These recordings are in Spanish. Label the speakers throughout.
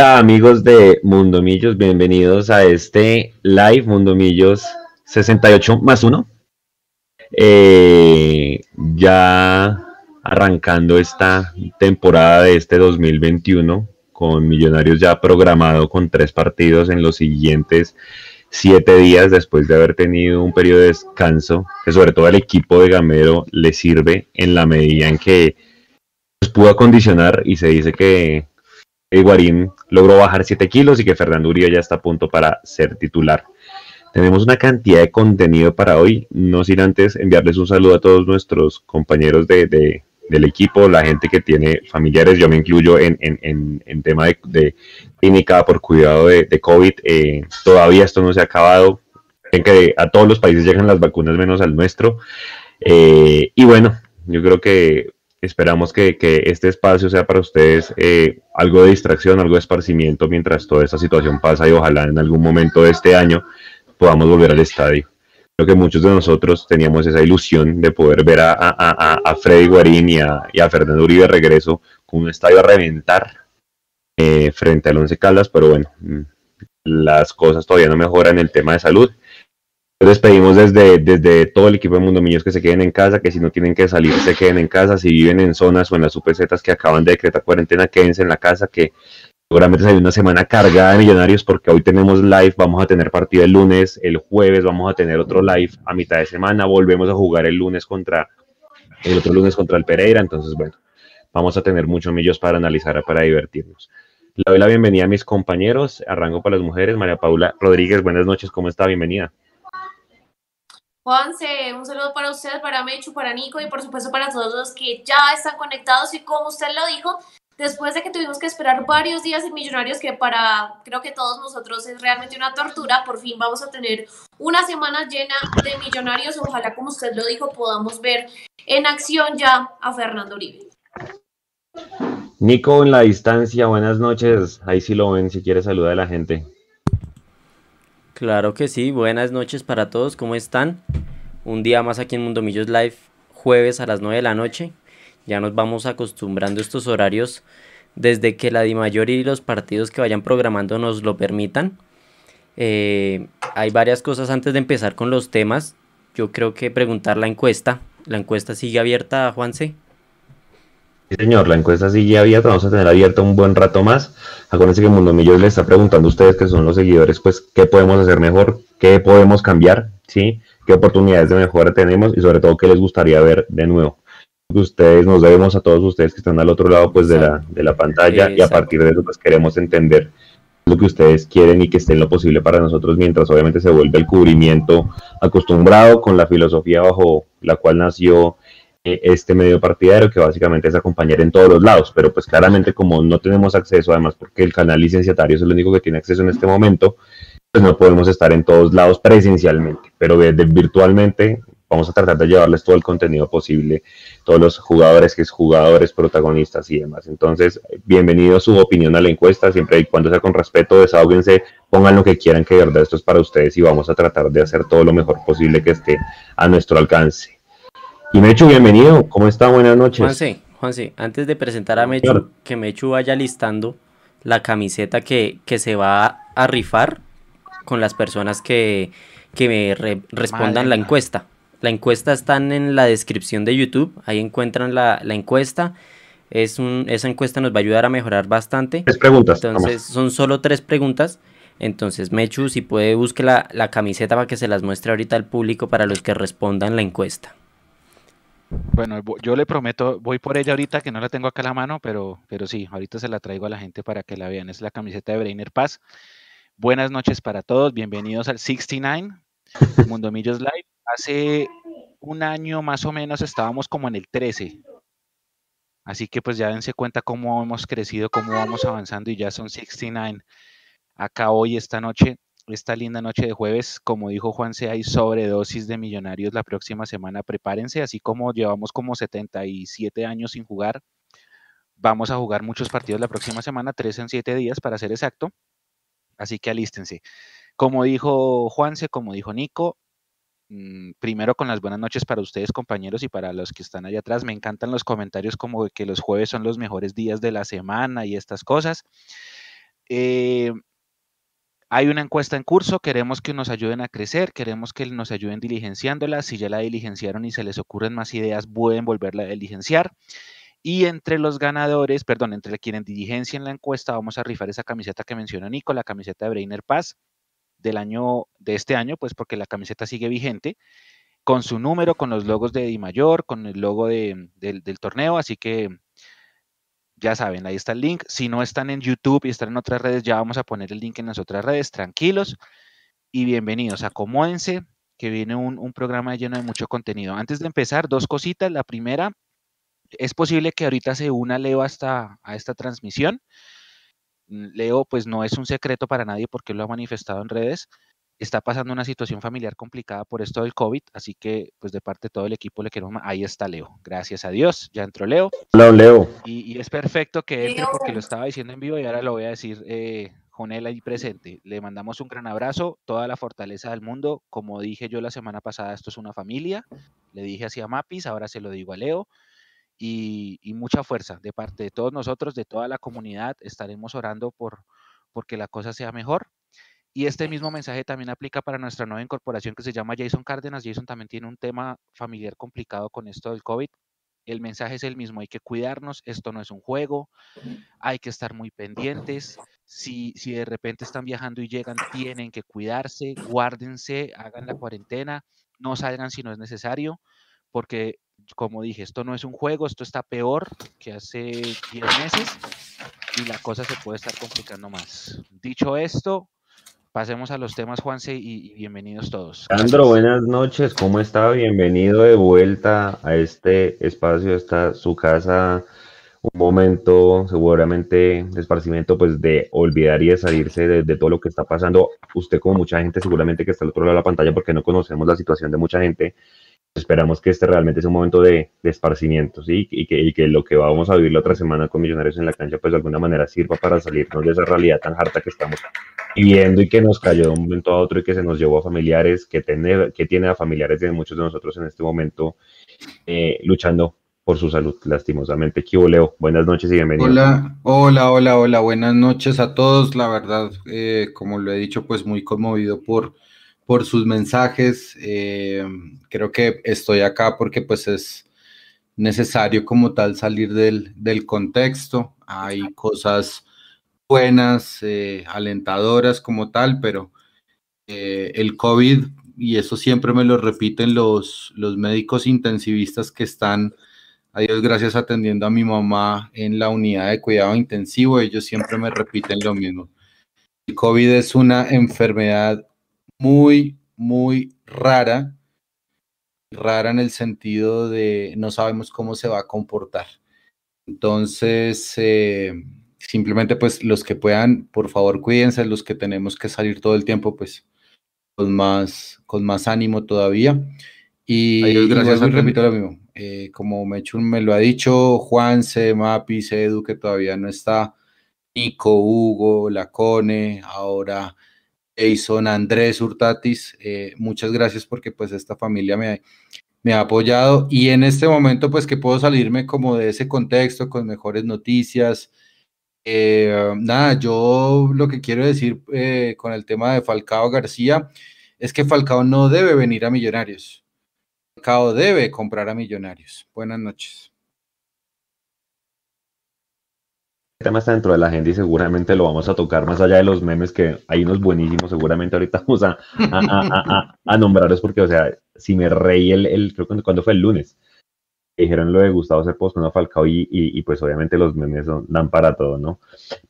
Speaker 1: Amigos de Mundomillos, bienvenidos a este live Mundomillos 68 más 1. Eh, ya arrancando esta temporada de este 2021 con Millonarios ya programado con tres partidos en los siguientes siete días después de haber tenido un periodo de descanso que sobre todo al equipo de Gamero le sirve en la medida en que pudo acondicionar y se dice que Guarín logró bajar 7 kilos y que Fernando Uribe ya está a punto para ser titular. Tenemos una cantidad de contenido para hoy, no sin antes enviarles un saludo a todos nuestros compañeros de, del equipo, la gente que tiene familiares, yo me incluyo en, en, tema de, clínica por cuidado de, COVID, eh, todavía esto no se ha acabado, en que a todos los países llegan las vacunas menos al nuestro, eh, y bueno, yo creo que Esperamos que, este espacio sea para ustedes eh, algo de distracción, algo de esparcimiento mientras toda esta situación pasa y ojalá en algún momento de este año podamos volver al estadio. Creo que muchos de nosotros teníamos esa ilusión de poder ver a, a, Freddy Guarín y a, Fernando Uribe regreso con un estadio a reventar eh, frente al Once Caldas, pero bueno, mm, las cosas todavía no mejoran en el tema de salud les pedimos desde, desde todo el equipo de Mundo Millos que se queden en casa, que si no tienen que salir, se queden en casa. Si viven en zonas o en las UPZs que acaban de decretar cuarentena, quédense en la casa, que seguramente hay una semana cargada de millonarios porque hoy tenemos live, vamos a tener partido el lunes, el jueves vamos a tener otro live a mitad de semana, volvemos a jugar el lunes contra el otro lunes contra el Pereira, entonces bueno, vamos a tener muchos millos para analizar, para divertirnos. Le doy la bienvenida a mis compañeros, arranco para las mujeres, María Paula Rodríguez, buenas noches, ¿cómo está? Bienvenida.
Speaker 2: Juanse, un saludo para usted, para Mechu, para Nico y por supuesto para todos los que ya están conectados y como usted lo dijo, después de que tuvimos que esperar varios días en Millonarios, que para creo que todos nosotros es realmente una tortura, por fin vamos a tener una semana llena de Millonarios, ojalá como usted lo dijo podamos ver en acción ya a Fernando Uribe.
Speaker 1: Nico en la distancia, buenas noches, ahí sí lo ven si quiere saludar a la gente.
Speaker 3: Claro que sí, buenas noches para todos, ¿cómo están? Un día más aquí en Mundo Millos Live, jueves a las 9 de la noche. Ya nos vamos acostumbrando a estos horarios desde que la DIMAYOR y los partidos que vayan programando nos lo permitan. Eh, hay varias cosas antes de empezar con los temas. Yo creo que preguntar la encuesta. La encuesta sigue abierta, Juanse.
Speaker 1: Sí, señor, la encuesta sigue abierta, vamos a tener abierta un buen rato más. Acuérdense que Mundo Millos le está preguntando a ustedes, que son los seguidores, pues, qué podemos hacer mejor, qué podemos cambiar, ¿sí? Qué oportunidades de mejora tenemos y sobre todo qué les gustaría ver de nuevo. Ustedes, nos debemos a todos ustedes que están al otro lado, pues, de la, de la pantalla y a partir de eso, pues, queremos entender lo que ustedes quieren y que esté en lo posible para nosotros mientras obviamente se vuelve el cubrimiento acostumbrado con la filosofía bajo la cual nació este medio partidario que básicamente es acompañar en todos los lados, pero pues claramente como no tenemos acceso, además porque el canal licenciatario es el único que tiene acceso en este momento, pues no podemos estar en todos lados presencialmente, pero virtualmente vamos a tratar de llevarles todo el contenido posible, todos los jugadores, que es jugadores, protagonistas y demás. Entonces, bienvenido su opinión a la encuesta, siempre y cuando sea con respeto, desahóguense, pongan lo que quieran, que de verdad esto es para ustedes y vamos a tratar de hacer todo lo mejor posible que esté a nuestro alcance. Y Mechu, bienvenido. ¿Cómo está? Buenas noches.
Speaker 3: Juanse, Juanse, antes de presentar a Mechu, que Mechu vaya listando la camiseta que, que se va a rifar con las personas que, que me respondan la encuesta. La encuesta está en la descripción de YouTube, ahí encuentran la, la encuesta. Es un, esa encuesta nos va a ayudar a mejorar bastante.
Speaker 1: Tres preguntas.
Speaker 3: Entonces, son solo tres preguntas. Entonces, Mechu, si puede, busque la, la camiseta para que se las muestre ahorita al público para los que respondan la encuesta.
Speaker 4: Bueno, yo le prometo, voy por ella ahorita, que no la tengo acá a la mano, pero, pero sí, ahorita se la traigo a la gente para que la vean. Es la camiseta de Brainer Paz. Buenas noches para todos, bienvenidos al 69, Mundo Millos Live. Hace un año más o menos estábamos como en el 13. Así que pues ya dense cuenta cómo hemos crecido, cómo vamos avanzando y ya son 69 acá hoy, esta noche esta linda noche de jueves. Como dijo Juan, se hay sobredosis de millonarios la próxima semana. Prepárense, así como llevamos como 77 años sin jugar. Vamos a jugar muchos partidos la próxima semana, tres en siete días para ser exacto. Así que alístense. Como dijo Juanse, como dijo Nico, mm, primero con las buenas noches para ustedes compañeros y para los que están allá atrás. Me encantan los comentarios como que los jueves son los mejores días de la semana y estas cosas. Eh, hay una encuesta en curso, queremos que nos ayuden a crecer, queremos que nos ayuden diligenciándola. Si ya la diligenciaron y se les ocurren más ideas, pueden volverla a diligenciar. Y entre los ganadores, perdón, entre quienes diligencien la encuesta, vamos a rifar esa camiseta que menciona Nico, la camiseta de Brainer Paz del año, de este año, pues porque la camiseta sigue vigente, con su número, con los logos de Di Mayor, con el logo del torneo, así que ya saben, ahí está el link. Si no están en YouTube y están en otras redes, ya vamos a poner el link en las otras redes. Tranquilos y bienvenidos. Acomódense, que viene un, programa lleno de mucho contenido. Antes de empezar, dos cositas. La primera, es posible que ahorita se una Leo hasta a esta transmisión. Leo, pues no es un secreto para nadie porque lo ha manifestado en redes está pasando una situación familiar complicada por esto del COVID, así que pues de parte de todo el equipo le quiero, ahí está Leo, gracias a Dios, ya entró Leo.
Speaker 1: Hola, Leo.
Speaker 4: Y, es perfecto que entre porque lo estaba diciendo en vivo y ahora lo voy a decir eh, con él ahí presente. Le mandamos un gran abrazo, toda la fortaleza del mundo, como dije yo la semana pasada, esto es una familia, le dije así a Mapis, ahora se lo digo a Leo. Y, y mucha fuerza de parte de todos nosotros, de toda la comunidad, estaremos orando por porque la cosa sea mejor y este mismo mensaje también aplica para nuestra nueva incorporación que se llama Jason Cárdenas. Jason también tiene un tema familiar complicado con esto del COVID. El mensaje es el mismo, hay que cuidarnos, esto no es un juego, hay que estar muy pendientes. Si, si de repente están viajando y llegan, tienen que cuidarse, guárdense, hagan la cuarentena, no salgan si no es necesario, porque como dije, esto no es un juego, esto está peor que hace 10 meses y la cosa se puede estar complicando más. Dicho esto, pasemos a los temas, Juanse, y, bienvenidos todos.
Speaker 1: Sandro, buenas noches, ¿cómo está? Bienvenido de vuelta a este espacio, esta su casa, un momento seguramente de esparcimiento, pues de olvidar y de salirse de, todo lo que está pasando. Usted como mucha gente seguramente que está al otro lado de la pantalla porque no conocemos la situación de mucha gente, esperamos que este realmente sea un momento de, esparcimiento, ¿sí? Y que, y que, lo que vamos a vivir la otra semana con Millonarios en la cancha, pues de alguna manera sirva para salirnos de esa realidad tan harta que estamos viviendo y que nos cayó de un momento a otro y que se nos llevó a familiares, que, tener, que tiene a familiares de muchos de nosotros en este momento eh, luchando por su salud, lastimosamente. Kibo Leo, buenas noches y bienvenido.
Speaker 5: Hola, hola, hola, hola, buenas noches a todos. La verdad, eh, como lo he dicho, pues muy conmovido por por sus mensajes. Eh, creo que estoy acá porque pues es necesario como tal salir del, contexto. Hay cosas buenas, eh, alentadoras como tal, pero eh, el COVID, y eso siempre me lo repiten los, los médicos intensivistas que están, a Dios gracias, atendiendo a mi mamá en la unidad de cuidado intensivo, ellos siempre me repiten lo mismo. El COVID es una enfermedad muy, muy rara, rara en el sentido de no sabemos cómo se va a comportar. Entonces, eh, simplemente pues los que puedan, por favor, cuídense, los que tenemos que salir todo el tiempo, pues con más, con más ánimo todavía. Y, gracias, repito lo mismo. Eh, como Mechun me lo ha dicho, Juan, Mapi, Edu, que todavía no está, Nico, Hugo, Lacone, ahora Jason, Andrés Hurtatis, eh, muchas gracias porque pues esta familia me, ha apoyado y en este momento pues que puedo salirme como de ese contexto con mejores noticias. Eh, nada, yo lo que quiero decir eh, con el tema de Falcao García es que Falcao no debe venir a Millonarios. Falcao debe comprar a Millonarios. Buenas noches.
Speaker 1: Tema está dentro de la agenda y seguramente lo vamos a tocar más allá de los memes que hay unos buenísimos, seguramente ahorita vamos a, a, a, nombrarlos porque, o sea, si me reí el, el creo que cuando fue el lunes, dijeron lo de Gustavo Cepos con Falcao y, y, y, pues obviamente los memes dan para todo, ¿no?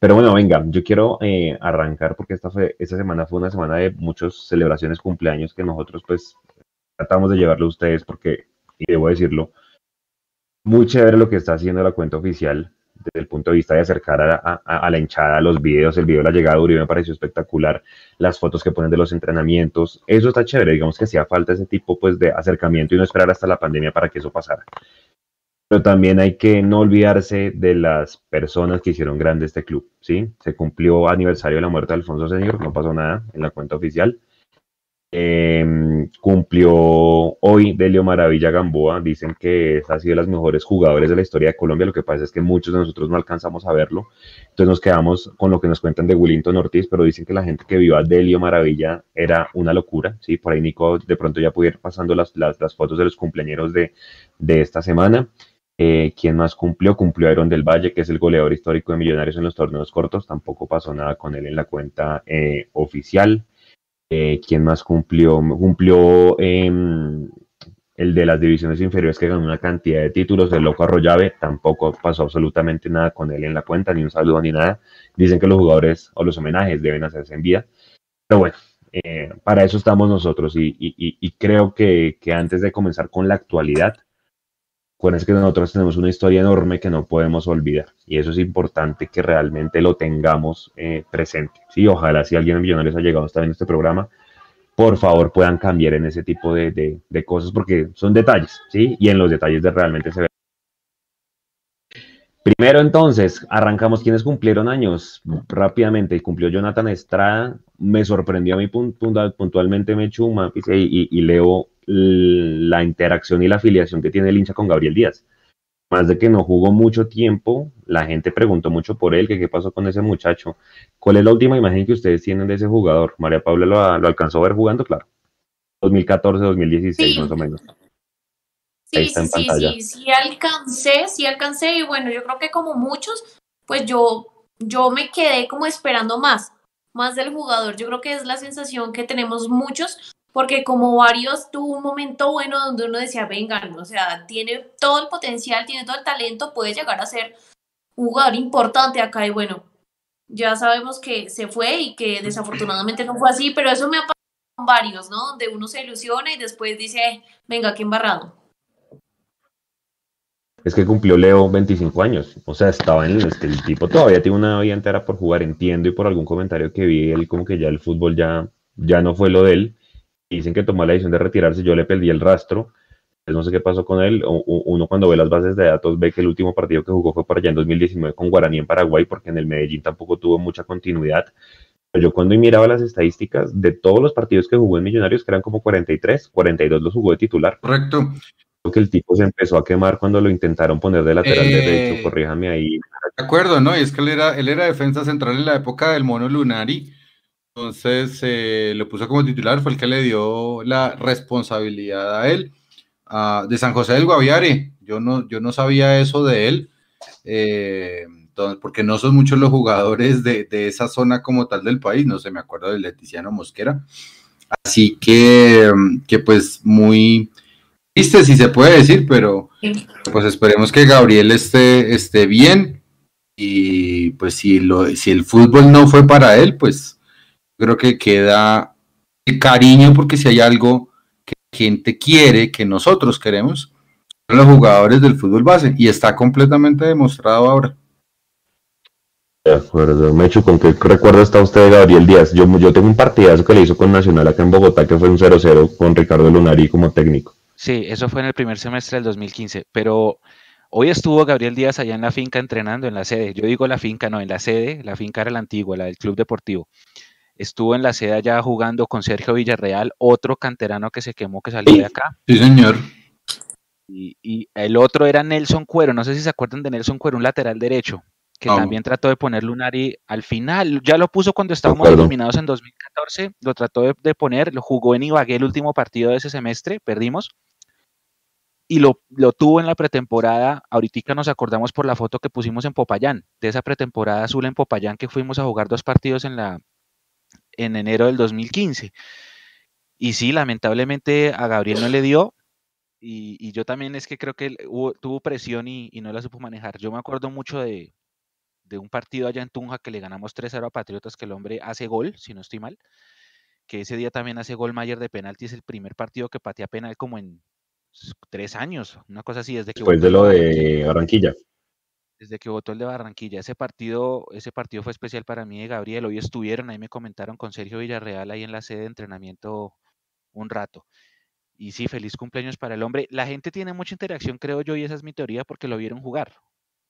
Speaker 1: Pero bueno, venga, yo quiero eh, arrancar porque esta, fue, esta semana fue una semana de muchas celebraciones, cumpleaños que nosotros pues tratamos de llevarlo a ustedes porque, y debo decirlo, muy chévere lo que está haciendo la cuenta oficial desde el punto de vista de acercar a, la hinchada los videos, el video de la llegada de Uribe me pareció espectacular, las fotos que ponen de los entrenamientos, eso está chévere, digamos que hacía falta ese tipo pues de acercamiento y no esperar hasta la pandemia para que eso pasara. Pero también hay que no olvidarse de las personas que hicieron grande este club, ¿sí? Se cumplió aniversario de la muerte de Alfonso Señor, no pasó nada en la cuenta oficial. Em, cumplió hoy Delio Maravilla Gamboa, dicen que ha sido de las mejores jugadores de la historia de Colombia, lo que pasa es que muchos de nosotros no alcanzamos a verlo, entonces nos quedamos con lo que nos cuentan de Willington Ortiz, pero dicen que la gente que vio a Delio Maravilla era una locura, ¿sí? Por ahí Nico de pronto ya pudiera ir pasando las, las, las, fotos de los cumpleaños de, de esta semana. Eh, ¿Quién más cumplió? Cumplió Aaron del Valle, que es el goleador histórico de Millonarios en los torneos cortos. Tampoco pasó nada con él en la cuenta eh, oficial. Eh, ¿Quién más cumplió? Cumplió em, el de las divisiones inferiores que ganó una cantidad de títulos, el loco Arroyave, tampoco pasó absolutamente nada con él en la cuenta, ni un saludo ni nada. Dicen que los jugadores o los homenajes deben hacerse en vida. Pero bueno, eh, para eso estamos nosotros y, creo que, que, antes de comenzar con la actualidad, Acuérdense que nosotros tenemos una historia enorme que no podemos olvidar y eso es importante que realmente lo tengamos eh, presente. Sí, ojalá si alguien en Millonarios ha llegado hasta en este programa, por favor puedan cambiar en ese tipo de, de, cosas porque son detalles, ¿sí? Y en los detalles de realmente se ve. Primero entonces, arrancamos quienes cumplieron años rápidamente. Cumplió Jonathan Estrada, me sorprendió a mí puntualmente me chuma y, y leo la interacción y la afiliación que tiene el hincha con Gabriel Díaz. Más de que no jugó mucho tiempo, la gente preguntó mucho por él, que qué pasó con ese muchacho. ¿Cuál es la última imagen que ustedes tienen de ese jugador? María Paula lo, alcanzó a ver jugando, claro. 2014, 2016 más o menos.
Speaker 2: Sí, sí, sí, sí, alcancé, sí alcancé y bueno, yo creo que como muchos, pues yo, yo me quedé como esperando más, más del jugador. Yo creo que es la sensación que tenemos muchos, porque como varios tuvo un momento bueno donde uno decía, vengan, o sea, tiene todo el potencial, tiene todo el talento, puede llegar a ser un jugador importante acá y bueno, ya sabemos que se fue y que desafortunadamente no fue así, pero eso me ha pasado con varios, ¿no? Donde uno se ilusiona y después dice, venga, qué embarrado.
Speaker 1: Es que cumplió Leo 25 años, o sea, estaba en el, el tipo todavía tiene una vida entera por jugar, entiendo, y por algún comentario que vi, él como que ya el fútbol ya, ya no fue lo de él, dicen que tomó la decisión de retirarse, yo le perdí el rastro, pues no sé qué pasó con él, uno cuando ve las bases de datos ve que el último partido que jugó fue para allá en 2019 con Guaraní en Paraguay, porque en el Medellín tampoco tuvo mucha continuidad. Pero yo cuando miraba las estadísticas de todos los partidos que jugó en Millonarios, que eran como 43, 42 los jugó de titular.
Speaker 5: Correcto.
Speaker 1: Creo que el tipo se empezó a quemar cuando lo intentaron poner de lateral eh, derecho, corríjame ahí.
Speaker 5: De acuerdo, ¿no? Y es que él era, él era defensa central en la época del Mono Lunari entonces eh, lo puso como titular, fue el que le dio la responsabilidad a él. de San José del Guaviare, yo no, yo no sabía eso de él, eh, porque no son muchos los jugadores de, esa zona como tal del país, no sé, me acuerdo de Leticiano Mosquera. Así que, que pues muy triste si se puede decir, pero pues esperemos que Gabriel esté, esté bien y pues si, lo, si el fútbol no fue para él, pues creo que queda cariño porque si hay algo que la gente quiere, que nosotros queremos, son los jugadores del fútbol base y está completamente demostrado ahora.
Speaker 1: De acuerdo, Mecho, ¿con qué recuerdo está usted de Gabriel Díaz? Yo, yo tengo un partidazo que le hizo con Nacional acá en Bogotá, que fue un 0-0 con Ricardo Lunari como técnico.
Speaker 4: Sí, eso fue en el primer semestre del 2015, pero hoy estuvo Gabriel Díaz allá en la finca entrenando en la sede. Yo digo la finca, no, en la sede, la finca era la antigua, la del Club Deportivo estuvo en la sede ya jugando con Sergio Villarreal, otro canterano que se quemó que salió de acá.
Speaker 5: Sí, señor.
Speaker 4: Y, el otro era Nelson Cuero, no sé si se acuerdan de Nelson Cuero, un lateral derecho, que también trató de poner Lunari al final, ya lo puso cuando estábamos eliminados en 2014, lo trató de, poner, lo jugó en Ibagué el último partido de ese semestre, perdimos, y lo, lo, tuvo en la pretemporada. Ahorita nos acordamos por la foto que pusimos en Popayán, de esa pretemporada azul en Popayán que fuimos a jugar dos partidos en la, en enero del 2015. Y sí, lamentablemente a Gabriel no le dio. Y, yo también es que creo que tuvo presión y, no la supo manejar. Yo me acuerdo mucho de, un partido allá en Tunja que le ganamos 3-0 a Patriotas, que el hombre hace gol, si no estoy mal. Que ese día también hace gol Mayer de penalti. Es el primer partido que patea penal como en tres años, una cosa así. Desde que
Speaker 1: Después de lo de Barranquilla
Speaker 4: desde que votó el de Barranquilla. Ese partido, ese partido fue especial para mí y Gabriel. Hoy estuvieron, ahí me comentaron con Sergio Villarreal ahí en la sede de entrenamiento un rato. Y sí, feliz cumpleaños para el hombre. La gente tiene mucha interacción, creo yo, y esa es mi teoría, porque lo vieron jugar,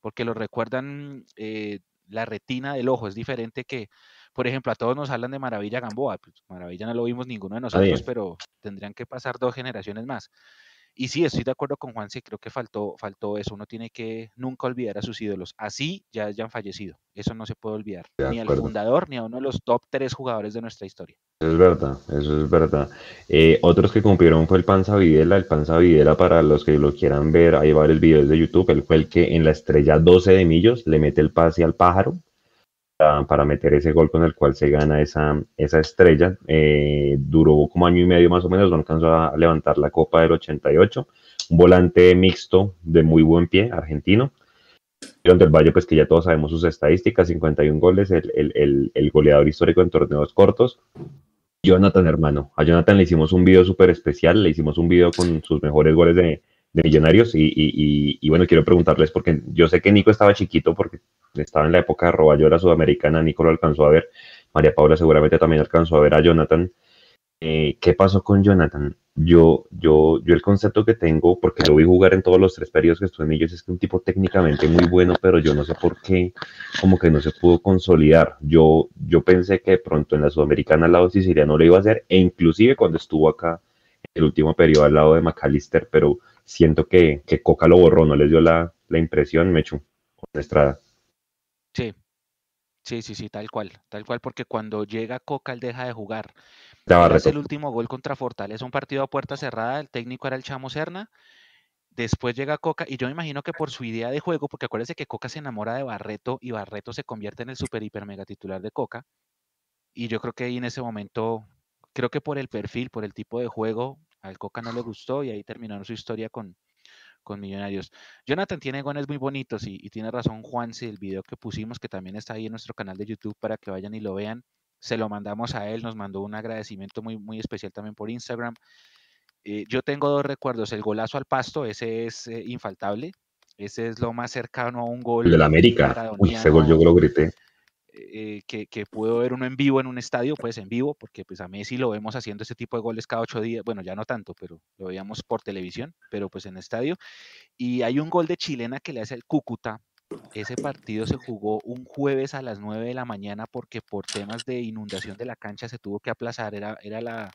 Speaker 4: porque lo recuerdan eh, la retina del ojo. Es diferente que por ejemplo, a todos nos hablan de Maravilla Gamboa, pues Maravilla no lo vimos ninguno de nosotros, pero tendrían que pasar dos generaciones más. Y sí, estoy de acuerdo con Juan, sí, creo que faltó, faltó eso. Uno tiene que nunca olvidar a sus ídolos. Así ya hayan fallecido. Eso no se puede olvidar. Ni al fundador, ni a uno de los top tres jugadores de nuestra historia.
Speaker 1: Eso es verdad, eso es verdad. Eh, otros que cumplieron fue el Panza Videla. El Panza Videla, para los que lo quieran ver, ahí va el video de YouTube. Él fue el que en la estrella 12 de Millos le mete el pase al pájaro para, meter ese gol con el cual se gana esa, esa estrella. Eh, duró como año y medio más o menos, no alcanzó a levantar la Copa del 88. Un volante mixto de muy buen pie, argentino. Del Valle, pues que ya todos sabemos sus estadísticas, 51 goles, el, goleador histórico en torneos cortos. Jonathan, hermano. A Jonathan le hicimos un video súper especial, le hicimos un video con sus mejores goles de, Millonarios. Y, y, bueno, quiero preguntarles, porque yo sé que Nico estaba chiquito porque estaba en la época de Robayola Sudamericana, Nico lo alcanzó a ver, María Paula seguramente también alcanzó a ver a Jonathan. Eh, ¿Qué pasó con Jonathan? Yo, yo, yo el concepto que tengo, porque lo vi jugar en todos los tres periodos que estuve en ellos, es que un tipo técnicamente muy bueno, pero yo no sé por qué, como que no se pudo consolidar. Yo, yo pensé que de pronto en la Sudamericana al lado de Sicilia no lo iba a hacer, e inclusive cuando estuvo acá el último periodo al lado de McAllister, pero siento que, que Coca lo borró, no les dio la, la impresión, me echó con Estrada.
Speaker 4: Sí, sí, sí, sí, tal cual, tal cual, porque cuando llega Coca, él deja de jugar. Es el último gol contra Fortaleza, un partido a puerta cerrada, el técnico era el Chamo Serna, después llega Coca, y yo me imagino que por su idea de juego, porque acuérdense que Coca se enamora de Barreto, y Barreto se convierte en el super hiper mega titular de Coca, y yo creo que ahí en ese momento, creo que por el perfil, por el tipo de juego, al Coca no le gustó, y ahí terminaron su historia con, con Millonarios. Jonathan tiene goles muy bonitos y, tiene razón Juanse, el video que pusimos, que también está ahí en nuestro canal de YouTube para que vayan y lo vean. Se lo mandamos a él, nos mandó un agradecimiento muy, muy especial también por Instagram. Eh, yo tengo dos recuerdos, el golazo al pasto, ese es eh, infaltable, ese es lo más cercano a un gol.
Speaker 1: El del América, Uy, ese gol yo lo grité.
Speaker 4: Eh, que, que, puedo ver uno en vivo en un estadio, pues en vivo, porque pues a Messi lo vemos haciendo ese tipo de goles cada ocho días, bueno, ya no tanto, pero lo veíamos por televisión, pero pues en estadio. Y hay un gol de chilena que le hace el Cúcuta. Ese partido se jugó un jueves a las 9 de la mañana porque por temas de inundación de la cancha se tuvo que aplazar, era, era la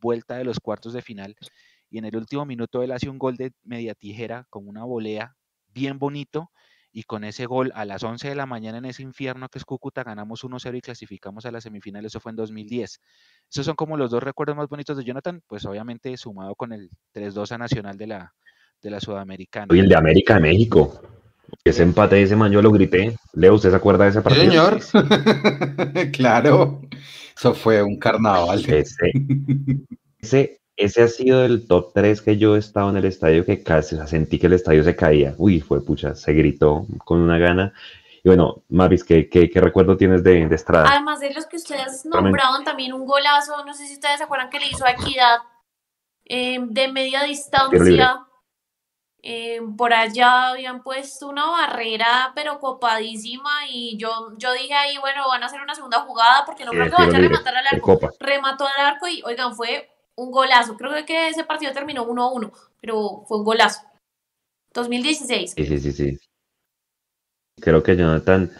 Speaker 4: vuelta de los cuartos de final. Y en el último minuto él hace un gol de media tijera con una volea bien bonito y con ese gol a las 11 de la mañana en ese infierno que es Cúcuta ganamos 1-0 y clasificamos a las semifinales, eso fue en 2010. Esos son como los dos recuerdos más bonitos de Jonathan, pues obviamente sumado con el 3-2 a Nacional de la, de la Sudamericana.
Speaker 1: Y el de América de México. Ese empate, ese man yo lo grité. Leo, ¿usted se acuerda de ese partido?
Speaker 5: señor. claro. Eso fue un carnaval.
Speaker 1: Ese, ese ese ha sido el top 3 que yo he estado en el estadio que casi sentí que el estadio se caía. Uy, fue pucha, se gritó con una gana. Y bueno, Mavis, ¿qué, qué, recuerdo tienes de, de, Estrada?
Speaker 2: Además de los que ustedes nombraban, también un golazo, no sé si ustedes se acuerdan que le hizo a Equidad eh, de media distancia. Eh, por allá habían puesto una barrera, pero copadísima, y yo, yo dije ahí, bueno, van a hacer una segunda jugada porque no creo que vaya a rematar al arco. Remató al arco y, oigan, fue un golazo. Creo que ese partido terminó 1-1, pero fue un golazo. 2016. Sí,
Speaker 1: sí, sí, sí. Creo que Jonathan,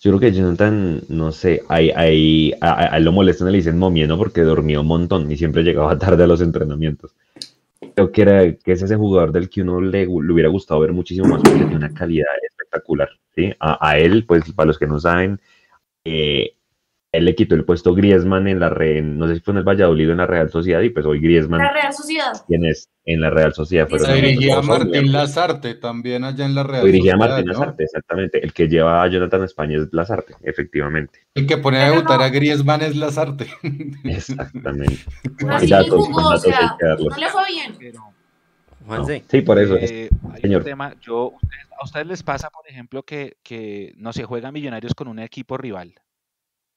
Speaker 1: yo creo que Jonathan, no sé, ahí, ahí, a, él lo molestan, le dicen momiendo porque dormía un montón y siempre llegaba tarde a los entrenamientos. Creo que, era, que es ese jugador del que uno le, hubiera gustado ver muchísimo más porque tiene una calidad espectacular. ¿sí? A, a, él, pues para los que no saben, eh, él le quitó el puesto Griezmann en la red, no sé si fue en el Valladolid o en la Real Sociedad, y pues hoy Griezmann.
Speaker 2: La Real Sociedad.
Speaker 1: ¿Quién es? En la Real Sociedad.
Speaker 5: Pero dirigía a Martín Lazarte también allá en la Real
Speaker 1: Sociedad. dirigía a Martín Lazarte, exactamente. El que lleva a Jonathan España es Lazarte, efectivamente.
Speaker 5: El que pone a debutar a Griezmann es Lazarte.
Speaker 1: Exactamente.
Speaker 2: Así jugó, o sea, no le fue bien.
Speaker 1: Sí, por eso. Eh,
Speaker 4: señor. tema, yo, a ustedes les pasa, por ejemplo, que, que no se juegan millonarios con un equipo rival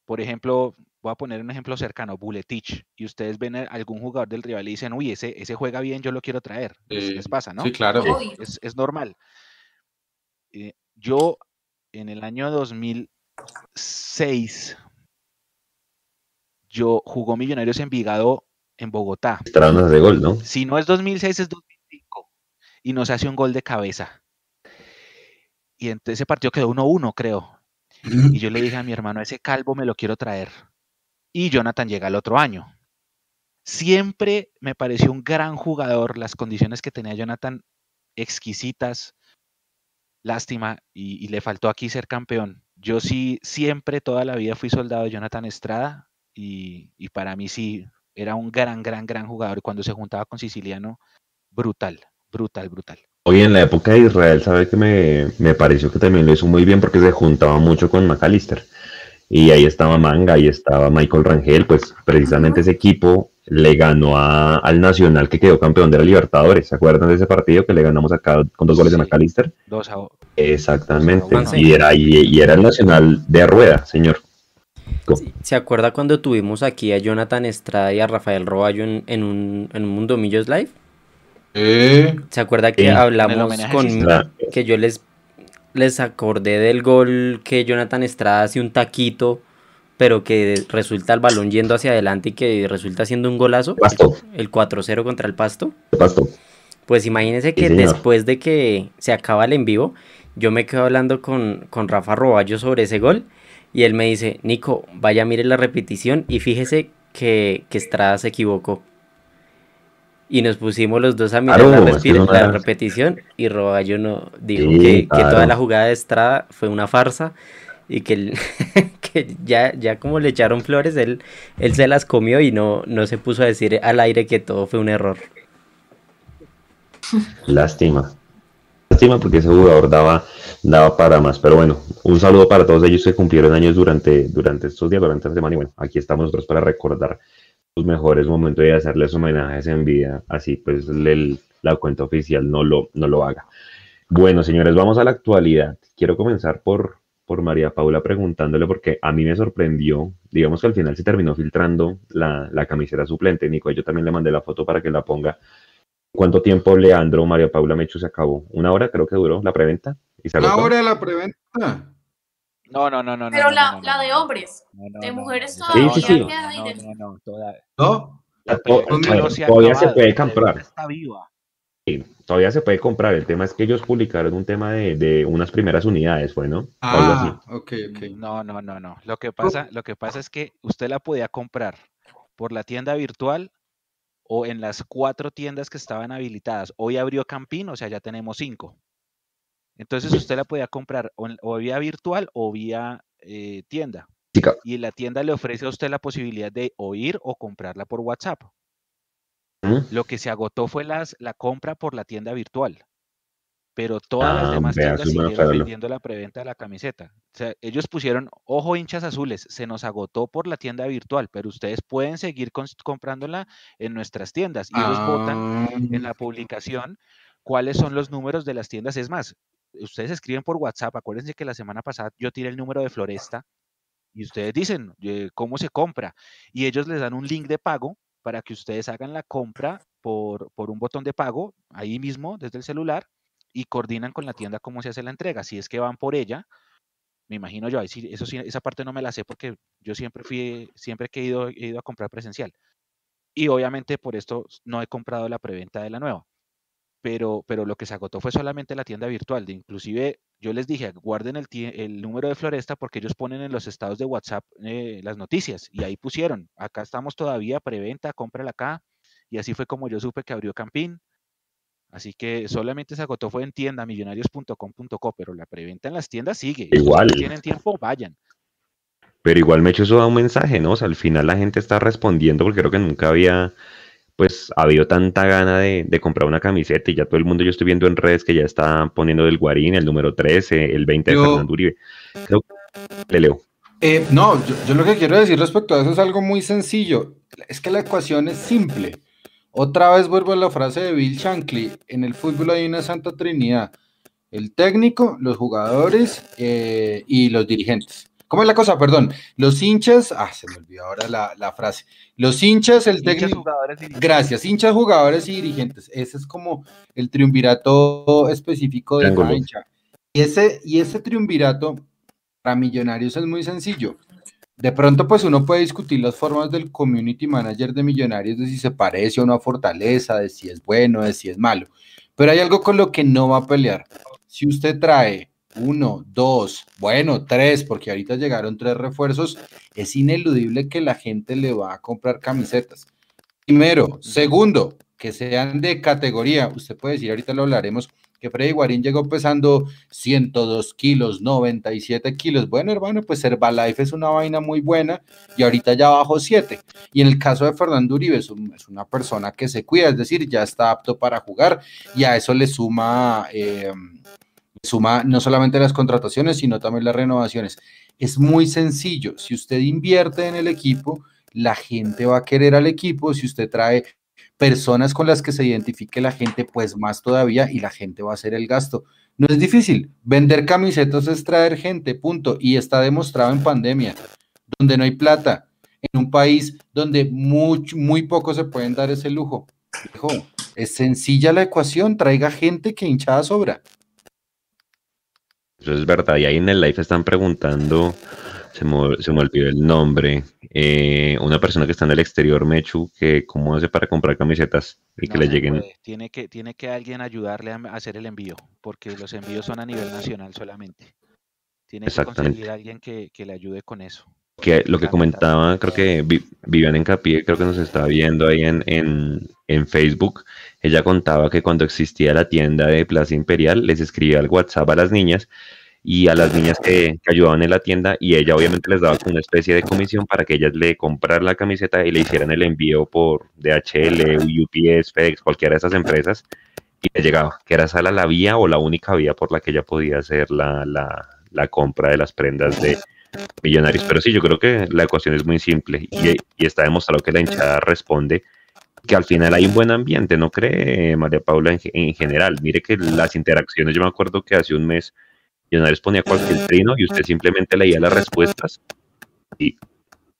Speaker 4: por ejemplo, voy a poner un ejemplo cercano, Buletich, y ustedes ven a algún jugador del rival y dicen, uy, ese, ese juega bien, yo lo quiero traer. les pasa, ¿no?
Speaker 5: Sí, claro.
Speaker 4: Es, normal. Eh, yo, en el año 2006, yo jugó Millonarios en Vigado en Bogotá.
Speaker 1: de gol, ¿no?
Speaker 4: Si no es 2006, es 2005. Y nos hace un gol de cabeza. Y entonces ese partido quedó 1-1, creo. Y yo le dije a mi hermano, ese calvo me lo quiero traer. y Jonathan llega al otro año. Siempre me pareció un gran jugador, las condiciones que tenía Jonathan exquisitas, lástima, y, le faltó aquí ser campeón. Yo sí, siempre, toda la vida fui soldado de Jonathan Estrada y, y para mí sí, era un gran, gran, gran jugador. Cuando se juntaba con Siciliano, brutal, brutal, brutal.
Speaker 1: Hoy en la época de Israel, sabe que me, me, pareció que también lo hizo muy bien porque se juntaba mucho con McAllister. Y ahí estaba Manga, ahí estaba Michael Rangel, pues precisamente ese equipo le ganó a, al Nacional que quedó campeón de la Libertadores. ¿Se acuerdan de ese partido que le ganamos acá con dos goles de McAllister?
Speaker 4: Dos a...
Speaker 1: Exactamente. y, era, y, era el Nacional de rueda, señor.
Speaker 3: ¿Se acuerda cuando tuvimos aquí a Jonathan Estrada y a Rafael Roballo en, un, en un Mundo Millos Live? ¿Se acuerda que hablamos con que yo les, les acordé del gol que Jonathan Estrada hace un taquito, pero que resulta el balón yendo hacia adelante y que resulta siendo un golazo? El 4-0 contra el Pasto. Pues imagínense que después de que se acaba el en vivo, yo me quedo hablando con, con Rafa Roballo sobre ese gol y él me dice, Nico, vaya mire la repetición y fíjese que, que Estrada se equivocó. Y nos pusimos los dos a mirar la, repetición y Roballo no dijo que, toda la jugada de Estrada fue una farsa y que, que ya, ya como le echaron flores, él, él se las comió y no, no se puso a decir al aire que todo fue un error.
Speaker 1: Lástima. Lástima porque ese jugador daba, daba para más. Pero bueno, un saludo para todos ellos que cumplieron años durante, durante estos días, durante esta semana. Y bueno, aquí estamos nosotros para recordar sus mejores momentos y hacerles homenajes en vida, así pues la cuenta oficial no lo, no lo haga. Bueno, señores, vamos a la actualidad. Quiero comenzar por, por María Paula preguntándole, porque a mí me sorprendió, digamos que al final se terminó filtrando la, la camiseta suplente. Nico, yo también le mandé la foto para que la ponga. ¿Cuánto tiempo Leandro María Paula Mecho se acabó? ¿Una hora creo que duró la preventa?
Speaker 5: ¿Y ¿Una hora de la preventa?
Speaker 4: No, no, no, no.
Speaker 2: Pero la, la de hombres. de mujeres todavía sí, sí, sí. No, no, no,
Speaker 1: todavía. ¿No? Todavía se puede comprar. Está viva. Sí, todavía se puede comprar. El tema es que ellos publicaron un tema de, de unas primeras unidades, ¿fue, no?
Speaker 5: Ah, ok, ok.
Speaker 4: No, no, no, no. Lo que pasa, lo que pasa es que usted la podía comprar por la tienda virtual o en las cuatro tiendas que estaban habilitadas. Hoy abrió Campín, o sea, ya tenemos cinco. Entonces usted la podía comprar o, vía virtual o vía eh, tienda. Y la tienda le ofrece a usted la posibilidad de oír o comprarla por WhatsApp. Lo que se agotó fue las, la compra por la tienda virtual. Pero todas las ah, demás tiendas siguieron vendiendo la preventa de la camiseta. O sea, ellos pusieron, ojo hinchas azules, se nos agotó por la tienda virtual, pero ustedes pueden seguir comprándola en nuestras tiendas. Y ellos votan en la ah. publicación cuáles son los números de las tiendas. Es más, ustedes escriben por WhatsApp, acuérdense que la semana pasada yo tiré el número de Floresta y ustedes dicen cómo se compra y ellos les dan un link de pago para que ustedes hagan la compra por, por un botón de pago ahí mismo desde el celular y coordinan con la tienda cómo se hace la entrega. Si es que van por ella, me imagino yo, eso sí, esa parte no me la sé porque yo siempre fui, siempre que he ido, he ido a comprar presencial. Y obviamente por esto no he comprado la preventa de la nueva pero, pero lo que se agotó fue solamente la tienda virtual. De inclusive yo les dije, guarden el, el, número de Floresta porque ellos ponen en los estados de WhatsApp eh, las noticias y ahí pusieron, acá estamos todavía, preventa, cómprala acá. Y así fue como yo supe que abrió Campín. Así que solamente se agotó fue en tienda millonarios.com.co, pero la preventa en las tiendas sigue.
Speaker 1: Igual.
Speaker 4: Si tienen tiempo, vayan.
Speaker 1: Pero igual me hecho eso da un mensaje, ¿no? O sea, al final la gente está respondiendo porque creo que nunca había pues ha habido tanta gana de, comprar una camiseta y ya todo el mundo yo estoy viendo en redes que ya está poniendo del Guarín, el número 13, el 20 de Fernando Uribe. le leo.
Speaker 5: Eh, no, yo, lo que quiero decir respecto a eso es algo muy sencillo. Es que la ecuación es simple. Otra vez vuelvo a la frase de Bill Shankly. En el fútbol hay una santa trinidad. El técnico, los jugadores eh, y los dirigentes. ¿Cómo es la cosa? Perdón. Los hinchas, ah, se me olvidó ahora la, frase. Los hinchas, el técnico. Gracias, hinchas, jugadores y dirigentes. Ese es como el triunvirato específico de la hincha. Y ese, y ese triunvirato para Millonarios es muy sencillo. De pronto, pues uno puede discutir las formas del community manager de Millonarios, de si se parece a una fortaleza, de si es bueno, de si es malo. Pero hay algo con lo que no va a pelear. Si usted trae uno, dos, bueno, tres, porque ahorita llegaron tres refuerzos, es ineludible que la gente le va a comprar camisetas. Primero. Segundo, que sean de categoría. Usted puede decir, ahorita lo hablaremos, que Freddy Guarín llegó pesando 102 kilos, 97 kilos. Bueno, hermano, pues Herbalife es una vaina muy buena y ahorita ya bajó 7. Y en el caso de Fernando Uribe, es, una persona que se cuida, es decir, ya está apto para jugar y a eso le suma, eh, suma no solamente las contrataciones, sino también las renovaciones. Es muy sencillo. Si usted invierte en el equipo, la gente va a querer al equipo. Si usted trae personas con las que se identifique la gente, pues más todavía y la gente va a hacer el gasto. No es difícil, vender camisetas es traer gente, punto. Y está demostrado en pandemia, donde no hay plata, en un país donde muy, muy pocos se pueden dar ese lujo. es sencilla la ecuación, traiga gente que hinchada sobra.
Speaker 1: Eso es verdad, y ahí en el live están preguntando se me, olvidó el nombre, eh, una persona que está en el exterior, Mechu, que cómo hace para comprar camisetas y que le lleguen.
Speaker 4: Tiene que, tiene que alguien ayudarle a hacer el envío, porque los envíos son a nivel nacional solamente. Tiene que conseguir alguien que, le ayude con eso.
Speaker 1: Que lo que comentaba, creo que Vivian Encapié, creo que nos estaba viendo ahí en, en Facebook, ella contaba que cuando existía la tienda de Plaza Imperial, les escribía al WhatsApp a las niñas y a las niñas que, ayudaban en la tienda y ella obviamente les daba una especie de comisión para que ellas le compraran la camiseta y le hicieran el envío por DHL, UPS, FedEx, cualquiera de esas empresas y le llegaba, que era esa la, vía o la única vía por la que ella podía hacer la, la, compra de las prendas de millonarios. Pero sí, yo creo que la ecuación es muy simple y, y está demostrado que la hinchada responde que al final hay un buen ambiente, ¿no cree María Paula en, en general? Mire que las interacciones, yo me acuerdo que hace un mes Millonarios ponía cualquier trino y usted simplemente leía las respuestas y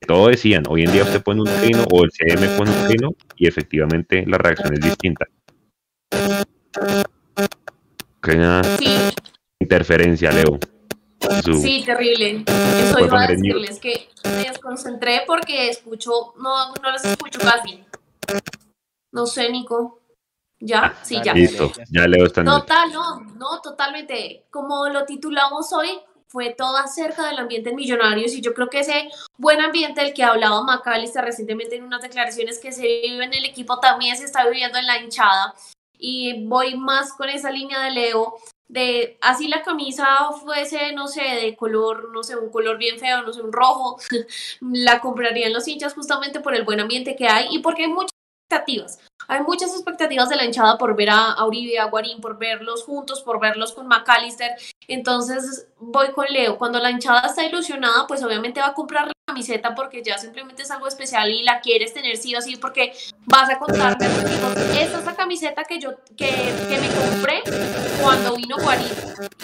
Speaker 1: todo decían, hoy en día usted pone un trino o el CM pone un trino y efectivamente la reacción es distinta. interferencia, Leo.
Speaker 2: Sí, terrible. Eso iba a decirles que me desconcentré porque escucho, no, no les escucho casi. No sé, Nico. ¿Ya? Sí, ya.
Speaker 1: Listo, ya leo esta
Speaker 2: Total, no, no, totalmente. Como lo titulamos hoy, fue todo acerca del ambiente en Millonarios y yo creo que ese buen ambiente del que hablaba Macalister recientemente en unas declaraciones que se vive en el equipo también se está viviendo en la hinchada y voy más con esa línea de Leo de así la camisa fuese, no sé, de color, no sé, un color bien feo, no sé, un rojo, la comprarían los hinchas justamente por el buen ambiente que hay y porque hay muchas expectativas. Hay muchas expectativas de la hinchada por ver a, Uribe, a Guarín, por verlos juntos, por verlos con McAllister. Entonces voy con Leo. Cuando la hinchada está ilusionada, pues obviamente va a comprar la camiseta porque ya simplemente es algo especial y la quieres tener sí o sí porque vas a contarme esta es la camiseta que yo que, que me compré cuando vino Guarín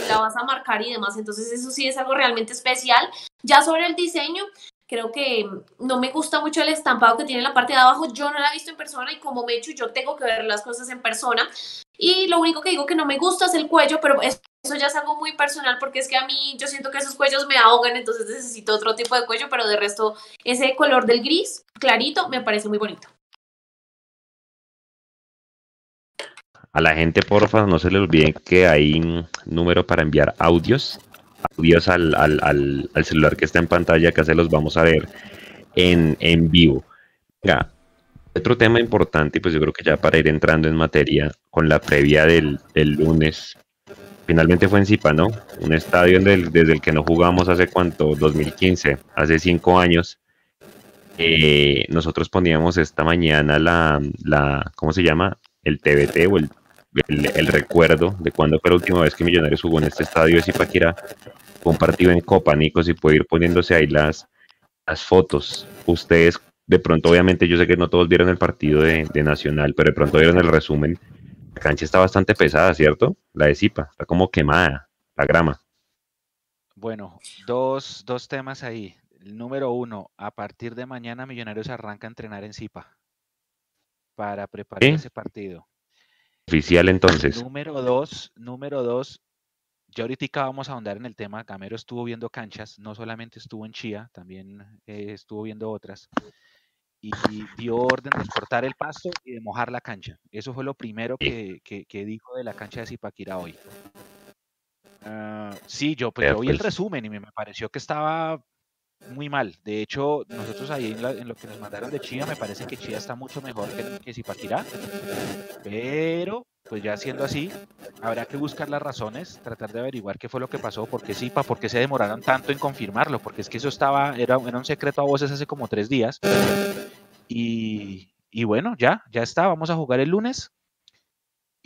Speaker 2: la vas a marcar y demás. Entonces eso sí es algo realmente especial. Ya sobre el diseño, Creo que no me gusta mucho el estampado que tiene en la parte de abajo. Yo no la he visto en persona y como me he hecho, yo tengo que ver las cosas en persona. Y lo único que digo que no me gusta es el cuello, pero eso ya es algo muy personal porque es que a mí yo siento que esos cuellos me ahogan, entonces necesito otro tipo de cuello, pero de resto ese color del gris clarito me parece muy bonito.
Speaker 1: A la gente, porfa, no se le olvide que hay un número para enviar audios audios al, al, al, celular que está en pantalla, que se los vamos a ver en, en vivo. Otro tema importante, pues yo creo que ya para ir entrando en materia con la previa del, del lunes, finalmente fue en Zipa, ¿no? Un estadio desde el que no jugamos hace cuánto, 2015, hace cinco años. Eh, nosotros poníamos esta mañana la, la, ¿cómo se llama? El TBT o el el, recuerdo de cuando fue la última vez que Millonarios jugó en este estadio de Zipaquirá, fue un partido en Copa, Nico, si puede ir poniéndose ahí las, las fotos. Ustedes, de pronto, obviamente, yo sé que no todos vieron el partido de, Nacional, pero de pronto vieron el resumen. La cancha está bastante pesada, ¿cierto? La de Zipa, está como quemada, la grama.
Speaker 4: Bueno, dos, dos temas ahí. El número uno, a partir de mañana Millonarios arranca a entrenar en Zipa para preparar ese partido
Speaker 1: oficial entonces.
Speaker 4: Número dos, número dos, ya ahorita vamos a ahondar en el tema, Gamero estuvo viendo canchas, no solamente estuvo en Chía, también eh, estuvo viendo otras, y, dio orden de cortar el pasto y de mojar la cancha. Eso fue lo primero que, dijo de la cancha de Zipaquira hoy. Ah, sí, yo, pues, yo vi el resumen y me pareció que estaba muy mal. De hecho, nosotros ahí en, la- lo que nos mandaron de Chía, me parece que Chía está mucho mejor que, que Zipaquirá. Pero, pues ya siendo así, habrá que buscar las razones, tratar de averiguar qué fue lo que pasó, por qué Zipa, por qué se demoraron tanto en confirmarlo, porque es que eso estaba, era, era un secreto a voces hace como tres días. Y, y bueno, ya, ya está, vamos a jugar el lunes.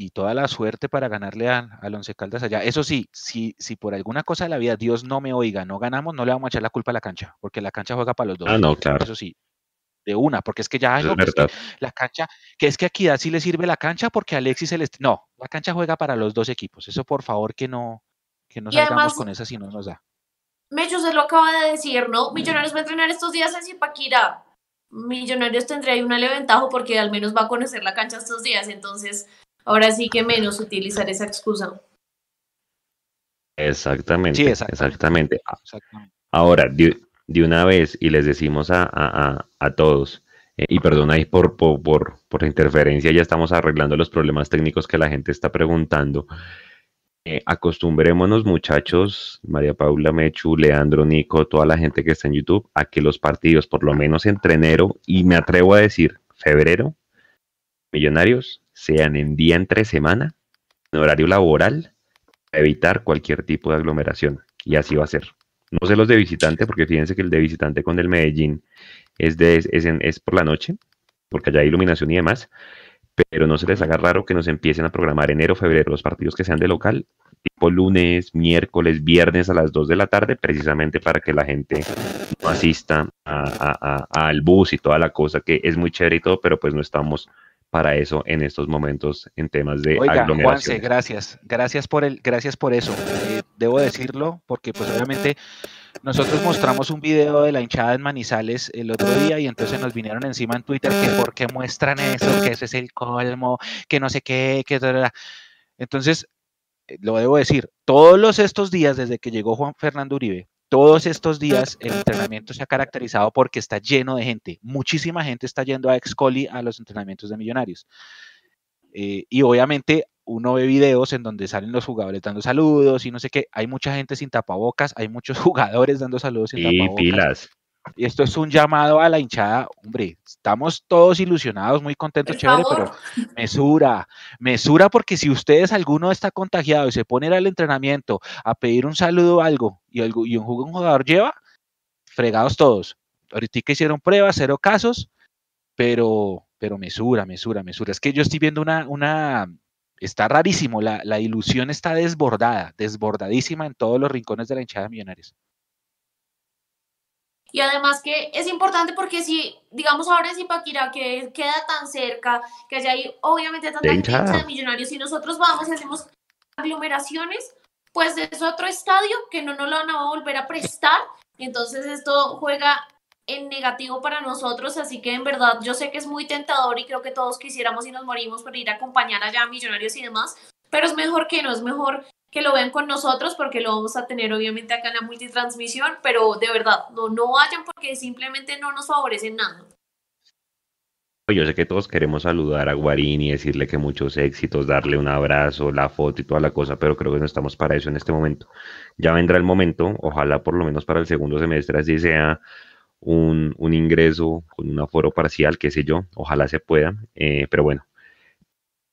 Speaker 4: Y toda la suerte para ganarle al, al Once Caldas allá. Eso sí, si, si por alguna cosa de la vida Dios no me oiga, no ganamos, no le vamos a echar la culpa a la cancha, porque la cancha juega para los dos.
Speaker 1: Ah, no, claro.
Speaker 4: Eso sí, de una, porque es que ya, no,
Speaker 1: es
Speaker 4: que la cancha, que es que a Equidad sí le sirve la cancha porque a Alexis se les... No, la cancha juega para los dos equipos. Eso por favor que no, que no
Speaker 2: Y
Speaker 4: salgamos
Speaker 2: además-
Speaker 4: con esa si no nos da.
Speaker 2: Mecho se lo acaba de decir, ¿no? Millonarios va a entrenar estos días en Zipaquirá. Millonarios tendría ahí una leve ventaja porque al menos va a conocer la cancha estos días, entonces ahora sí que menos utilizar esa excusa.
Speaker 1: Exactamente,
Speaker 4: Sí, exactamente.
Speaker 1: exactamente. Ahora, de, de una vez, y les decimos a, a- a- a todos, eh, y perdón ahí por, por, por, por la interferencia, ya estamos arreglando los problemas técnicos que la gente está preguntando. Eh, acostumbrémonos, muchachos, María Paula, Mechu, Leandro, Nico, toda la gente que está en YouTube, a que los partidos, por lo menos entre enero, y me atrevo a decir febrero, millonarios, sean en día entre semana, en horario laboral, para evitar cualquier tipo de aglomeración. Y así va a ser. No sé los de visitante, porque fíjense que el de visitante con el Medellín es, de, es, en- es por la noche, porque allá hay iluminación y demás, pero no se les haga raro que nos empiecen a programar enero, febrero, los partidos que sean de local, tipo lunes, miércoles, viernes a las 2 de la tarde, precisamente para que la gente no asista a- a- a- al bus y toda la cosa, que es muy chévere y todo, pero pues no estamos para eso en estos momentos en temas de
Speaker 4: Oiga, Juanse, gracias. Gracias por el, gracias por eso. Eh, debo decirlo, porque pues obviamente nosotros mostramos un video de la hinchada en Manizales el otro día y entonces nos vinieron encima en Twitter que por qué muestran eso, que eso es el colmo, que no sé qué, que entonces eh, lo debo decir, todos los estos días desde que llegó Juan Fernando Uribe, todos estos días el entrenamiento se ha caracterizado porque está lleno de gente. Muchísima gente está yendo a Excoli a los entrenamientos de millonarios. Eh, y obviamente uno ve videos en donde salen los jugadores dando saludos y no sé qué. Hay mucha gente sin tapabocas, hay muchos jugadores dando saludos sin
Speaker 1: Y
Speaker 4: tapabocas.
Speaker 1: pilas.
Speaker 4: Y esto es un llamado a la hinchada. Hombre, estamos todos ilusionados, muy contentos,
Speaker 2: Por
Speaker 4: chévere,
Speaker 2: favor.
Speaker 4: pero mesura, mesura, porque si ustedes alguno está contagiado y se pone al entrenamiento a pedir un saludo o algo y, algo, y un, jug- un jugador lleva, fregados todos. Ahorita hicieron pruebas, cero casos, pero, pero mesura, mesura, mesura. Es que yo estoy viendo una, una, está rarísimo, la, la ilusión está desbordada, desbordadísima en todos los rincones de la hinchada de Millonarios.
Speaker 2: Y además que es importante porque si, digamos ahora en Zipaquirá, que queda tan cerca, que allá hay obviamente tanta gente de millonarios, si nosotros vamos y hacemos aglomeraciones, pues es otro estadio que no nos lo van a volver a prestar. Y entonces esto juega en negativo para nosotros, así que en verdad yo sé que es muy tentador y creo que todos quisiéramos y nos morimos por ir a acompañar allá a millonarios y demás, pero es mejor que no, es mejor que lo vean con nosotros porque lo vamos a tener obviamente acá en la multitransmisión, pero de verdad, no, no vayan porque simplemente no nos favorecen nada.
Speaker 1: Yo sé que todos queremos saludar a Guarín y decirle que muchos éxitos, darle un abrazo, la foto y toda la cosa, pero creo que no estamos para eso en este momento. Ya vendrá el momento, ojalá por lo menos para el segundo semestre así sea un, un ingreso con un aforo parcial, qué sé yo, ojalá se pueda, eh, pero bueno,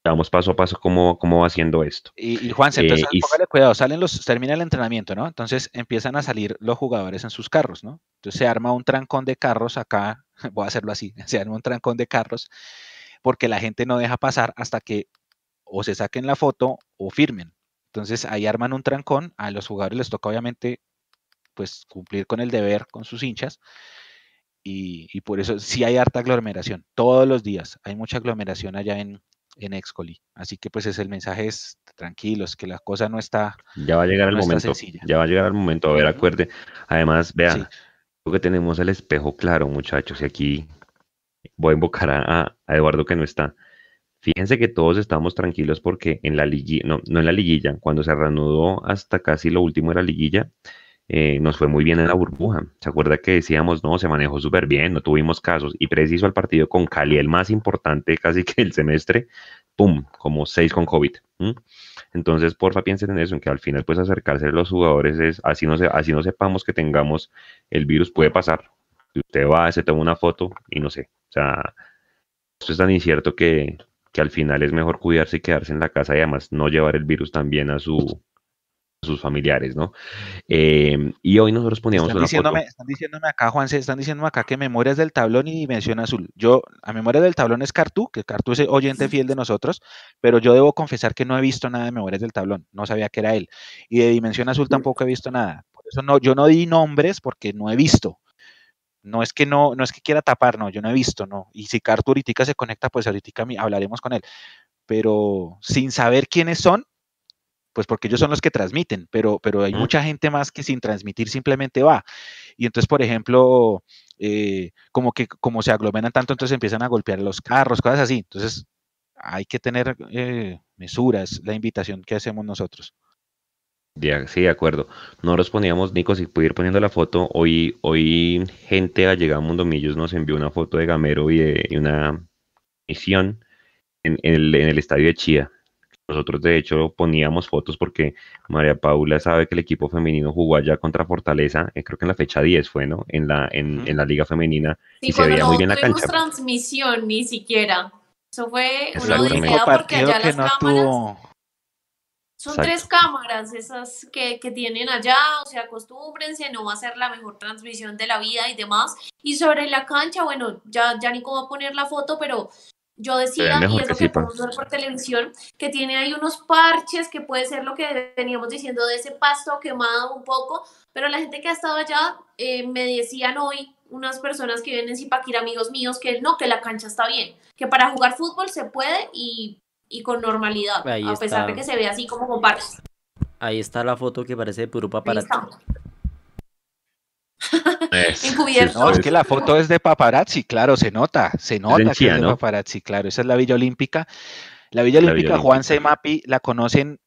Speaker 1: vamos paso a paso cómo, cómo va haciendo esto.
Speaker 4: Y,
Speaker 1: Eh,
Speaker 4: entonces
Speaker 1: y-
Speaker 4: póngale cuidado, salen los, termina el entrenamiento, ¿no? Entonces empiezan a salir los jugadores en sus carros, ¿no? Entonces se arma un trancón de carros acá, voy a hacerlo así, se arma un trancón de carros porque la gente no deja pasar hasta que o se saquen la foto o firmen. Entonces ahí arman un trancón, a los jugadores les toca obviamente pues cumplir con el deber con sus hinchas y, y por eso sí hay harta aglomeración, todos los días hay mucha aglomeración allá en, en Excoli. Así que pues es el mensaje es tranquilos, que la cosa no está
Speaker 1: Ya va a llegar el
Speaker 4: No
Speaker 1: momento, ya va a llegar el momento, a ver, acuerde. Además, vea,
Speaker 4: Sí.
Speaker 1: creo que tenemos el espejo claro, muchachos, y aquí voy a invocar a Eduardo que no está. Fíjense que todos estamos tranquilos porque en la liguilla, no, no en la liguilla, cuando se reanudó hasta casi lo último de la liguilla, eh, nos fue muy bien en la burbuja. ¿Se acuerda que decíamos, no, se manejó súper bien, no tuvimos casos? Y preciso al partido con Cali, el más importante casi que el semestre, ¡pum!, como seis con COVID. Entonces, porfa, piensen en eso, en que al final, pues acercarse a los jugadores es, así no, se, así no sepamos que tengamos el virus, puede pasar. Usted va, se toma una foto y no sé. O sea, esto es tan incierto que, que al final es mejor cuidarse y quedarse en la casa y además no llevar el virus también a su, sus familiares, ¿no? Eh, y hoy nosotros poníamos
Speaker 4: están diciéndome, Están diciéndome acá, Juan, están diciéndome acá que Memorias del Tablón y Dimensión Azul. Yo, a Memorias del Tablón es Cartú, que Cartú es oyente fiel de nosotros, pero yo debo confesar que no he visto nada de Memorias del Tablón, no sabía que era él. Y de Dimensión Azul tampoco he visto nada. Por eso no, yo no di nombres porque no he visto. No es que no, no es que quiera tapar, no, yo no he visto, no. Y si Cartú ahorita se conecta, pues ahorita hablaremos con él. Pero sin saber quiénes son, pues porque ellos son los que transmiten, pero, pero hay mucha gente más que sin transmitir simplemente va. Y entonces, por ejemplo, eh, como que como se aglomeran tanto, entonces empiezan a golpear los carros, cosas así. Entonces, hay que tener eh, mesuras, la invitación que hacemos nosotros.
Speaker 1: sí, de acuerdo. Nosotros poníamos, Nico, si pudiera ir poniendo la foto, hoy, hoy gente ha llegado a Mundo Millos nos envió una foto de Gamero y, de, una misión en, el, en el estadio de Chía. Nosotros de hecho poníamos fotos porque María Paula sabe que el equipo femenino jugó allá contra Fortaleza, eh, creo que en la fecha 10 fue, ¿no? En la, en, la liga femenina y se veía muy bien la cancha.
Speaker 2: transmisión ni siquiera. Eso fue una odisea porque allá las cámaras... Son tres cámaras esas que, que, tienen allá, o sea, acostúmbrense, no va a ser la mejor transmisión de la vida y demás. Y sobre la cancha, bueno, ya, ya ni cómo poner la foto, pero yo decía, y es lo que podemos ver por televisión, que tiene ahí unos parches que puede ser lo que veníamos diciendo de ese pasto quemado un poco, pero la gente que ha estado allá eh, me decían hoy, unas personas que vienen en Zipaquira, amigos míos, que no, que la cancha está bien, que para jugar fútbol se puede y, y con normalidad, a pesar de que se ve así como con parches.
Speaker 3: Ahí está la foto que parece de puro
Speaker 4: No, es que la foto es de paparazzi, claro, se nota, se nota que es de paparazzi, claro. Esa es la Villa Olímpica. La Villa Olímpica, Juan Semapi, la conocen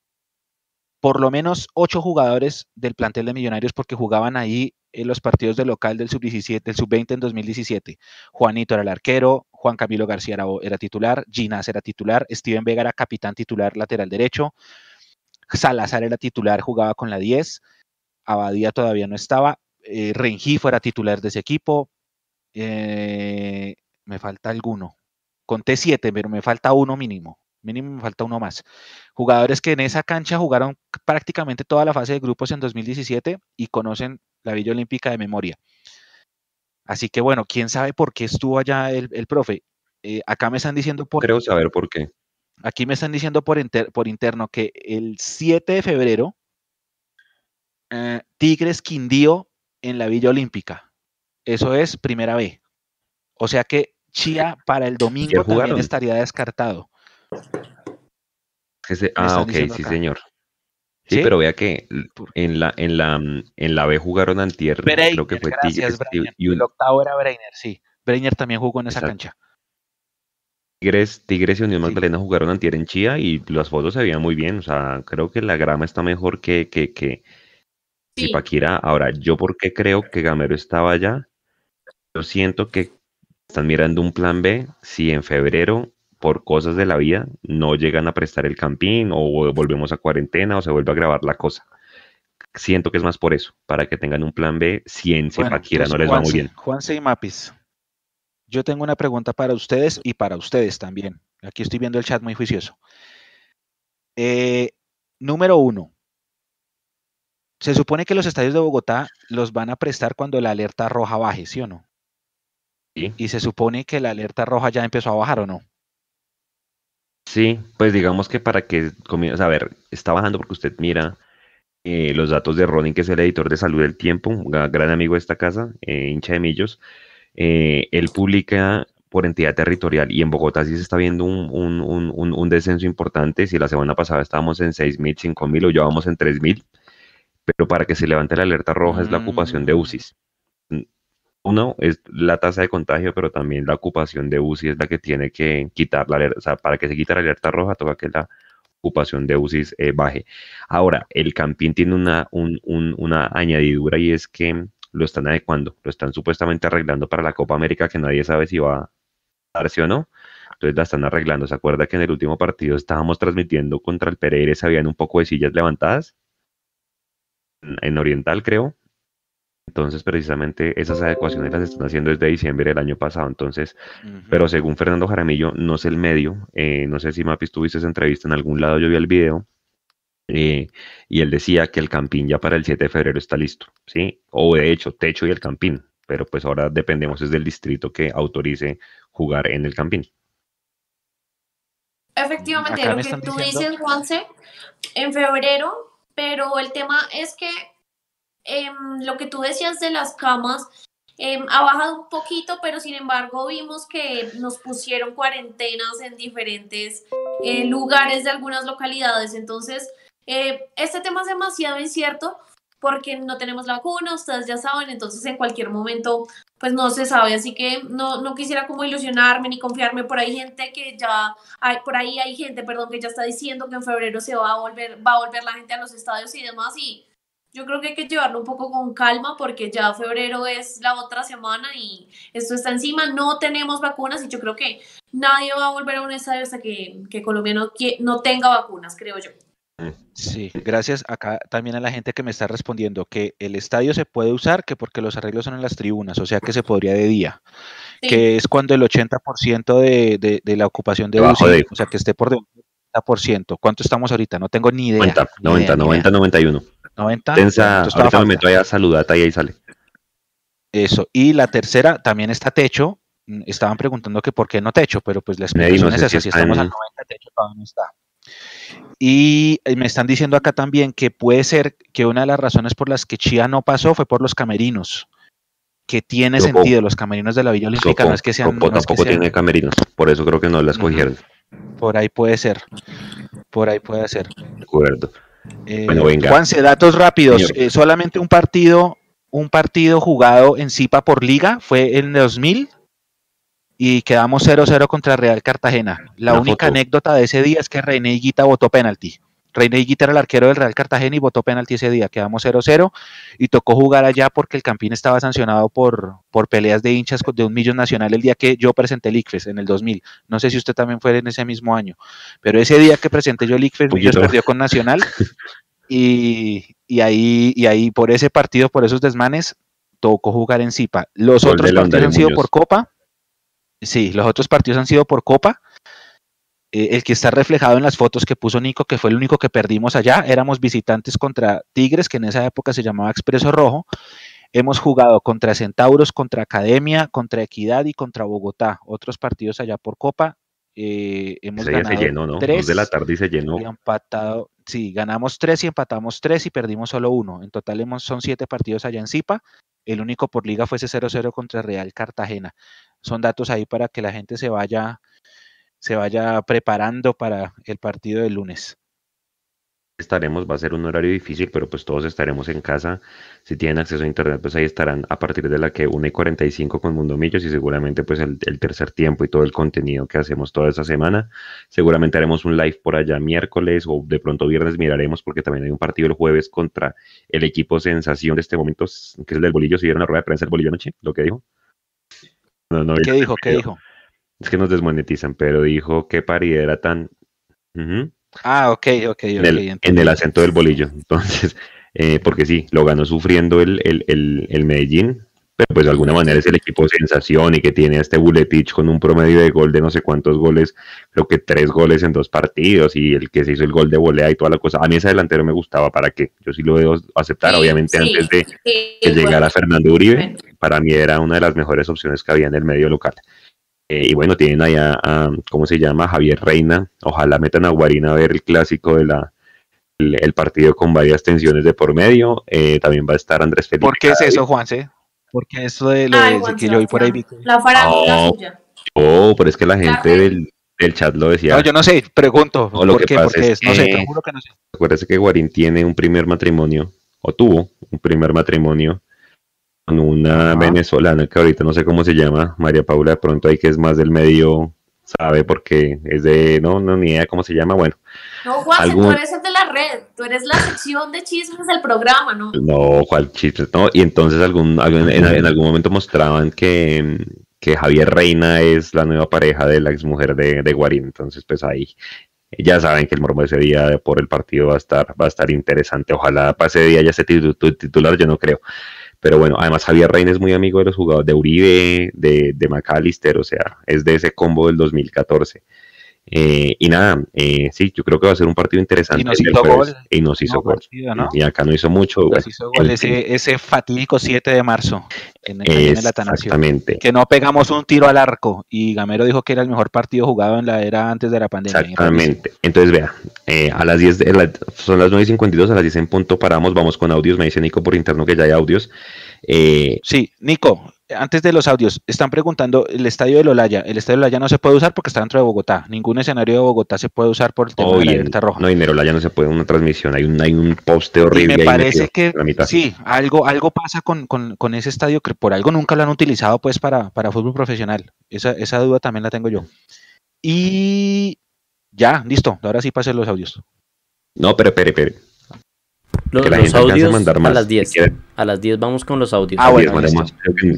Speaker 4: por lo menos ocho jugadores del plantel de Millonarios porque jugaban ahí en los partidos del local del sub-17, del sub-20 en 2017. Juanito era el arquero, Juan Camilo García era, titular, Ginas era titular, Steven Vega era capitán titular lateral derecho, Salazar era titular, jugaba con la 10, Abadía todavía no estaba, eh, Rengifo era titular de ese equipo. Eh, me falta alguno. Conté siete, pero me falta uno mínimo. Mínimo me falta uno más. Jugadores que en esa cancha jugaron prácticamente toda la fase de grupos en 2017 y conocen la Villa Olímpica de memoria. Así que bueno, quién sabe por qué estuvo allá el, profe. Eh, acá me están diciendo por.
Speaker 1: Creo saber por qué.
Speaker 4: Aquí me están diciendo por, por interno que el 7 de febrero eh, Tigres Quindío en la Villa Olímpica. Eso es primera B. O sea que Chía para el domingo también estaría descartado.
Speaker 1: ah, ok, sí, señor. Sí, pero vea que en la, en la, en la B jugaron antier, creo que fue
Speaker 4: Tigres. Y El octavo era Breiner, sí. Breiner también jugó en esa cancha.
Speaker 1: Tigres, Tigres y Unión Magdalena jugaron antier en Chía y las fotos se veían muy bien. O sea, creo que la grama está mejor que, que, que, Zipaquira. Ahora, ¿yo por qué creo que Gamero estaba allá? Yo siento que están mirando un plan B si en febrero, por cosas de la vida, no llegan a prestar el campín o volvemos a cuarentena o se vuelve a grabar la cosa. Siento que es más por eso, para que tengan un plan B si en Zipaquira no les va muy bien.
Speaker 4: Juan y Mapis, yo tengo una pregunta para ustedes y para ustedes también. Aquí estoy viendo el chat muy juicioso. Eh, número uno, se supone que los estadios de Bogotá los van a prestar cuando la alerta roja baje, ¿sí o no?
Speaker 1: Sí.
Speaker 4: Y se supone que la alerta roja ya empezó a bajar o no.
Speaker 1: Sí, pues digamos que para que comience, a ver, está bajando porque usted mira eh, los datos de Ronin, que es el editor de Salud del Tiempo, un gran amigo de esta casa, eh, hincha de Millos. Eh, él publica por entidad territorial y en Bogotá sí se está viendo un, un, un, un descenso importante. Si la semana pasada estábamos en 6.000, 5.000 o ya vamos en 3.000 pero para que se levante la alerta roja es la ocupación de mm. UCIs. Uno es la tasa de contagio, pero también la ocupación de UCI es la que tiene que quitar la alerta. O sea, para que se quite la alerta roja, toca que la ocupación de UCIs eh, baje. Ahora, el Campín tiene una, una añadidura y es que lo están adecuando, lo están supuestamente arreglando para la Copa América, que nadie sabe si va a darse o no, Entonces la están arreglando. ¿Se acuerda que en el último partido estábamos transmitiendo contra el Pereira? Habían un poco de sillas levantadas. En Oriental, creo. Entonces, precisamente esas adecuaciones las están haciendo desde diciembre del año pasado. Entonces, pero según Fernando Jaramillo, no sé el medio. Eh, no sé si Mapis tuviste esa entrevista en algún lado, yo vi el video. Eh, y él decía que el campín ya para el 7 de febrero está listo, ¿sí? O de hecho, techo y el campín. Pero pues ahora dependemos es del distrito que autorice jugar en el campín.
Speaker 2: Efectivamente, lo que tú dices, Juanse, en febrero, pero el tema es que Em, lo que tú decías de las camas em, ha bajado un poquito, pero sin embargo vimos que nos pusieron cuarentenas en diferentes eh, lugares de algunas localidades. Entonces, eh, este tema es demasiado incierto porque no tenemos la vacuna, ustedes ya saben, entonces en cualquier momento pues no se sabe, así que no, no quisiera como ilusionarme ni confiarme, por ahí gente que ya, hay, por ahí hay gente, perdón, que ya está diciendo que en febrero se va a volver, va a volver la gente a los estadios y demás, y yo creo que hay que llevarlo un poco con calma porque ya febrero es la otra semana y esto está encima. No tenemos vacunas y yo creo que nadie va a volver a un estadio hasta que, que Colombia no, no tenga vacunas, creo yo.
Speaker 4: Sí, gracias acá también a la gente que me está respondiendo que el estadio se puede usar, que porque los arreglos son en las tribunas, o sea que se podría de día, que es cuando el 80% de, de, de, la ocupación de UCI, o sea que esté por debajo del 80%. ¿Cuánto estamos ahorita? No tengo ni idea.
Speaker 1: 90, 90, 90, 91.
Speaker 4: 90.
Speaker 1: Tensa, ahorita me meto ahí a saludata y ahí sale.
Speaker 4: Eso. Y la tercera también está techo. Mm, estaban preguntando que por qué no techo, pero pues la explicación es esa. Si estamos al 90, techo todavía no está. Y me están diciendo acá también que puede ser que una de las razones por las que Chía no pasó fue por los camerinos. Que tiene sentido, los camerinos de la Villa Olímpica no es que sean.
Speaker 1: no tampoco tiene camerinos, por eso creo que no la escogieron.
Speaker 4: Por ahí puede ser. Por ahí puede ser.
Speaker 1: De acuerdo.
Speaker 4: Eh, bueno, venga. Juanse, datos rápidos. Eh, solamente un partido, un partido jugado en Zipa por liga fue en 2000 y quedamos 0-0 contra Real Cartagena. La única anécdota de ese día es que René Higuita votó penalti. René Higuita era el arquero del Real Cartagena y votó penalti ese día. Quedamos 0-0 y tocó jugar allá porque el Campín estaba sancionado por, por peleas de hinchas de un millón nacional el día que yo presenté el ICFES en el 2000. No sé si usted también fue en ese mismo año, pero ese día que presenté yo el ICFES, perdió con Nacional y, y, ahí, y ahí por ese partido, por esos desmanes, tocó jugar en Zipa. Los otros partidos han sido por Copa. Sí, los otros partidos han sido por Copa eh, el que está reflejado en las fotos que puso Nico, que fue el único que perdimos allá, éramos visitantes contra Tigres, que en esa época se llamaba Expreso Rojo. Hemos jugado contra Centauros, contra Academia, contra Equidad y contra Bogotá. Otros partidos allá por Copa. Eh, hemos ganado
Speaker 1: se llenó, ¿no? tres. de la tarde se llenó.
Speaker 4: Y empatado, sí, ganamos tres y empatamos tres y perdimos solo uno. En total hemos, son siete partidos allá en Zipa. El único por liga fue ese 0-0 contra Real Cartagena. Son datos ahí para que la gente se vaya se vaya preparando para el partido del lunes.
Speaker 1: Estaremos, va a ser un horario difícil, pero pues todos estaremos en casa. Si tienen acceso a internet, pues ahí estarán a partir de la que 1 y 45 con Mundo Millos y seguramente pues el, tercer tiempo y todo el contenido que hacemos toda esta semana. Seguramente haremos un live por allá miércoles o de pronto viernes miraremos porque también hay un partido el jueves contra el equipo sensación de este momento, que es el del bolillo. ¿Si vieron la rueda de prensa del bolillo anoche? ¿Lo que dijo?
Speaker 4: ¿Qué dijo? ¿Qué dijo?
Speaker 1: Es que nos desmonetizan, pero dijo que paridad era tan.
Speaker 4: Ah, ok, ok,
Speaker 1: en, el, en el acento del bolillo. Entonces, eh, porque sí, lo ganó sufriendo el, el, el, el, Medellín, pero pues de alguna manera es el equipo sensación y que tiene a este Buletich con un promedio de gol de no sé cuántos goles, creo que tres goles en dos partidos y el que se hizo el gol de volea y toda la cosa. A mí ese delantero me gustaba para que yo sí lo debo aceptar, obviamente antes de que llegara Fernando Uribe, para mí era una de las mejores opciones que había en el medio local. Eh, y bueno, tienen allá a, ¿cómo se llama? Javier Reina. Ojalá metan a Guarina a ver el clásico de la el, partido con varias tensiones de por medio. Eh, también va a estar Andrés Felipe.
Speaker 4: ¿Por qué es eso, Juanse? Porque eso de lo que yo vi por ahí.
Speaker 2: La farándula suya.
Speaker 1: Oh, pero es que la gente del, chat lo decía.
Speaker 4: No, yo no sé, pregunto.
Speaker 1: O lo que
Speaker 4: qué?
Speaker 1: Pasa es,
Speaker 4: no sé, te juro que no sé.
Speaker 1: Acuérdese que Guarín tiene un primer matrimonio, o tuvo un primer matrimonio una venezolana que ahorita no sé cómo se llama, María Paula, de pronto hay que es más del medio, sabe, porque es de, no, no, ni idea cómo se llama, bueno.
Speaker 2: No, Juan, tú eres el de la red, tú eres la sección de chismes del programa, ¿no?
Speaker 1: No, ¿cuál chismes? No, y entonces algún, en, algún momento mostraban que, que Javier Reina es la nueva pareja de la exmujer de, de Guarín. Entonces, pues ahí ya saben que el morbo ese día por el partido va a estar, va a estar interesante. Ojalá pase día ya se titular, yo no creo. Pero bueno, además Javier Reina es muy amigo de los jugadores de Uribe, de, de McAllister, o sea, es de ese combo del 2014. Eh, y nada, eh, sí, yo creo que va a ser un partido interesante. Y nos hizo gol. Y nos hizo gol. Y acá no hizo mucho.
Speaker 4: hizo gol ese, ese, fatídico 7 de marzo en el, Exactamente. Que no pegamos un tiro al arco. Y Gamero dijo que era el mejor partido jugado en la era antes de la pandemia.
Speaker 1: Exactamente. Entonces, vea, eh, a las 10, son las 9.52, a las 10 en punto paramos, vamos con audios. Me dice Nico por interno que ya hay audios.
Speaker 4: sí, Nico, antes de los audios, están preguntando el estadio de Olaya. El estadio de Olaya no se puede usar porque está dentro de Bogotá. Ningún escenario de Bogotá se puede usar por el tema de la alerta roja.
Speaker 1: No, en Olaya no se puede una transmisión. Hay un, hay un poste horrible.
Speaker 4: Y me parece que sí, algo, algo pasa con, con, con, ese estadio que por algo nunca lo han utilizado pues para, para fútbol profesional. Esa, esa duda también la tengo yo. Y ya, listo. Ahora sí pasen los audios.
Speaker 1: No, pero, pero, pero.
Speaker 3: Los, audios a, las 10. A las 10 vamos con los audios.
Speaker 4: Ah, bueno,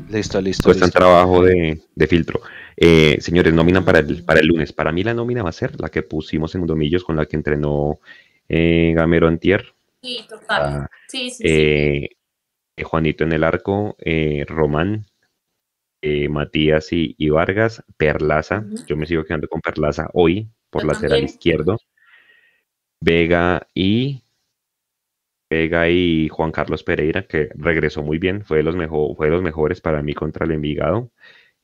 Speaker 4: listo. listo,
Speaker 1: Cuesta trabajo de, filtro. Eh, señores, nómina para el, para el lunes. Para mí la nómina va a ser la que pusimos en Domillos con la que entrenó eh, Gamero Antier.
Speaker 2: Sí, total. Ah, sí, sí,
Speaker 1: eh, Juanito en el arco, Román, Matías y, Vargas, Perlaza. Yo me sigo quedando con Perlaza hoy por lateral izquierdo. Vega y Vega y Juan Carlos Pereira, que regresó muy bien, fue de los, mejor, fue de los mejores para mí contra el Envigado.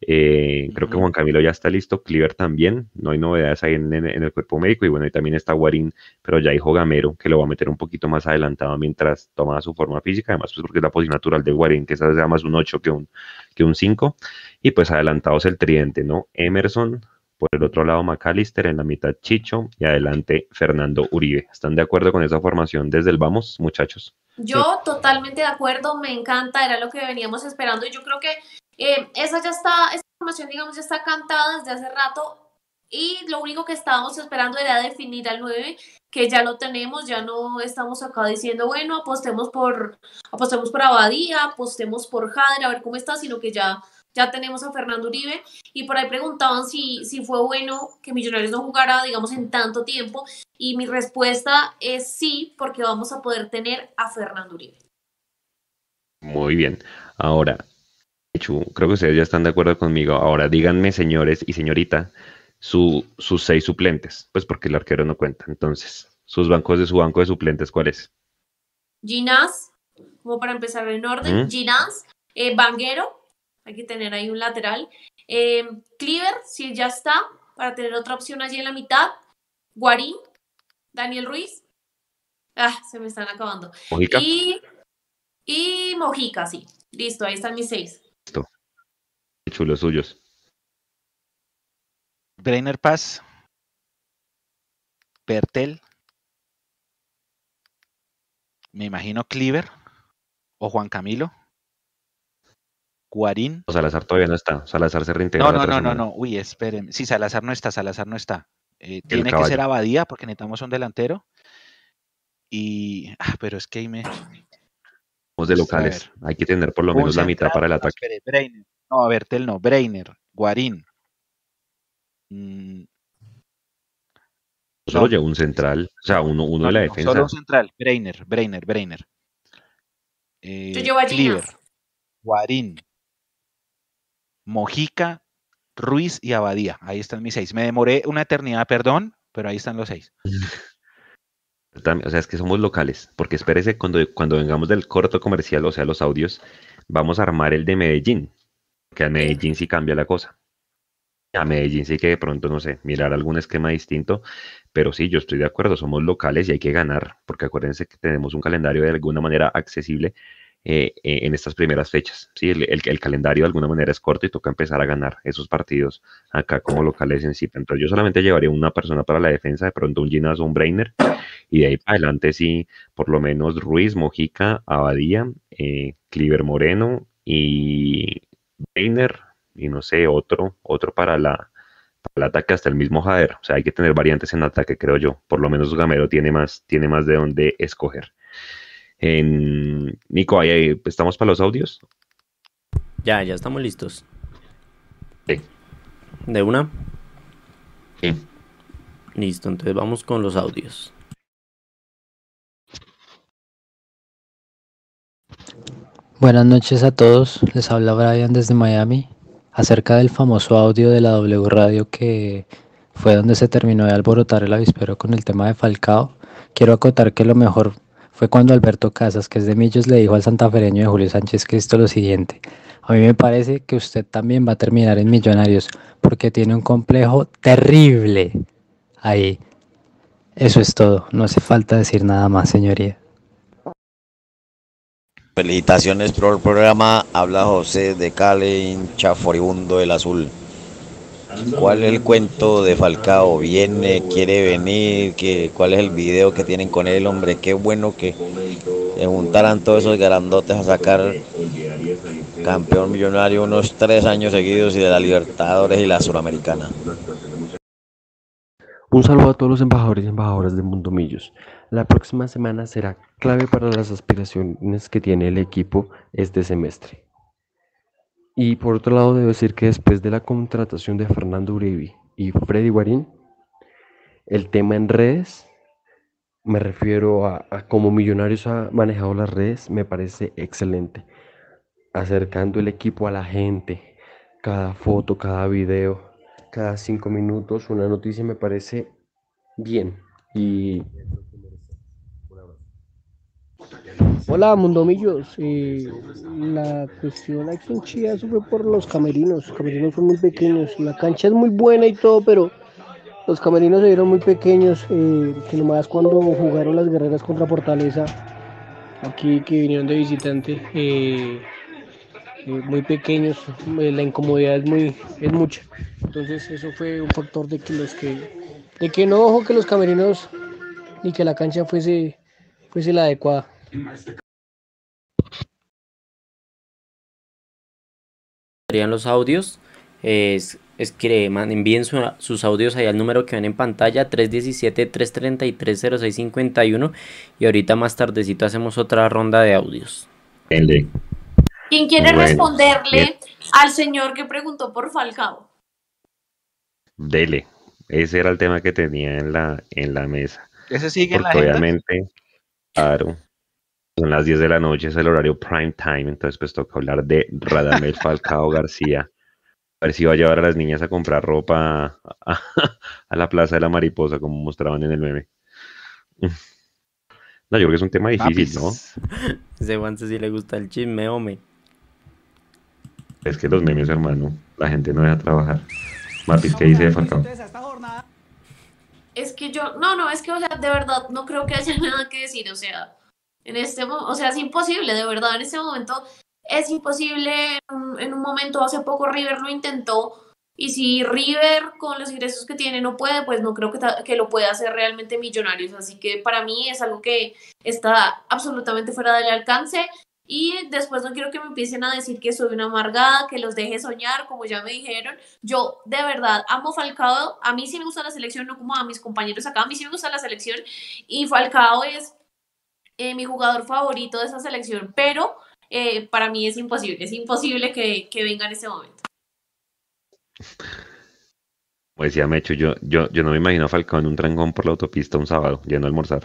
Speaker 1: Eh, creo que Juan Camilo ya está listo, Cliver también, no hay novedades ahí en, el cuerpo médico y bueno, y también está Guarín, pero ya dijo Gamero que lo va a meter un poquito más adelantado mientras toma su forma física, además pues porque es la posición natural de Guarín, que es más un 8 que un, que un 5, y pues adelantados el tridente, ¿no? Emerson, por el otro lado McAllister, en la mitad Chicho y adelante Fernando Uribe. ¿Están de acuerdo con esa formación desde el vamos, muchachos?
Speaker 2: Yo totalmente de acuerdo, me encanta, era lo que veníamos esperando y yo creo que eh, esa ya está, esa formación digamos ya está cantada desde hace rato y lo único que estábamos esperando era definir al 9 que ya lo tenemos, ya no estamos acá diciendo, bueno, apostemos por, apostemos por Abadía, apostemos por Jader, a ver cómo está, sino que ya ya tenemos a Fernando Uribe y por ahí preguntaban si, si fue bueno que Millonarios no jugara, digamos, en tanto tiempo y mi respuesta es sí, porque vamos a poder tener a Fernando Uribe.
Speaker 1: Muy bien. Ahora, creo que ustedes ya están de acuerdo conmigo. Ahora díganme, señores y señorita, su, sus seis suplentes, pues porque el arquero no cuenta. Entonces, sus bancos de su banco de suplentes, ¿cuál es?
Speaker 2: Ginás, como para empezar en orden, ¿Mm? Ginás, eh, Banguero, hay que tener ahí un lateral. Eh, Cleaver, si ya está, para tener otra opción allí en la mitad. Guarín, Daniel Ruiz. Ah, se me están acabando.
Speaker 1: Mojica.
Speaker 2: Y, y Mojica, sí. Listo, ahí están mis seis.
Speaker 1: Listo. Chulos suyos.
Speaker 4: Brainer Paz. Pertel. Me imagino Cleaver o Juan Camilo. Guarín.
Speaker 1: O Salazar todavía no está. Salazar se reintegra.
Speaker 4: No, no, no, no, no. Uy, espérenme. Sí, Salazar no está, Salazar no está. Eh, tiene que ser Abadía porque necesitamos un delantero. Y. Ah, pero es que ahí me.
Speaker 1: de locales. Hay que tener por lo menos la mitad para el ataque.
Speaker 4: espere, Breiner. No, a ver, Tel no. Breiner, Guarín. Mm.
Speaker 1: Solo lleva un central. O sea, uno, uno de la defensa.
Speaker 4: Solo un central. Breiner, Breiner, Breiner.
Speaker 2: Eh, Yo llevo a
Speaker 4: Guarín. Mojica, Ruiz y Abadía. Ahí están mis seis. Me demoré una eternidad, perdón, pero ahí están los seis.
Speaker 1: O sea, es que somos locales, porque espérese cuando, cuando vengamos del corto comercial, o sea, los audios, vamos a armar el de Medellín, que a Medellín sí cambia la cosa. A Medellín sí que de pronto, no sé, mirar algún esquema distinto, pero sí, yo estoy de acuerdo, somos locales y hay que ganar, porque acuérdense que tenemos un calendario de alguna manera accesible eh, eh, en estas primeras fechas. ¿sí? El, calendario de alguna manera es corto y toca empezar a ganar esos partidos acá como locales en sí. Entonces yo solamente llevaría una persona para la defensa, de pronto un Ginas o un Brainer, y de ahí para adelante sí, por lo menos Ruiz, Mojica, Abadía, eh, Cliver Moreno y Brainer, y no sé, otro, otro para la, el ataque hasta el mismo Jader. O sea, hay que tener variantes en ataque, creo yo. Por lo menos Gamero tiene más, tiene más de dónde escoger. En... Nico, ¿estamos para los audios?
Speaker 3: Ya, ya estamos listos.
Speaker 1: Sí.
Speaker 3: ¿De una?
Speaker 1: Sí.
Speaker 3: Listo, entonces vamos con los audios.
Speaker 6: Buenas noches a todos, les habla Brian desde Miami acerca del famoso audio de la W Radio que fue donde se terminó de alborotar el avispero con el tema de Falcao. Quiero acotar que lo mejor fue cuando Alberto Casas, que es de Millos, le dijo al santafereño de Julio Sánchez Cristo lo siguiente. A mí me parece que usted también va a terminar en Millonarios porque tiene un complejo terrible ahí. Eso es todo, no hace falta decir nada más, señoría.
Speaker 7: Felicitaciones por el programa. Habla José de Cali, hincha furibundo del azul. ¿Cuál es el cuento de Falcao? ¿Viene? ¿Quiere venir? ¿Qué, ¿Cuál es el video que tienen con él? Hombre, qué bueno que se juntaran todos esos grandotes a sacar campeón millonario unos tres años seguidos y de la Libertadores y la Suramericana.
Speaker 8: Un saludo a todos los embajadores y embajadoras de Mundo Millos. La próxima semana será clave para las aspiraciones que tiene el equipo este semestre. Y por otro lado, debo decir que después de la contratación de Fernando Uribe y Freddy Guarín, el tema en redes, me refiero a, a cómo Millonarios ha manejado las redes, me parece excelente. Acercando el equipo a la gente, cada foto, cada video, cada cinco minutos, una noticia me parece bien. Y
Speaker 9: Hola, Mundomillos. Eh, la cuestión aquí en Chía fue por los camerinos. Los camerinos son muy pequeños. La cancha es muy buena y todo, pero los camerinos se vieron muy pequeños. Eh, que nomás cuando jugaron las guerreras contra Fortaleza, aquí que vinieron de visitante, eh, eh, muy pequeños, la incomodidad es muy es mucha. Entonces eso fue un factor de que los que de que no ojo que los camerinos ni que la cancha fuese fuese la adecuada.
Speaker 3: Serían los audios. Es, es que envíen su- sus audios ahí al número que ven en pantalla, 317-333-0651. Y ahorita más tardecito hacemos otra ronda de audios.
Speaker 2: ¿Quién quiere
Speaker 1: Bueno,
Speaker 2: responderle
Speaker 1: bien.
Speaker 2: al señor que preguntó por Falcao?
Speaker 1: Dele. Ese era el tema que tenía en la, en la mesa.
Speaker 4: Ese sigue en la
Speaker 1: Porque
Speaker 4: agenda.
Speaker 1: obviamente, claro, son las 10 de la noche, es el horario prime time, entonces pues toca hablar de Radamel Falcao García. A ver si va a llevar a las niñas a comprar ropa a, a la Plaza de la Mariposa, como mostraban en el meme. No, yo creo que es un tema difícil, ¿no?
Speaker 3: Ese guante si le gusta el chisme, hombre.
Speaker 1: Es que los memes, hermano, la gente no deja trabajar. Mapis, ¿qué dice de Falcao?
Speaker 2: Es que yo, no, no, es que, o sea, de verdad, no creo que haya nada que decir, o sea, en este, o sea, es imposible, de verdad, en este momento es imposible, en un- en un momento hace poco River lo intentó, y si River con los ingresos que tiene no puede, pues no creo que, que lo pueda hacer realmente Millonarios, así que para mí es algo que está absolutamente fuera del alcance, y después no quiero que me empiecen a decir que soy una amargada, que los deje soñar, como ya me dijeron, yo de verdad amo Falcao, a mí sí me gusta la selección, no como a mis compañeros acá, a mí sí me gusta la selección y Falcao es eh, mi jugador favorito de esa selección, pero eh, para mí es imposible, es imposible que, que venga en ese momento.
Speaker 1: Como decía Mecho, yo, yo, yo no me imagino a Falcao en un trancón por la autopista un sábado, yendo a almorzar.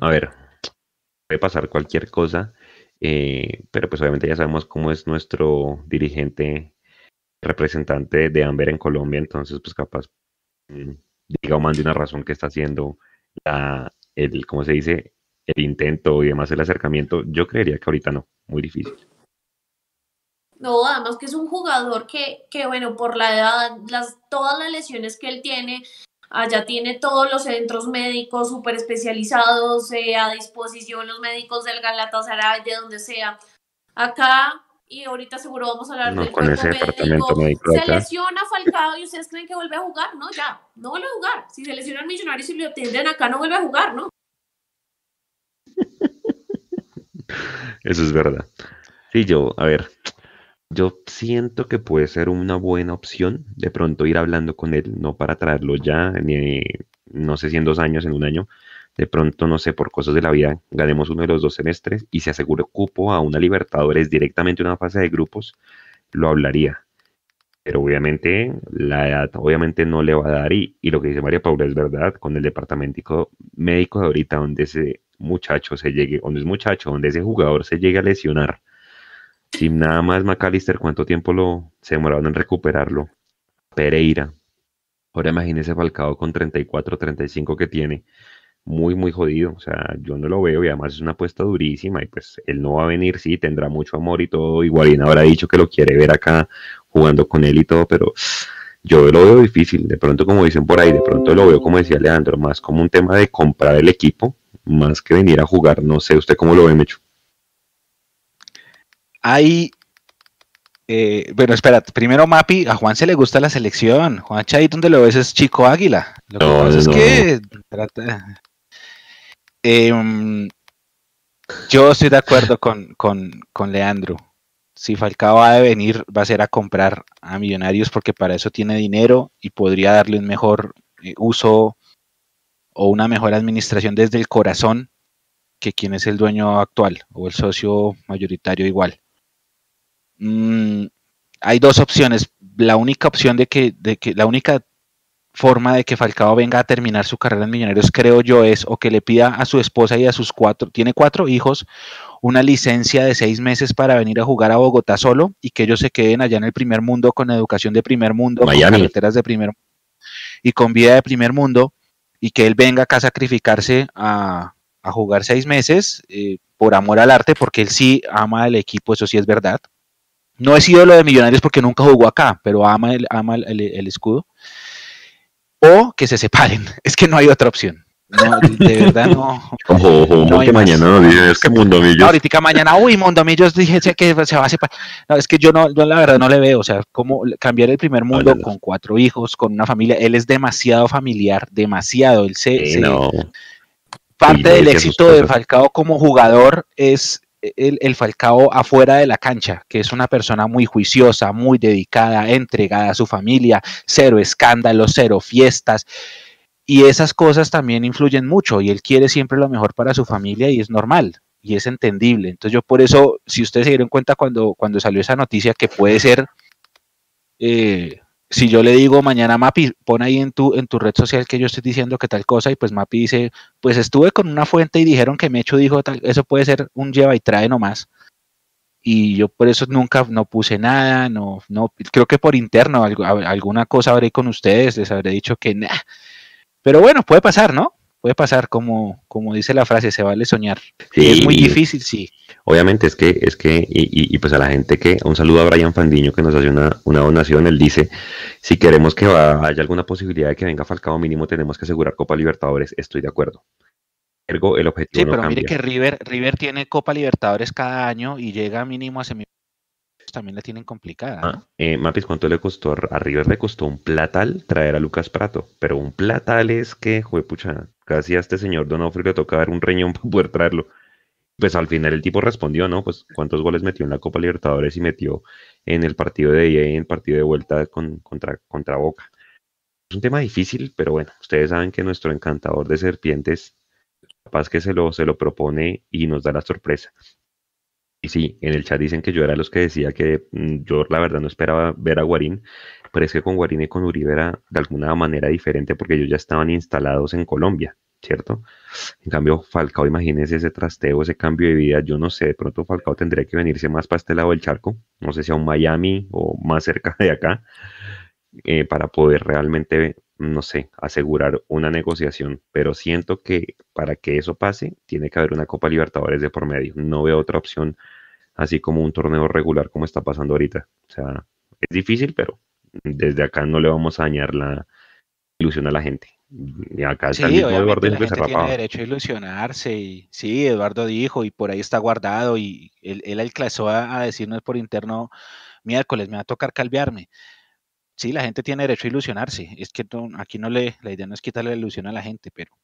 Speaker 1: A ver, puede pasar cualquier cosa, eh, pero pues obviamente ya sabemos cómo es nuestro dirigente representante de Amber en Colombia, entonces pues capaz mm, diga o mande una razón que está haciendo la, el, ¿cómo se dice? El intento y demás, el acercamiento. Yo creería que ahorita no, muy difícil.
Speaker 2: No, además que es un jugador que, que bueno, por la edad, las, todas las lesiones que él tiene, allá tiene todos los centros médicos súper especializados eh, a disposición, los médicos del Galatasaray, de donde sea. Acá, y ahorita seguro vamos a hablar
Speaker 1: No,
Speaker 2: del
Speaker 1: con ese departamento médico
Speaker 2: Se lesiona Falcao y ustedes creen que vuelve a jugar, ¿no? Ya, no vuelve a jugar. Si se lesiona el millonario y lo atienden acá, no vuelve a jugar, ¿no?
Speaker 1: Eso es verdad. Sí, yo, a ver, yo siento que puede ser una buena opción de pronto ir hablando con él, no para traerlo ya, ni no sé si en dos años, en un año, de pronto, no sé, por cosas de la vida, ganemos uno de los dos semestres y se asegure cupo a una Libertadores directamente una fase de grupos, lo hablaría. pero obviamente la edad obviamente no le va a dar y, y lo que dice María Paula es verdad, con el departamento médico de ahorita donde ese muchacho se llegue, donde es muchacho, donde ese jugador se llegue a lesionar, sin nada más McAllister, ¿cuánto tiempo lo se demoraron en recuperarlo? Pereira, ahora imagínese Falcao con 34, 35 que tiene, muy, muy jodido. O sea, yo no lo veo y además es una apuesta durísima y pues él no va a venir, sí, tendrá mucho amor y todo. Igualín habrá dicho que lo quiere ver acá jugando con él y todo, pero yo lo veo difícil. De pronto, como dicen por ahí, de pronto lo veo, como decía Leandro, más como un tema de comprar el equipo, más que venir a jugar. No sé, ¿usted cómo lo ve, Mecho?
Speaker 4: Hay eh, bueno, espera, primero Mapi, a Juan se le gusta la selección. Juan Chay, ¿dónde lo ves? Es Chico Águila. Lo que pasa es que Em, yo estoy de acuerdo con, con, Leandro. Si Falcao va a venir, va a ser a comprar a Millonarios porque para eso tiene dinero y podría darle un mejor eh, uso o una mejor administración desde el corazón que quien es el dueño actual o el socio mayoritario igual. Mm, hay dos opciones. La única opción de que, de que la única forma de que Falcao venga a terminar su carrera en Millonarios, creo yo, es o que le pida a su esposa y a sus cuatro, tiene cuatro hijos, una licencia de seis meses para venir a jugar a Bogotá solo y que ellos se queden allá en el primer mundo con educación de primer mundo, con carreteras de primer y con vida de primer mundo y que él venga acá a sacrificarse a, jugar seis meses eh, por amor al arte, porque él sí ama el equipo, eso sí es verdad. No he sido lo de Millonarios porque nunca jugó acá, pero ama el, ama el escudo o que se separen. Es que no hay otra opción. No, de verdad no.
Speaker 1: Ojo, ojo, no que mañana no dices que Mundomillos.
Speaker 4: ahorita mañana, uy, Mundomillos dije que se va a separar. No, es que yo no, yo la verdad no le veo, o sea, cómo cambiar el primer mundo con cuatro hijos, con una familia, él es demasiado familiar, demasiado, él se, parte del éxito de Falcao como jugador es el, Falcao afuera de la cancha, que es una persona muy juiciosa, muy dedicada, entregada a su familia, cero escándalos, cero fiestas. Y esas cosas también influyen mucho y él quiere siempre lo mejor para su familia y es normal y es entendible. Entonces yo por eso, si ustedes se dieron cuenta cuando, cuando salió esa noticia que puede ser eh, si yo le digo mañana Mapi, pon ahí en tu, en tu red social que yo estoy diciendo que tal cosa, y pues Mapi dice, pues estuve con una fuente y dijeron que Mecho dijo tal, eso puede ser un lleva y trae nomás. Y yo por eso nunca no puse nada, no, no, creo que por interno alguna cosa habré con ustedes, les habré dicho que nada. Pero bueno, puede pasar, ¿no? Puede pasar como, como dice la frase, se vale soñar. es muy difícil, sí.
Speaker 1: Obviamente es que, es que, y, y, pues a la gente que, un saludo a Brian Fandiño que nos hace una, una donación, él dice, si queremos que haya alguna posibilidad de que venga Falcao mínimo, tenemos que asegurar Copa Libertadores, estoy de acuerdo. Ergo, el objetivo
Speaker 4: sí, pero mire que River, River tiene Copa Libertadores cada año y llega mínimo a semifinales también la tienen complicada.
Speaker 1: Ah, eh, Mapis, ¿cuánto le costó? A River le costó un platal traer a Lucas Prato, pero un platal es que, pucha, casi a este señor Donofrio le toca dar un reñón para poder traerlo. Pues al final el tipo respondió, ¿no? Pues cuántos goles metió en la Copa Libertadores y metió en el partido de ida y en el partido de vuelta contra, contra Boca. Es un tema difícil, pero bueno, ustedes saben que nuestro encantador de serpientes capaz que se lo, se lo propone y nos da la sorpresa. Y sí, en el chat dicen que yo era los que decía que mm, yo la verdad no esperaba ver a Guarín, pero es que con Guarín y con Uribe era de alguna manera diferente porque ellos ya estaban instalados en Colombia, ¿cierto? En cambio, Falcao, imagínese ese trasteo, ese cambio de vida, yo no sé, de pronto Falcao tendría que venirse más para este lado del charco, no sé si a un Miami o más cerca de acá, eh, para poder realmente, no sé, asegurar una negociación, pero siento que para que eso pase, tiene que haber una Copa Libertadores de por medio, no veo otra opción así como un torneo regular como está pasando ahorita. O sea, es difícil, pero desde acá no le vamos a dañar la ilusión a la gente.
Speaker 4: Y acá sí, Eduardo la gente tiene derecho a ilusionarse y sí, Eduardo dijo y por ahí está guardado y él, él alcanzó a, a decirnos por interno miércoles me va a tocar calvearme sí, la gente tiene derecho a ilusionarse. Es que aquí no le, la idea no es quitarle la ilusión a la gente, pero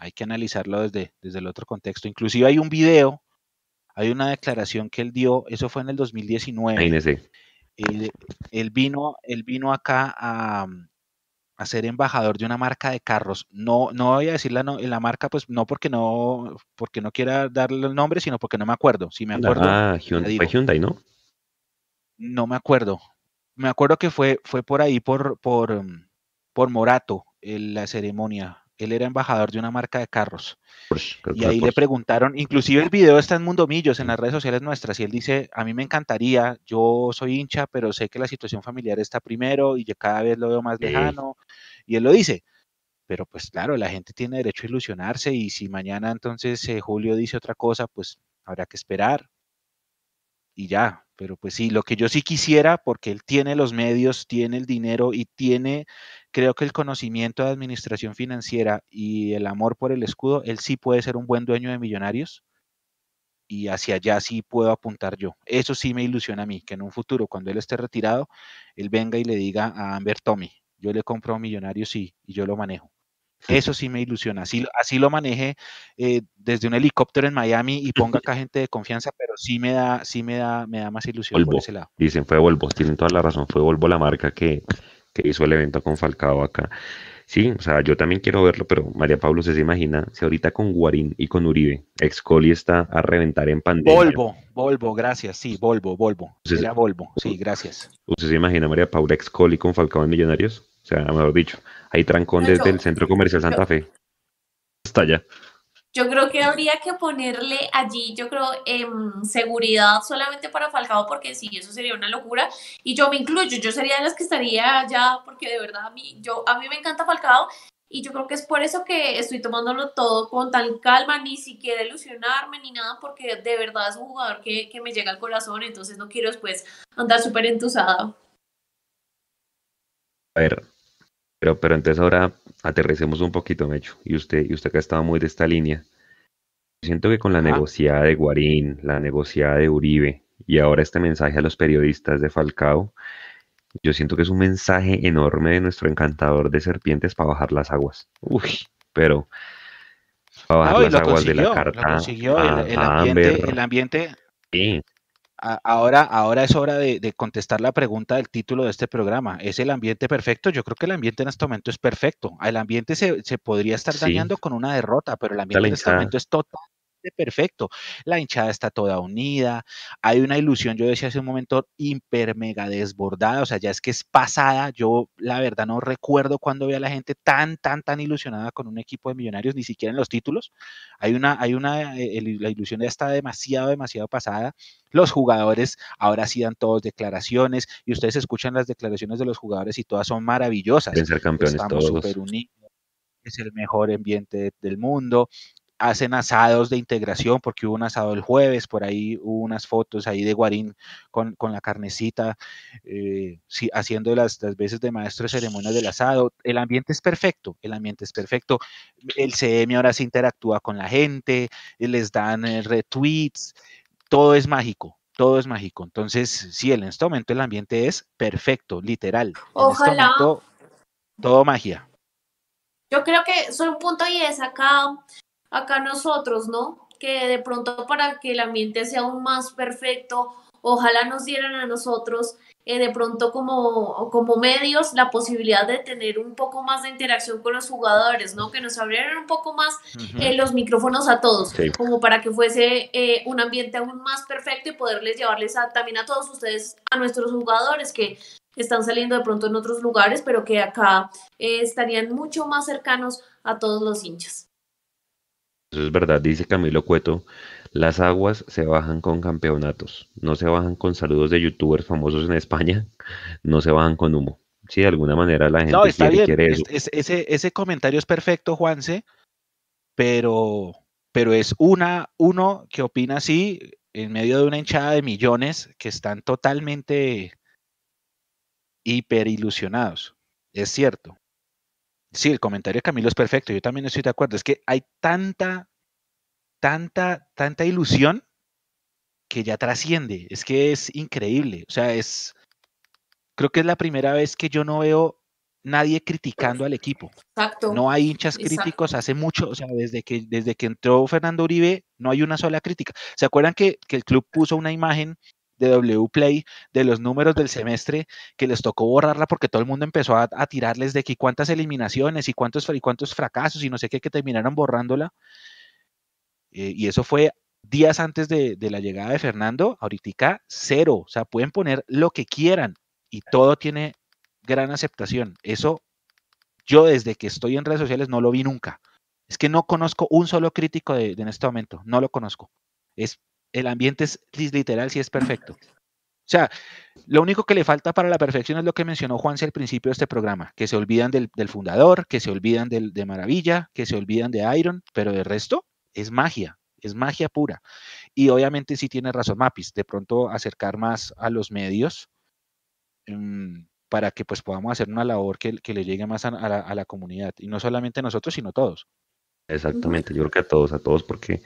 Speaker 4: hay que analizarlo desde, desde el otro contexto. Inclusive hay un video, hay una declaración que él dio, eso fue en el 2019. Él, él, vino, él vino acá a, a, ser embajador de una marca de carros. No, no voy a decir la, la marca, pues no porque no, porque no quiera darle el nombre, sino porque no me acuerdo. Si me acuerdo.
Speaker 1: Ah, Hyundai, Hyundai, ¿no?
Speaker 4: No me acuerdo, me acuerdo que fue, fue por ahí, por, por, mm, por Morato, en la ceremonia. Él era embajador de una marca de carros. y ahí le preguntaron, inclusive el video está en Mundo Millos, en las redes sociales nuestras, y él dice, a mí me encantaría, yo soy hincha, pero sé que la situación familiar está primero y yo cada vez lo veo más lejano. Y él lo dice, pero pues claro, la gente tiene derecho a ilusionarse y si mañana entonces eh, Julio dice otra cosa, pues habrá que esperar y ya. Pero pues sí, lo que yo sí quisiera, porque él tiene los medios, tiene el dinero y tiene, creo que el conocimiento de administración financiera y el amor por el escudo, él sí puede ser un buen dueño de millonarios y hacia allá sí puedo apuntar yo. Eso sí me ilusiona a mí, que en un futuro, cuando él esté retirado, él venga y le diga a Amber Tommy, yo le compro a Millonarios y, y yo lo manejo. Eso sí me ilusiona. Así, así lo maneje eh, desde un helicóptero en Miami y ponga acá gente de confianza, pero sí me da, sí me da, me da más ilusión por ese lado.
Speaker 1: Dicen fue Volvo, tienen toda la razón, fue Volvo la marca que, que hizo el evento con Falcao acá. Sí, o sea, yo también quiero verlo, pero María Pablo se imagina si ahorita con Guarín y con Uribe, Excoli está a reventar en pandemia.
Speaker 4: Volvo, Volvo, gracias, sí, Volvo, Volvo. Era Volvo, sí, gracias.
Speaker 1: ¿Usted se imagina María Paula Excoli con Falcao en Millonarios? O sea, mejor dicho, hay trancón desde el Centro Comercial Santa Fe. Hasta allá.
Speaker 2: Yo creo que habría que ponerle allí, yo creo, em, seguridad solamente para Falcao, porque sí, eso sería una locura. Y yo me incluyo, yo sería de las que estaría allá, porque de verdad a mí, yo, a mí me encanta Falcao. Y yo creo que es por eso que estoy tomándolo todo con tal calma, ni siquiera ilusionarme ni nada, porque de verdad es un jugador que, que me llega al corazón, entonces no quiero después andar súper entusado.
Speaker 1: A ver, pero, pero entonces ahora aterricemos un poquito, Mecho. Y usted, y usted que ha estado muy de esta línea. Siento que con la negociada de Guarín, la negociada de Uribe y ahora este mensaje a los periodistas de Falcao, yo siento que es un mensaje enorme de nuestro encantador de serpientes para bajar las aguas. Uy, pero
Speaker 4: para bajar las aguas de la carta. el, ambiente, el ambiente sí ahora, ahora es hora de, contestar la pregunta del título de este programa. ¿Es el ambiente perfecto? Yo creo que el ambiente en este momento es perfecto. El ambiente se, podría estar dañando con una derrota, pero el ambiente en este momento es total perfecto. La hinchada está toda unida, hay una ilusión, yo decía hace un momento, hiper mega desbordada, o sea, ya es que es pasada. Yo, la verdad, no recuerdo cuando vi a la gente tan, tan, tan ilusionada con un equipo de millonarios, ni siquiera en los títulos. Hay una, hay una, eh, la ilusión ya está demasiado, demasiado pasada. Los jugadores ahora sí dan todos declaraciones y ustedes escuchan las declaraciones de los jugadores y todas son maravillosas.
Speaker 1: ser campeones
Speaker 4: Estamos unidos es el mejor ambiente del mundo hacen asados de integración, porque hubo un asado el jueves, por ahí hubo unas fotos ahí de Guarín con, la carnecita, eh, haciendo las, las, veces de maestro de ceremonias del asado. El ambiente es perfecto, el ambiente es perfecto. El CM ahora se interactúa con la gente, les dan eh, retweets, todo es mágico. Todo es mágico. Entonces, sí, en este momento el ambiente es perfecto, literal. Este
Speaker 2: Ojalá.
Speaker 4: todo magia.
Speaker 2: Yo creo que soy un punto y es acá acá nosotros, ¿no? Que de pronto para que el ambiente sea aún más perfecto, ojalá nos dieran a nosotros eh, de pronto como, como medios la posibilidad de tener un poco más de interacción con los jugadores, ¿no? Que nos abrieran un poco más eh, los micrófonos a todos, como para que fuese eh, un ambiente aún más perfecto y poderles llevarles a, también a todos ustedes, a nuestros jugadores que están saliendo de pronto en otros lugares, pero que acá estarían mucho más cercanos a todos los hinchas.
Speaker 1: Eso es verdad, dice Camilo Cueto. Las aguas se bajan con campeonatos, no se bajan con saludos de youtubers famosos en España, no se bajan con humo. Sí, de alguna manera la gente quiere, eso.
Speaker 4: ese, ese comentario es perfecto, Juanse, pero, pero es una, uno que opina así en medio de una hinchada de millones que están totalmente hiper ilusionados. Es cierto. Sí, el comentario de Camilo es perfecto, yo también estoy de acuerdo. Es que hay tanta, tanta, tanta ilusión que ya trasciende. Es que es increíble. O sea, es. Creo que es la primera vez que yo no veo nadie criticando al equipo.
Speaker 2: Exacto.
Speaker 4: No hay hinchas críticos hace mucho, o sea, desde que, desde que entró Fernando Uribe, no hay una sola crítica. ¿Se acuerdan que, que el club puso una imagen de W Play de los números del semestre que les tocó borrarla porque todo el mundo empezó a, tirarles de que cuántas eliminaciones y cuántos, y cuántos fracasos y no sé qué que terminaron borrándola. Eh, y eso fue días antes de, la llegada de Fernando, ahorita cero, o sea, pueden poner lo que quieran y todo tiene gran aceptación. Eso yo desde que estoy en redes sociales no lo vi nunca. Es que no conozco un solo crítico de, en este momento, no lo conozco. Es, el ambiente es literal, sí es perfecto. O sea, lo único que le falta para la perfección es lo que mencionó Juanse al principio de este programa, que se olvidan del, fundador, que se olvidan del, de Maravilla, que se olvidan de Iron, pero de resto es magia, es magia pura. Y obviamente sí tiene razón Mapis, de pronto acercar más a los medios mm, para que pues podamos hacer una labor que, le llegue más a, la, comunidad, y no solamente nosotros, sino todos.
Speaker 1: Exactamente, yo creo que a todos, a todos, porque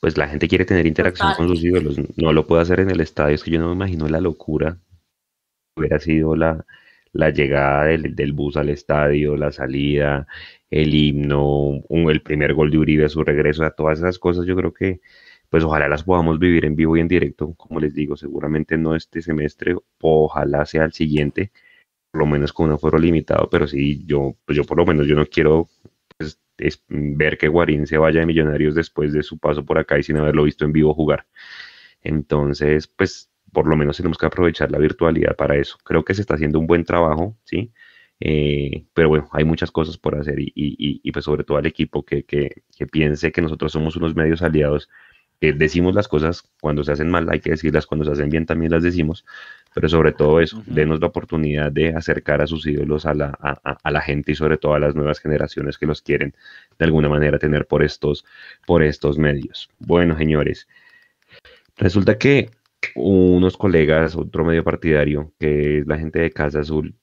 Speaker 1: pues la gente quiere tener interacción con sus ídolos, no lo puede hacer en el estadio, es que yo no me imagino la locura hubiera sido la, llegada del, bus al estadio, la salida, el himno, el primer gol de Uribe, su regreso, a todas esas cosas, yo creo que pues ojalá las podamos vivir en vivo y en directo, como les digo, seguramente no este semestre, ojalá sea el siguiente, por lo menos con un aforo limitado, pero sí, yo, pues yo por lo menos yo no quiero es ver que Guarín se vaya de Millonarios después de su paso por acá y sin haberlo visto en vivo jugar. Entonces, pues por lo menos tenemos que aprovechar la virtualidad para eso. Creo que se está haciendo un buen trabajo, ¿sí? Eh, pero bueno, hay muchas cosas por hacer y, y, pues sobre todo al equipo que, que, que, piense que nosotros somos unos medios aliados, que decimos las cosas cuando se hacen mal, hay que decirlas, cuando se hacen bien también las decimos, pero sobre todo eso, denos la oportunidad de acercar a sus ídolos a la, a, la, gente y sobre todo a las nuevas generaciones que los quieren de alguna manera tener por estos, por estos medios. Bueno, señores, resulta que unos colegas, otro medio partidario, que es la gente de Casa Azul,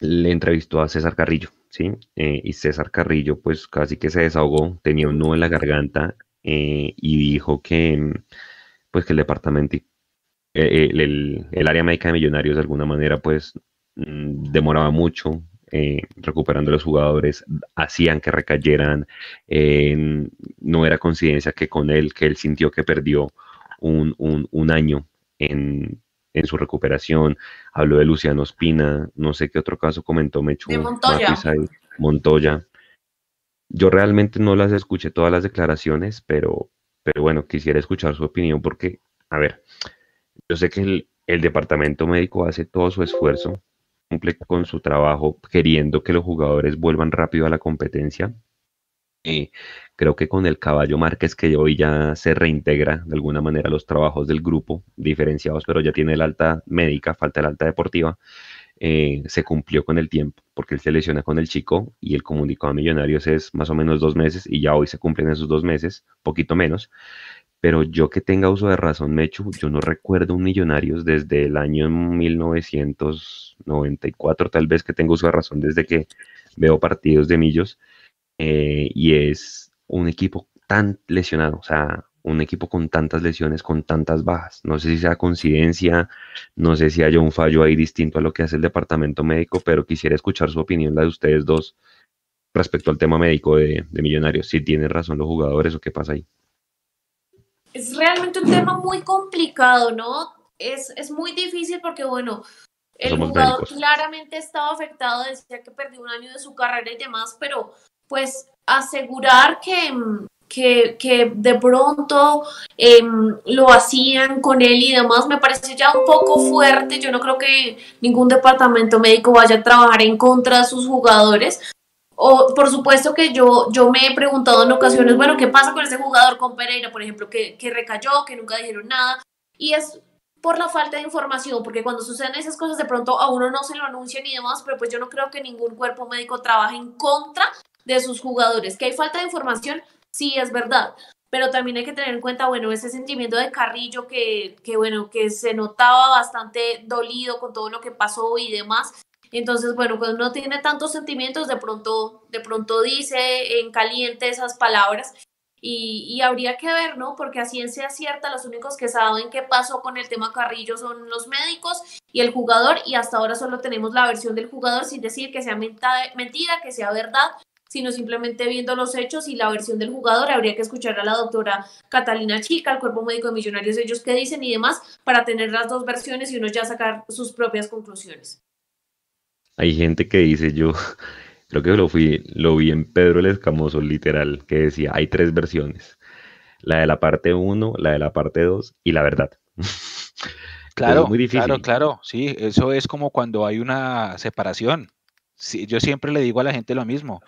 Speaker 1: le entrevistó a César Carrillo, ¿sí? Eh, y César Carrillo, pues casi que se desahogó, tenía un nudo en la garganta eh, y dijo que, pues que el departamento eh, el, área médica de Millonarios de alguna manera pues mm, demoraba mucho eh, recuperando a los jugadores, hacían que recayeran, no era coincidencia que con él, que él sintió que perdió un, año en, su recuperación, habló de Luciano Espina, no sé qué otro caso comentó Mechu,
Speaker 2: Montoya.
Speaker 1: Montoya. Yo realmente no las escuché todas las declaraciones, pero, pero bueno, quisiera escuchar su opinión porque, a ver, yo sé que el, departamento médico hace todo su esfuerzo, cumple con su trabajo queriendo que los jugadores vuelvan rápido a la competencia. Eh, creo que con el caballo Márquez, que hoy ya se reintegra de alguna manera los trabajos del grupo, diferenciados, pero ya tiene el alta médica, falta el alta deportiva, eh, se cumplió con el tiempo, porque él se lesiona con el chico y el comunicado a Millonarios es más o menos dos meses y ya hoy se cumplen esos dos meses, poquito menos pero yo que tenga uso de razón, Mechu, yo no recuerdo un Millonarios desde el año 1994, tal vez que tengo uso de razón desde que veo partidos de Millos, eh, y es un equipo tan lesionado, o sea, un equipo con tantas lesiones, con tantas bajas. No sé si sea coincidencia, no sé si haya un fallo ahí distinto a lo que hace el departamento médico, pero quisiera escuchar su opinión, la de ustedes dos, respecto al tema médico de, de Millonarios, si tienen razón los jugadores o qué pasa ahí
Speaker 2: es realmente un tema muy complicado, ¿no? Es, es muy difícil porque, bueno, el jugador claramente estaba afectado, decía que perdió un año de su carrera y demás, pero pues asegurar que, que, que de pronto em, lo hacían con él y demás me parece ya un poco fuerte. Yo no creo que ningún departamento médico vaya a trabajar en contra de sus jugadores, o, por supuesto que yo, yo me he preguntado en ocasiones, bueno, ¿qué pasa con ese jugador, con Pereira, por ejemplo, que, que recayó, que nunca dijeron nada? Y es por la falta de información, porque cuando suceden esas cosas de pronto a uno no se lo anuncian y demás, pero pues yo no creo que ningún cuerpo médico trabaje en contra de sus jugadores. Que hay falta de información, sí es verdad, pero también hay que tener en cuenta, bueno, ese sentimiento de Carrillo que, que bueno, que se notaba bastante dolido con todo lo que pasó y demás, entonces, bueno, cuando uno tiene tantos sentimientos, de pronto, de pronto dice en caliente esas palabras y, y, habría que ver, ¿no? Porque a ciencia cierta, los únicos que saben qué pasó con el tema Carrillo son los médicos y el jugador, y hasta ahora solo tenemos la versión del jugador, sin decir que sea mentira, que sea verdad, sino simplemente viendo los hechos y la versión del jugador. Habría que escuchar a la doctora Catalina Chica, al cuerpo médico de Millonarios, ellos qué dicen y demás, para tener las dos versiones y uno ya sacar sus propias conclusiones.
Speaker 1: Hay gente que dice, yo creo que lo, fui, lo vi en Pedro el Escamoso, literal, que decía, hay tres versiones. La de la parte 1, la de la parte 2 y la verdad.
Speaker 4: Claro, muy difícil. claro, claro, sí, eso es como cuando hay una separación. Sí, yo siempre le digo a la gente lo mismo.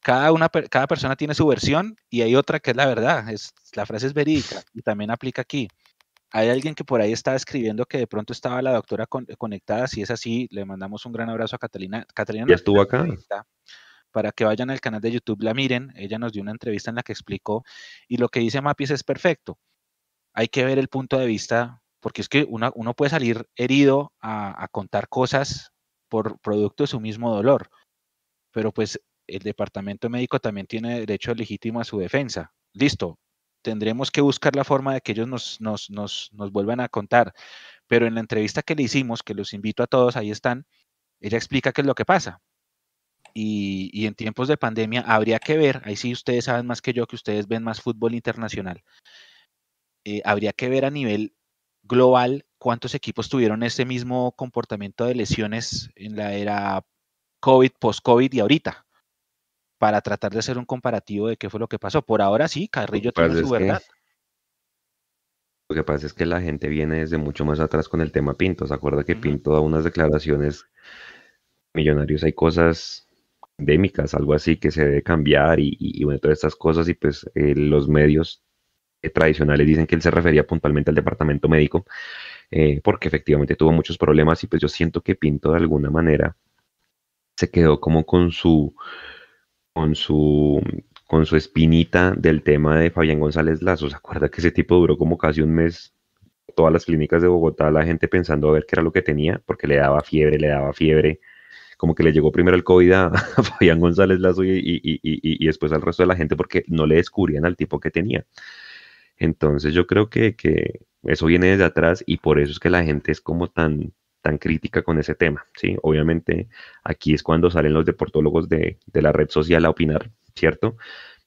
Speaker 4: Cada, una, cada persona tiene su versión y hay otra que es la verdad. Es, la frase es verídica y también aplica aquí. Hay alguien que por ahí está escribiendo que de pronto estaba la doctora conectada. Si es así, le mandamos un gran abrazo a Catalina. Catalina
Speaker 1: ya estuvo acá.
Speaker 4: Para que vayan al canal de YouTube, la miren. Ella nos dio una entrevista en la que explicó. Y lo que dice Mapis es perfecto. Hay que ver el punto de vista, porque es que uno, uno puede salir herido a, a contar cosas por producto de su mismo dolor. Pero pues el departamento médico también tiene derecho legítimo a su defensa. Listo, tendremos que buscar la forma de que ellos nos, nos, nos, nos, vuelvan a contar. Pero en la entrevista que le hicimos, que los invito a todos, ahí están, ella explica qué es lo que pasa. Y, y, en tiempos de pandemia habría que ver, ahí sí ustedes saben más que yo, que ustedes ven más fútbol internacional, eh, habría que ver a nivel global cuántos equipos tuvieron este mismo comportamiento de lesiones en la era COVID, post-COVID y ahorita para tratar de hacer un comparativo de qué fue lo que pasó. Por ahora sí, Carrillo tiene su verdad.
Speaker 1: lo que pasa es que la gente viene desde mucho más atrás con el tema Pinto. ¿Se acuerda que Pinto da unas declaraciones millonarios? Hay cosas endémicas, algo así que se debe cambiar y, bueno, todas estas cosas y pues eh, los medios eh, tradicionales dicen que él se refería puntualmente al departamento médico eh, porque efectivamente tuvo muchos problemas y pues yo siento que Pinto de alguna manera se quedó como con su con su, con su espinita del tema de Fabián González Lazo. ¿Se acuerda que ese tipo duró como casi un mes? Todas las clínicas de Bogotá, la gente pensando a ver qué era lo que tenía, porque le daba fiebre, le daba fiebre. Como que le llegó primero el COVID a, Fabián González Lazo y, y, después al resto de la gente porque no le descubrían al tipo que tenía. Entonces yo creo que, que eso viene desde atrás y por eso es que la gente es como tan, tan crítica con ese tema, ¿sí? Obviamente aquí es cuando salen los deportólogos de, de la red social a opinar, ¿cierto?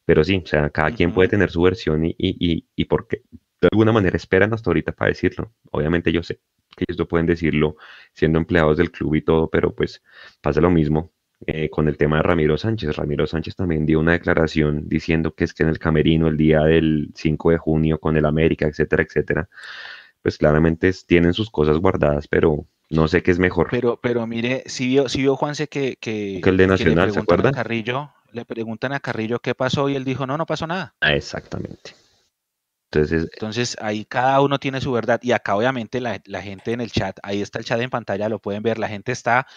Speaker 1: Pero sí, o sea, cada quien puede tener su versión y, y, y, porque de alguna manera esperan hasta ahorita para decirlo. Obviamente yo sé que ellos no pueden decirlo siendo empleados del club y todo, pero pues pasa lo mismo eh, con el tema de Ramiro Sánchez. Ramiro Sánchez también dio una declaración diciendo que es que en el camerino el día del 5 de junio con el América, etcétera, etcétera, pues claramente tienen sus cosas guardadas, pero no sé qué es mejor.
Speaker 4: Pero, pero mire, si vio, si vio Juanse que, que,
Speaker 1: que el de Nacional, ¿se acuerda?
Speaker 4: Carrillo, le preguntan a Carrillo qué pasó y él dijo, no, no pasó nada.
Speaker 1: Ah, exactamente.
Speaker 4: Entonces, Entonces ahí cada uno tiene su verdad y acá obviamente la, la, gente en el chat, ahí está el chat en pantalla, lo pueden ver, la gente está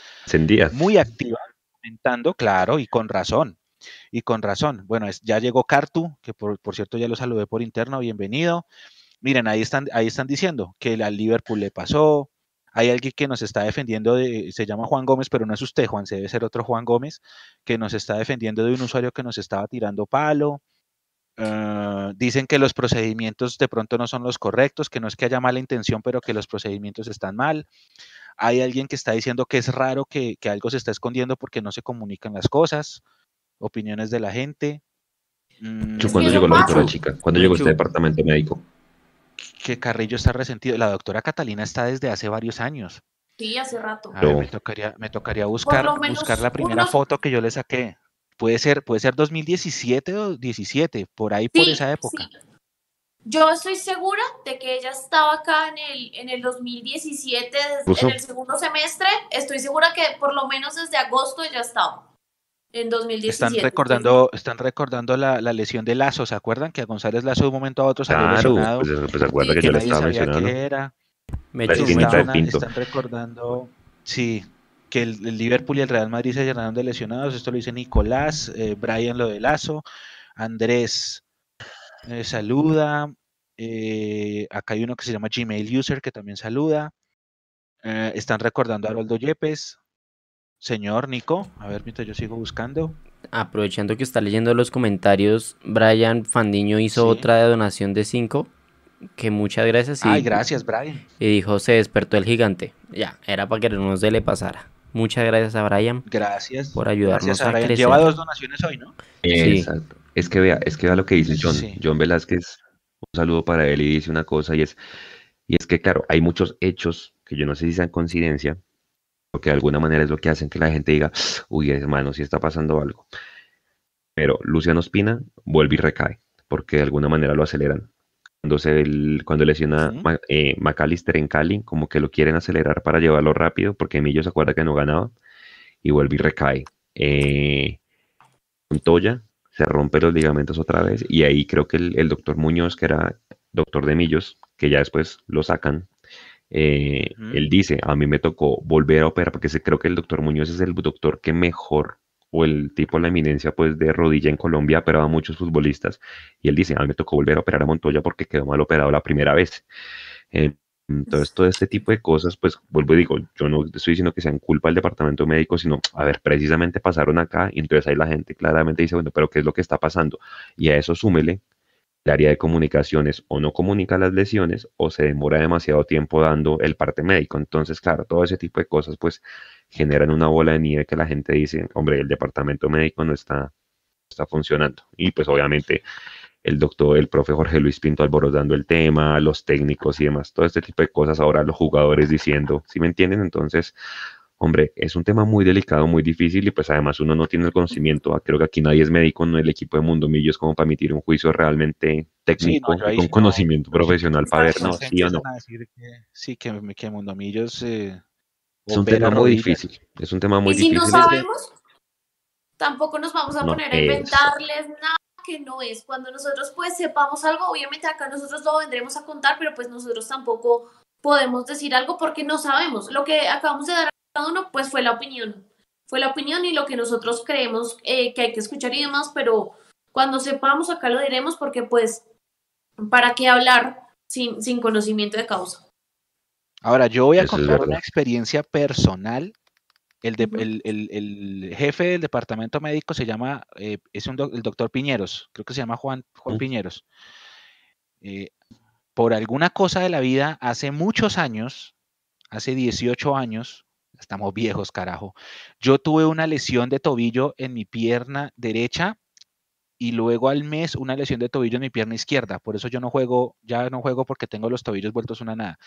Speaker 4: muy activa, comentando, claro, y con razón, y con razón. Bueno, ya llegó Cartu, que por, por, cierto ya lo saludé por interno, bienvenido. Miren, ahí están, ahí están diciendo que al Liverpool le pasó, hay alguien que nos está defendiendo, de, se llama Juan Gómez, pero no es usted, Juan, se debe ser otro Juan Gómez, que nos está defendiendo de un usuario que nos estaba tirando palo. Uh, dicen que los procedimientos de pronto no son los correctos, que no es que haya mala intención, pero que los procedimientos están mal. Hay alguien que está diciendo que es raro que, que algo se está escondiendo porque no se comunican las cosas, opiniones de la gente.
Speaker 1: Mm, ¿Cuándo llegó la doctora chica? ¿Cuándo llegó este departamento médico?
Speaker 4: Que Carrillo está resentido. La doctora Catalina está desde hace varios años.
Speaker 2: Sí, hace rato.
Speaker 4: me tocaría, me tocaría buscar, buscar la primera foto que yo le saqué. Puede ser, puede ser 2017 o 17, por ahí, por esa época.
Speaker 2: Yo estoy segura de que ella estaba acá en el, en el 2017, en el segundo semestre. Estoy segura que por lo menos desde agosto ella estaba en 2017.
Speaker 4: Están recordando, están recordando la, la, lesión de Lazo, ¿se acuerdan? Que a González Lazo de un momento a otro salió claro, lesionado.
Speaker 1: Pues, pues se acuerda que, que yo le estaba mencionando.
Speaker 4: Era. Me están, están recordando, sí, que el, el, Liverpool y el Real Madrid se llenaron de lesionados. Esto lo dice Nicolás, eh, Brian lo de Lazo, Andrés eh, saluda. Eh, acá hay uno que se llama Gmail User que también saluda. Eh, están recordando a Aroldo Yepes, Señor Nico, a ver mientras yo sigo buscando.
Speaker 3: Aprovechando que está leyendo los comentarios, Brian Fandiño hizo ¿Sí? otra donación de 5. Que muchas gracias.
Speaker 4: Y, Ay, gracias, Brian.
Speaker 3: Y dijo: Se despertó el gigante. Ya, era para que no se le pasara. Muchas gracias a Brian.
Speaker 4: Gracias.
Speaker 3: Por ayudarnos
Speaker 4: gracias a,
Speaker 3: a crecer.
Speaker 4: Lleva dos donaciones hoy, ¿no?
Speaker 1: Sí. Exacto. Es que vea, es que vea lo que dice John. Sí. John Velázquez, un saludo para él y dice una cosa y es, y es que claro, hay muchos hechos que yo no sé si sean coincidencia, porque de alguna manera es lo que hacen que la gente diga, uy, hermano, si está pasando algo. Pero Luciano Espina vuelve y recae, porque de alguna manera lo aceleran. cuando, se, cuando lesiona eh, McAllister en Cali, como que lo quieren acelerar para llevarlo rápido, porque Emilio se acuerda que no ganaba, y vuelve y recae. Eh, Montoya se rompe los ligamentos otra vez, y ahí creo que el, doctor Muñoz, que era doctor de Millos, que ya después lo sacan, eh, él dice, a mí me tocó volver a operar, porque creo que el doctor Muñoz es el doctor que mejor o el tipo, la eminencia pues de rodilla en Colombia, operaba a muchos futbolistas. Y él dice, a mí me tocó volver a operar a Montoya porque quedó mal operado la primera vez. entonces, todo este tipo de cosas, pues vuelvo y digo, yo no estoy diciendo que sean culpa del departamento médico, sino, a ver, precisamente pasaron acá y entonces ahí la gente claramente dice, bueno, pero ¿qué es lo que está pasando? Y a eso súmele área de comunicaciones o no comunica las lesiones o se demora demasiado tiempo dando el parte médico. Entonces, claro, todo ese tipo de cosas pues generan una bola de nieve que la gente dice, hombre, el departamento médico no está, está funcionando. Y pues obviamente el doctor, el profe Jorge Luis Pinto alborotando el tema, los técnicos y demás, todo este tipo de cosas, ahora los jugadores diciendo, ¿sí me entienden? Entonces, hombre, es un tema muy delicado, muy difícil y pues además uno no tiene el conocimiento, ah, creo que aquí nadie es médico en el equipo de Mundo Millos como para emitir un juicio realmente técnico, con conocimiento profesional para ver, no, sí o no.
Speaker 4: sí, que, que Mundo Millos... Eh,
Speaker 1: es un tema muy difícil, es un tema muy
Speaker 2: ¿Y
Speaker 1: si
Speaker 2: no sabemos, tampoco nos vamos a poner a inventarles nada que no es. Cuando nosotros pues sepamos algo, obviamente acá nosotros lo vendremos a contar, pero pues nosotros tampoco podemos decir algo porque no sabemos. Lo que acabamos de dar uno, pues fue la opinión. Fue la opinión y lo que nosotros creemos eh, que hay que escuchar y demás, pero cuando sepamos acá lo diremos porque pues, ¿para qué hablar sin, sin conocimiento de causa?
Speaker 4: Ahora, yo voy a contar una experiencia personal. El, el, jefe del departamento médico se llama, eh, es un el doctor Piñeros, creo que se llama Juan, Juan Piñeros. Eh, por alguna cosa de la vida, hace muchos años, hace 18 años, Estamos viejos, carajo. Yo tuve una lesión de tobillo en mi pierna derecha y luego al mes una lesión de tobillo en mi pierna izquierda. Por eso yo no juego, ya no juego porque tengo los tobillos vueltos una nada.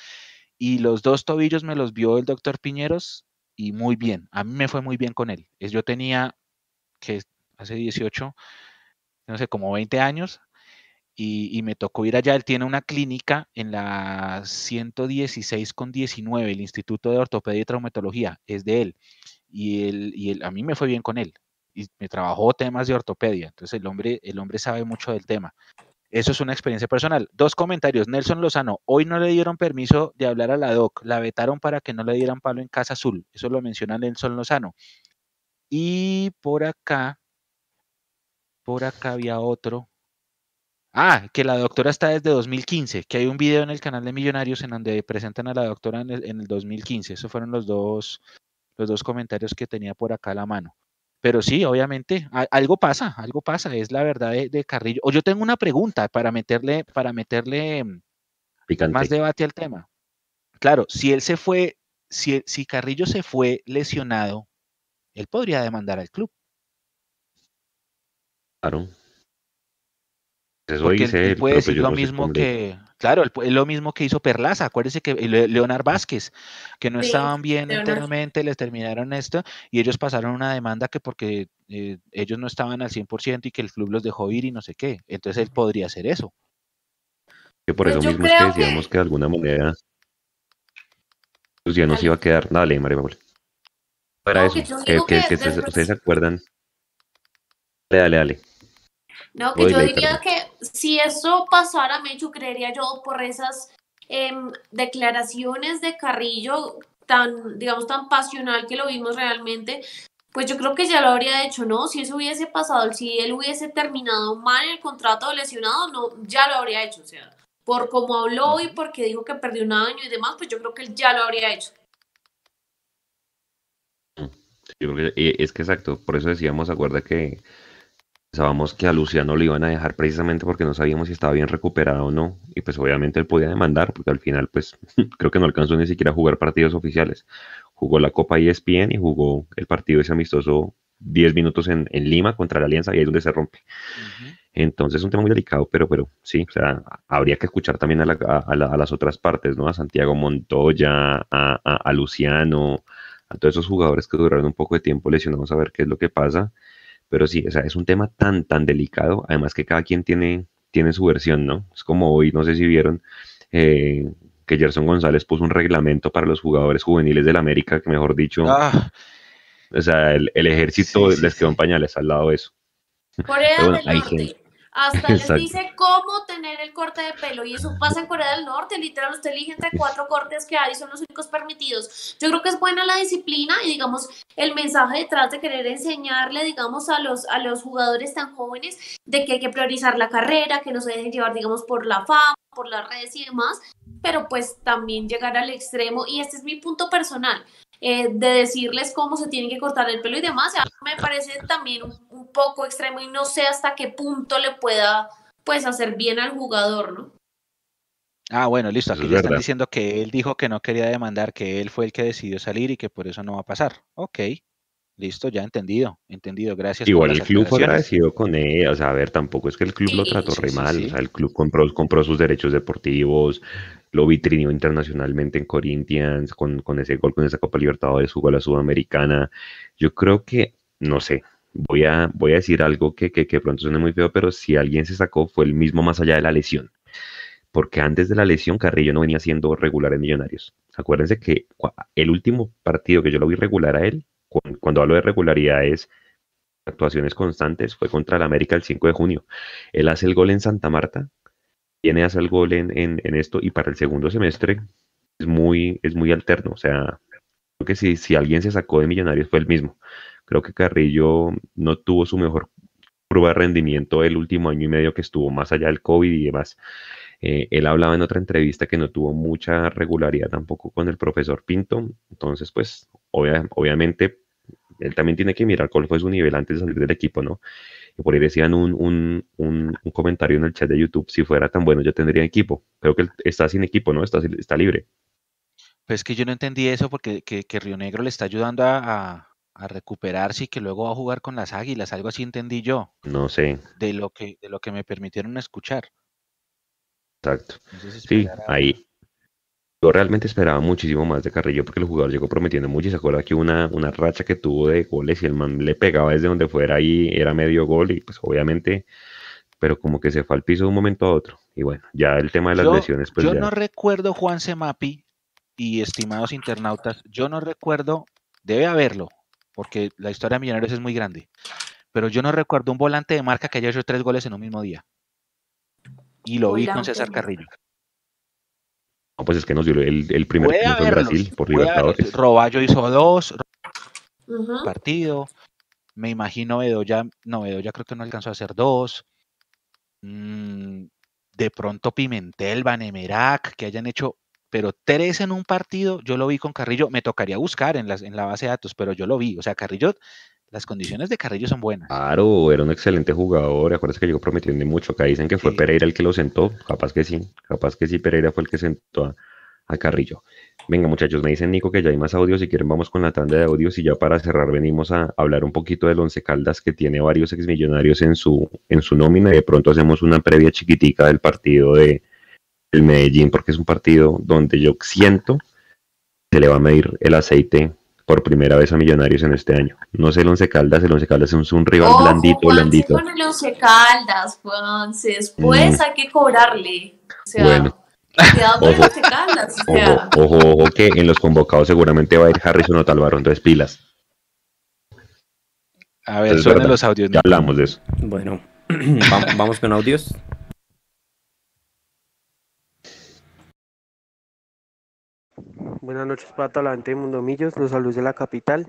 Speaker 4: Y los dos tobillos me los vio el doctor Piñeros y muy bien. A mí me fue muy bien con él. Yo tenía, que hace 18, no sé, como 20 años, y, me tocó ir allá. Él tiene una clínica en la 116 con 19, el Instituto de Ortopedia y Traumatología, es de él. Y, él, y a mí me fue bien con él. Y me trabajó temas de ortopedia. Entonces el hombre, el hombre sabe mucho del tema. Eso es una experiencia personal. Dos comentarios. Nelson Lozano, hoy no le dieron permiso de hablar a la DOC. La vetaron para que no le dieran palo en Casa Azul. Eso lo menciona Nelson Lozano. Y por acá, por acá había otro. Ah, que la doctora está desde 2015, que hay un video en el canal de Millonarios en donde presentan a la doctora en el, 2015. Esos fueron los dos, los dos comentarios que tenía por acá a la mano. Pero sí, obviamente, algo pasa, algo pasa, es la verdad de, Carrillo. O yo tengo una pregunta para meterle, para meterle mm, más debate al tema. Claro, si él se fue, si, si Carrillo se fue lesionado, él podría demandar al club.
Speaker 1: Claro.
Speaker 4: Porque él, puede decir lo mismo que, claro, es lo mismo que hizo Perlaza, acuérdese que Leonard Vázquez, que no estaban bien internamente, les terminaron esto y ellos pasaron una demanda que porque eh, ellos no estaban al 100% y que el club los dejó ir y no sé qué, entonces él podría hacer eso.
Speaker 1: Que por pues eso mismo es que decíamos que... de alguna manera pues ya nos iba a quedar, dale, María Paula. Para eso, que, ustedes se acuerdan. Dale, dale, dale.
Speaker 2: No, que yo diría que si eso pasara, Mechu, creería yo por esas em, declaraciones de Carrillo tan, digamos, tan pasional que lo vimos realmente, pues yo creo que ya lo habría hecho, ¿no? Si eso hubiese pasado, si él hubiese terminado mal el contrato de lesionado, no, ya lo habría hecho, o sea, por cómo habló y porque dijo que perdió un año y demás, pues yo creo que él ya lo habría hecho.
Speaker 1: Yo creo que, es que exacto, por eso decíamos, acuerda que pensábamos que a Luciano lo iban a dejar precisamente porque no sabíamos si estaba bien recuperado o no. Y pues obviamente él podía demandar, porque al final pues creo que no alcanzó ni siquiera a jugar partidos oficiales. Jugó la Copa ESPN y jugó el partido ese amistoso 10 minutos en, Lima contra la Alianza y ahí es donde se rompe. Entonces es un tema muy delicado, pero, pero sí, o sea, habría que escuchar también a, las otras partes, ¿no? A Santiago Montoya, a, a Luciano, a todos esos jugadores que duraron un poco de tiempo lesionados a ver qué es lo que pasa pero sí, o sea, es un tema tan, tan delicado, además que cada quien tiene tiene su versión, ¿no? Es como hoy, no sé si vieron, eh, que Gerson González puso un reglamento para los jugadores juveniles del América, que mejor dicho,
Speaker 4: Ah,
Speaker 1: o sea, el, el ejército
Speaker 4: Sí, sí,
Speaker 1: les quedó en pañales al lado de eso.
Speaker 2: Corea
Speaker 1: bueno,
Speaker 2: del Norte.
Speaker 1: gente-
Speaker 2: Hasta les
Speaker 1: Exacto.
Speaker 2: dice cómo tener el corte de pelo y eso pasa en Corea del Norte, literal, usted elige entre cuatro cortes que hay, son los únicos permitidos. Yo creo que es buena la disciplina y digamos el mensaje detrás de querer enseñarle, digamos, a los, a los jugadores tan jóvenes de que hay que priorizar la carrera, que no se dejen llevar, digamos, por la fama, por las redes y demás, pero pues también llegar al extremo y este es mi punto personal. Eh, de decirles cómo se tiene que cortar el pelo y demás, ya me parece también un, un poco extremo y no sé hasta qué punto le pueda pues hacer bien al jugador, ¿no?
Speaker 4: ah, bueno, listo. Aquí
Speaker 1: es
Speaker 4: le están diciendo que él dijo que no quería demandar, que él fue el que decidió salir y que por eso no va a pasar. Ok, listo, ya entendido, entendido. Gracias.
Speaker 1: Igual el club fue agradecido con él, o sea, a ver, tampoco es que el club lo trató
Speaker 4: sí,
Speaker 1: re
Speaker 4: sí,
Speaker 1: mal,
Speaker 4: sí.
Speaker 1: o sea, el club compró, compró sus derechos deportivos, lo vitrinió internacionalmente en Corinthians, con, con ese gol, con esa Copa Libertadores, jugó a la Sudamericana. Yo creo que, no sé, voy a, voy a decir algo que, que, que pronto suene muy feo, pero si alguien se sacó fue el mismo más allá de la lesión. Porque antes de la lesión, Carrillo no venía siendo regular en Millonarios. Acuérdense que el último partido que yo lo vi regular a él, cu- cuando hablo de regularidad es actuaciones constantes, fue contra el América el 5 de junio. Él hace el gol en Santa Marta, viene a hacer el gol en, en, en esto y para el segundo semestre es muy, es muy alterno. O sea, creo que si, si alguien se sacó de Millonarios fue el mismo. Creo que Carrillo no tuvo su mejor prueba de rendimiento el último año y medio que estuvo más allá del COVID y demás. Eh, él hablaba en otra entrevista que no tuvo mucha regularidad tampoco con el profesor Pinto. Entonces, pues, obvia- obviamente, él también tiene que mirar cuál fue su nivel antes de salir del equipo, ¿no? Y por ahí decían un, un, un, un comentario en el chat de YouTube, si fuera tan bueno ya tendría equipo. Creo que él está sin equipo, ¿no? Está, está libre.
Speaker 4: Pues que yo no entendí eso porque que, que Río Negro le está ayudando a, a- a recuperarse y que luego va a jugar con las águilas. Algo así entendí yo
Speaker 1: No sé,
Speaker 4: de lo que, de lo que me permitieron escuchar.
Speaker 1: Exacto.
Speaker 4: Entonces,
Speaker 1: Sí,
Speaker 4: a-
Speaker 1: ahí. Yo realmente esperaba muchísimo más de Carrillo porque el jugador llegó prometiendo mucho y se acuerda que una, una racha que tuvo de goles y el man le pegaba desde donde fuera y era medio gol y pues obviamente, pero como que se fue al piso de un momento a otro. Y bueno, ya el tema de las
Speaker 4: Yo-
Speaker 1: lesiones, pues
Speaker 4: yo
Speaker 1: ya.
Speaker 4: no recuerdo Juan Semapi y estimados internautas, yo no recuerdo, debe haberlo, porque la historia de Millonarios es muy grande, pero yo no recuerdo un volante de marca que haya hecho tres goles en un mismo día. Y lo vi con César. Carrillo.
Speaker 1: No, pues es que nos dio el, el primer
Speaker 4: Puede
Speaker 1: triunfo en Brasil por. Libertadores.
Speaker 4: Roballo hizo dos
Speaker 2: Ujú.
Speaker 4: partido. Me imagino Bedoya, no, Bedoya creo que no alcanzó a hacer dos. Mm, de pronto Pimentel, Vanemerac, que hayan hecho, pero tres en un partido, yo lo vi con Carrillo. Me tocaría buscar en, las, en la base de datos, pero yo lo vi. O sea, Carrillo, las condiciones de Carrillo son buenas.
Speaker 1: Claro, era un excelente jugador. Acuérdate que llegó prometiendo mucho. Acá dicen que fue
Speaker 4: Sí.
Speaker 1: Pereira el que lo sentó. Capaz que sí. Capaz que sí, Pereira fue el que sentó a, a Carrillo. Venga, muchachos, me dicen Nico que ya hay más audios. Si quieren, vamos con la tanda de audios. Y ya para cerrar, venimos a hablar un poquito del Once Caldas, que tiene varios exmillonarios en su, en su nómina. Y de pronto hacemos una previa chiquitica del partido de el Medellín, porque es un partido donde yo siento que se le va a medir el aceite por primera vez a Millonarios en este año. No sé el Once Caldas, el Once Caldas es un rival
Speaker 2: Ojo,
Speaker 1: blandito,
Speaker 2: Juanse,
Speaker 1: blandito.
Speaker 2: con el Once Caldas, Juanse, después
Speaker 1: Mm.
Speaker 2: hay que cobrarle. O sea,
Speaker 1: Bueno.
Speaker 2: cuidado con el
Speaker 1: Ojo.
Speaker 2: Once Caldas. O
Speaker 1: Ojo,
Speaker 2: sea,
Speaker 1: ojo, ojo, que en los convocados seguramente va a ir Harrison o Talvaro, entonces pilas.
Speaker 4: A ver,
Speaker 1: Es
Speaker 4: suenan los audios.
Speaker 1: Ya hablamos de eso.
Speaker 3: Bueno, vam- vamos con audios.
Speaker 10: Buenas noches para toda la gente de Mundo Millos, los saludos de la capital.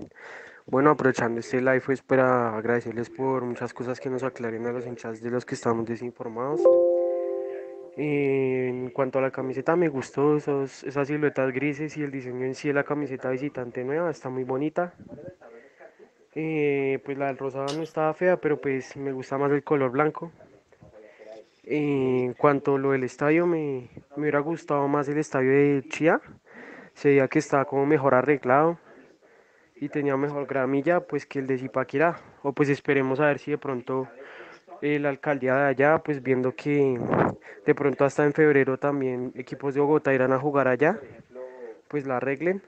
Speaker 10: Bueno, aprovechando este live pues para agradecerles por muchas cosas que nos aclaren a los hinchas de los que estamos desinformados. En cuanto a la camiseta, me gustó esos, esas siluetas grises y el diseño en sí de la camiseta visitante nueva, está muy bonita. Eh, pues la del rosado no estaba fea, pero pues me gusta más el color blanco. En cuanto a lo del estadio, me, me hubiera gustado más el estadio de Chía se veía que estaba como mejor arreglado y tenía mejor gramilla pues que el de Zipaquirá o pues esperemos a ver si de pronto eh, la alcaldía de allá pues viendo que de pronto hasta en febrero también equipos de Bogotá irán a jugar allá pues la arreglen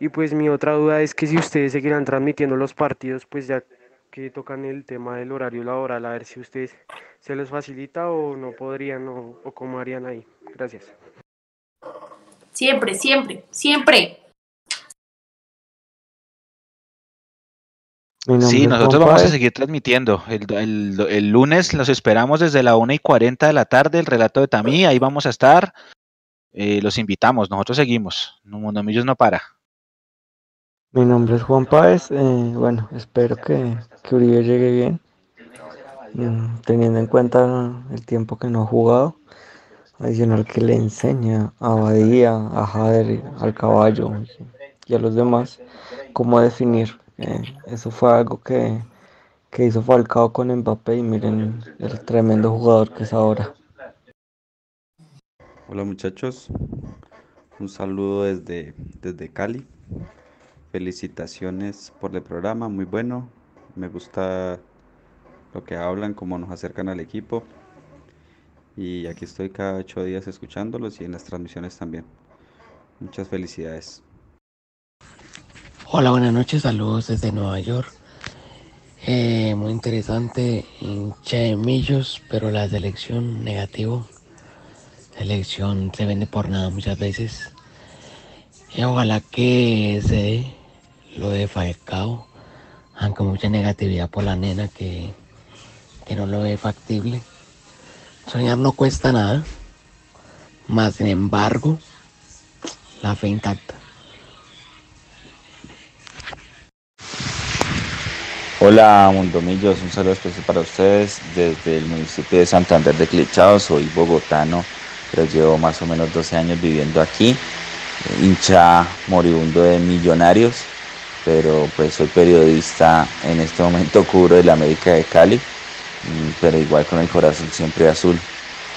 Speaker 10: y pues mi otra duda es que si ustedes seguirán transmitiendo los partidos pues ya que tocan el tema del horario laboral, a ver si ustedes se les facilita o no podrían o, o cómo harían ahí. Gracias.
Speaker 2: Siempre, siempre, siempre.
Speaker 4: Sí, nosotros vamos a seguir transmitiendo. El, el- el lunes los esperamos desde la 1 y 40 de la tarde, el relato de Tamí, ahí vamos a estar. Eh, los invitamos, nosotros seguimos. No, Mundo Millos no para.
Speaker 9: Mi nombre es Juan Páez. eh, bueno, espero que, que Uribe llegue bien, mm, teniendo en cuenta el tiempo que no ha jugado. Adicional que le enseña a Badía, a Jader, al caballo y a los demás cómo definir. Eh, eso fue algo que, que hizo Falcao con Mbappé y miren el tremendo jugador que es ahora.
Speaker 11: Hola muchachos, un saludo desde, desde Cali. Felicitaciones por el programa, muy bueno. Me gusta lo que hablan, cómo nos acercan al equipo. Y aquí estoy cada ocho días escuchándolos y en las transmisiones también. Muchas felicidades.
Speaker 12: Hola, buenas noches, saludos desde Nueva York. Eh, muy interesante, hincha de pero la selección negativo. Selección se vende por nada muchas veces. Y ojalá que se dé lo de Falcao, aunque mucha negatividad por la nena que, que no lo ve factible. Soñar no cuesta nada, más sin embargo, la fe intacta.
Speaker 13: Hola Mundomillos, un saludo especial para ustedes desde el municipio de Santander de Clichao, soy bogotano, pero llevo más o menos 12 años viviendo aquí, hincha moribundo de millonarios, pero pues soy periodista, en este momento cubro el América de Cali, pero igual con el corazón siempre azul.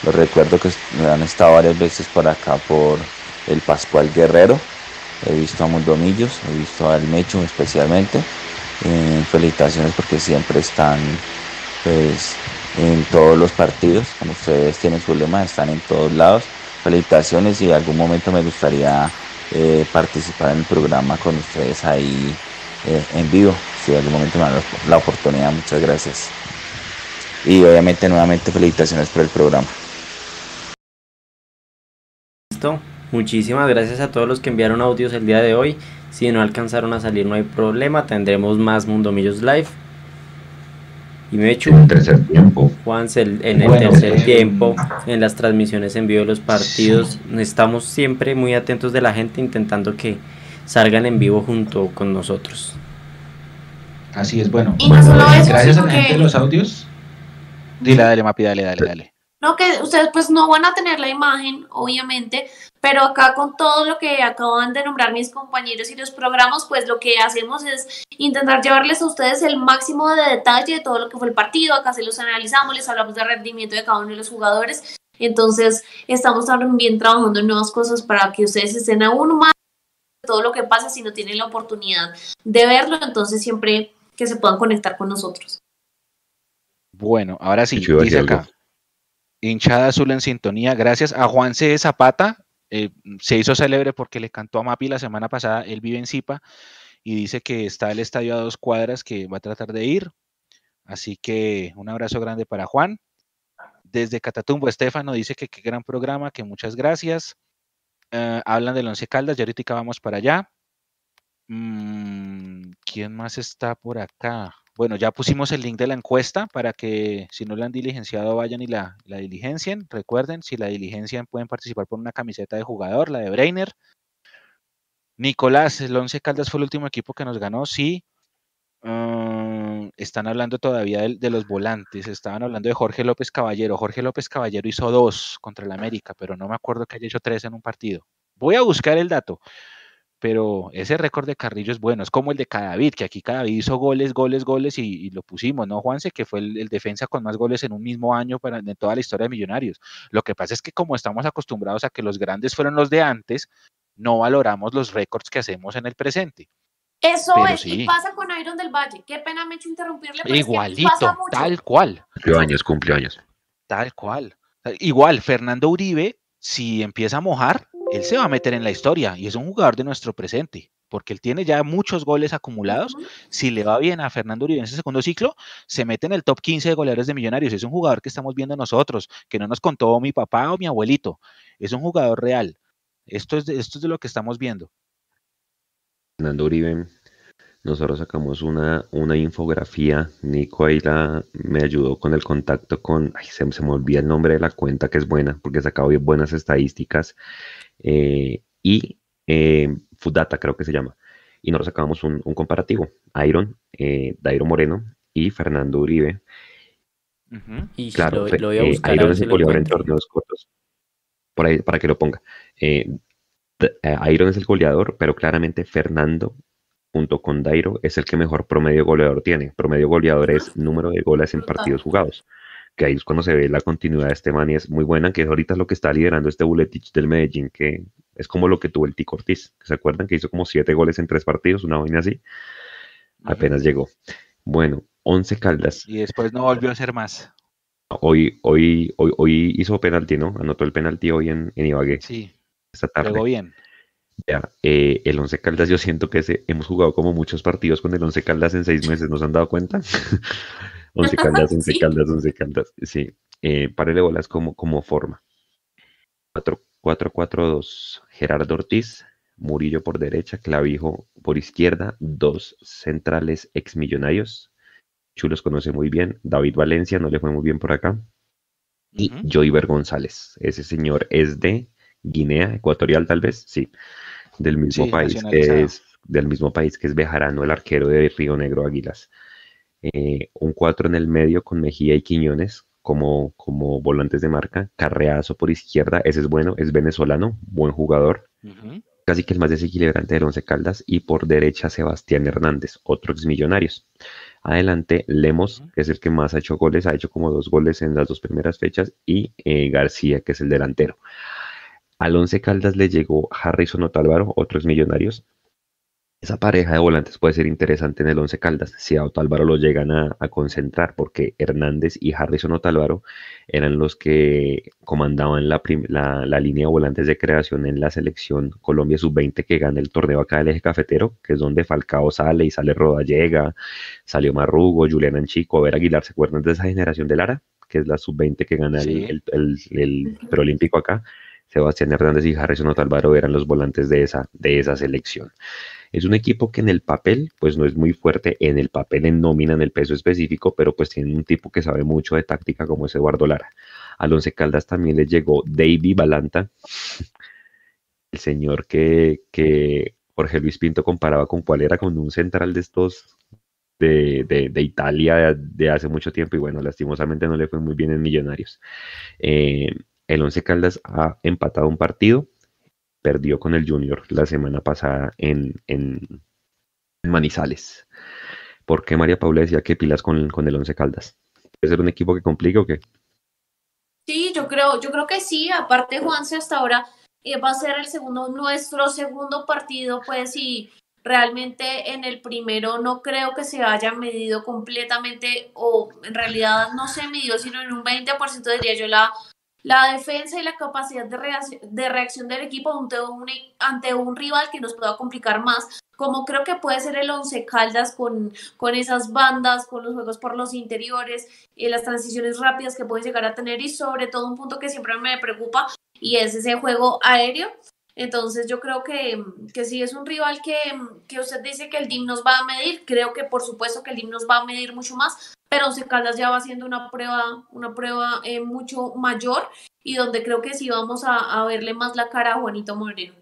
Speaker 13: Los recuerdo que han estado varias veces por acá por el Pascual Guerrero, he visto a Mundomillos, he visto al Mecho especialmente. Eh, felicitaciones porque siempre están pues, en todos los partidos. Como ustedes tienen su lema, están en todos lados. Felicitaciones y en algún momento me gustaría eh, participar en el programa con ustedes ahí eh, en vivo. Si en algún momento me dan la oportunidad, muchas gracias. Y obviamente nuevamente felicitaciones por el programa.
Speaker 3: Listo. Muchísimas gracias a todos los que enviaron audios el día de hoy. Si no alcanzaron a salir, no hay problema. Tendremos más Mundomillos Live. Y me echo.
Speaker 1: En el tercer tiempo.
Speaker 3: Juanse, en el
Speaker 1: Bueno,
Speaker 3: tercer
Speaker 1: eh,
Speaker 3: tiempo, en las transmisiones en vivo de los partidos, estamos siempre muy atentos de la gente, intentando que salgan en vivo junto con nosotros.
Speaker 4: Así es, bueno.
Speaker 2: Y no solo eso,
Speaker 4: gracias a la gente
Speaker 2: que-
Speaker 4: de los audios. Dile, dale, Mapi, dale, dale, dale.
Speaker 2: No, que ustedes pues no van a tener la imagen, obviamente, pero acá con todo lo que acaban de nombrar mis compañeros y los programas, pues lo que hacemos es intentar llevarles a ustedes el máximo de detalle de todo lo que fue el partido. Acá se los analizamos, les hablamos del rendimiento de cada uno de los jugadores. Entonces, estamos también trabajando en nuevas cosas para que ustedes estén aún más de todo lo que pasa si no tienen la oportunidad de verlo. Entonces, siempre que se puedan conectar con nosotros.
Speaker 4: Bueno, ahora sí, dice acá.
Speaker 1: algo.
Speaker 4: Hinchada azul en sintonía. Gracias a Juan C. Zapata. eh, se hizo célebre porque le cantó a Mapi la semana pasada. Él vive en Zipa y dice que está el estadio a dos cuadras que va a tratar de ir. Así que un abrazo grande para Juan. Desde Catatumbo, Estefano dice que qué gran programa, que muchas gracias. Eh, hablan del Once Caldas, ya ahorita vamos para allá. Mm, ¿Quién más está por acá? Bueno, ya pusimos el link de la encuesta para que si no la han diligenciado vayan y la, diligencien. Recuerden, si la diligencian pueden participar por una camiseta de jugador, la de Breiner. Nicolás, el Once Caldas fue el último equipo que nos ganó, sí. Mm, están hablando todavía de los volantes, estaban hablando de Jorge López Caballero. Jorge López Caballero hizo dos contra el América, pero no me acuerdo que haya hecho tres en un partido. Voy a buscar el dato, pero ese récord de Carrillo es bueno, es como el de Cadavid, que aquí Cadavid hizo goles, goles, goles y, y lo pusimos, ¿no, Juanse? Que fue el, el defensa con más goles en un mismo año para, en toda la historia de Millonarios. Lo que pasa es que como estamos acostumbrados a que los grandes fueron los de antes, no valoramos los récords que hacemos en el presente.
Speaker 2: Eso
Speaker 4: Pero
Speaker 2: es,
Speaker 4: sí.
Speaker 2: y pasa con Iron del Valle. Qué pena me he hecho interrumpirle, pero es que
Speaker 4: Igualito,
Speaker 2: pasa mucho.
Speaker 4: tal cual.
Speaker 1: Cumplió años, cumplió años.
Speaker 4: Tal cual. Igual, Fernando Uribe, si empieza a mojar, él se va a meter en la historia y es un jugador de nuestro presente. porque él tiene ya muchos goles acumulados. Si le va bien a Fernando Uribe en ese segundo ciclo, se mete en el top 15 de goleadores de millonarios. Es un jugador que estamos viendo nosotros, que no nos contó mi papá o mi abuelito. Es un jugador real. Esto es de, esto es de lo que estamos viendo.
Speaker 1: Fernando Uribe, nosotros sacamos una, una infografía. Nico ahí la, me ayudó con el contacto con. Ay, se, se me olvida el nombre de la cuenta, que es buena, porque sacado bien buenas estadísticas. Eh, y eh, Fudata creo que se llama. Y nosotros sacamos un, un comparativo. Iron, eh, Dairo Moreno y Fernando Uribe.
Speaker 3: Y
Speaker 1: Claro,
Speaker 3: lo, voy a
Speaker 1: eh,
Speaker 3: buscar
Speaker 1: Iron es el goleador en torneos cortos. Por ahí, para que lo ponga. Eh, Iron es el goleador, pero claramente Fernando, junto con Dairo, es el que mejor promedio goleador tiene. Promedio goleador es número de goles en partidos jugados. Que ahí es cuando se ve la continuidad de este man y es muy buena, que ahorita es lo que está liderando este Buletich del Medellín, que es como lo que tuvo el Tico Ortiz. ¿Se acuerdan que hizo como siete goles en tres partidos? Una vaina así. Apenas llegó. Bueno, 11 Caldas.
Speaker 4: Y después no volvió a ser más.
Speaker 1: Hoy, hoy, hoy, hoy hizo penalti, ¿no? Anotó el penalti hoy en, en Ibagué.
Speaker 4: Sí,
Speaker 1: Esta tarde.
Speaker 4: pegó bien.
Speaker 1: Ya, eh, el Once Caldas, yo siento que ese- hemos jugado como muchos partidos con el Once Caldas en seis meses, ¿nos han dado cuenta? Once Caldas, Once
Speaker 2: Sí.
Speaker 1: Caldas, Once Caldas, sí. Eh, párele bolas como, como forma. 4-4-2, Gerardo Ortiz, Murillo por derecha, Clavijo por izquierda, dos centrales exmillonarios. Chulos conoce muy bien, David Valencia no le fue muy bien por acá. Y
Speaker 4: Ujú.
Speaker 1: Joyver González, ese señor es de Guinea Ecuatorial tal vez, sí, del mismo
Speaker 4: Sí,
Speaker 1: país que es del mismo país que es Bejarano, el arquero de Río Negro Águilas. Eh, un 4 en el medio con Mejía y Quiñones como, como volantes de marca. Carreazo por izquierda, ese es bueno, es venezolano, buen jugador. Casi que el más desequilibrante del Once Caldas. Y por derecha Sebastián Hernández, otro ex Millonarios. Adelante Lemos, que es el que más ha hecho goles, ha hecho como dos goles en las dos primeras fechas. Y eh, García, que es el delantero. Al Once Caldas le llegó Harrison Otálvaro, otros millonarios. Esa pareja de volantes puede ser interesante en el Once Caldas si a Otálvaro lo llegan a, a concentrar, porque Hernández y Harrison Otálvaro eran los que comandaban la, la, la línea de volantes de creación en la selección Colombia Sub-20 que gana el torneo acá del eje cafetero, que es donde Falcao sale y sale Rodallega, salió Marrugo, Julián Anchico, Ver Aguilar, ¿se acuerdan de esa generación de Lara? Que es la Sub-20 que gana el, el, el preolímpico acá. Sebastián Hernández y Harrison Otálvaro eran los volantes de esa, de esa selección. Es un equipo que en el papel, pues no es muy fuerte, en el papel, en nómina, en el peso específico, pero pues tiene un tipo que sabe mucho de táctica como es Eduardo Lara. Al Once Caldas también le llegó Davy Balanta, el señor que, que Jorge Luis Pinto comparaba con cuál era, con un central de estos de, de- de Italia de, hace mucho tiempo y bueno, lastimosamente no le fue muy bien en Millonarios. Eh, el Once Caldas ha empatado un partido, perdió con el Junior la semana pasada en, Manizales. ¿Por qué María Paula decía que pilas con, con el Once Caldas? ¿Puede ser un equipo que complique o qué?
Speaker 2: Sí, yo creo, yo creo que sí. Aparte, Juanse hasta ahora eh, va a ser el segundo, nuestro segundo partido, pues, y realmente en el primero no creo que se haya medido completamente, o en realidad no se midió, sino en un 20% diría yo la, la defensa y la capacidad de, reacc- de reacción del equipo ante un, ante un rival que nos pueda complicar más, como creo que puede ser el Once Caldas con, con esas bandas, con los juegos por los interiores, y las transiciones rápidas que pueden llegar a tener y sobre todo un punto que siempre me preocupa y es ese juego aéreo. Entonces yo creo que, que sí es un rival que, que usted dice que el DIM nos va a medir, creo que por supuesto que el DIM nos va a medir mucho más, pero Once Caldas ya va haciendo una prueba, una prueba eh, mucho mayor y donde creo que sí vamos a, a verle más la cara a Juanito Moreno.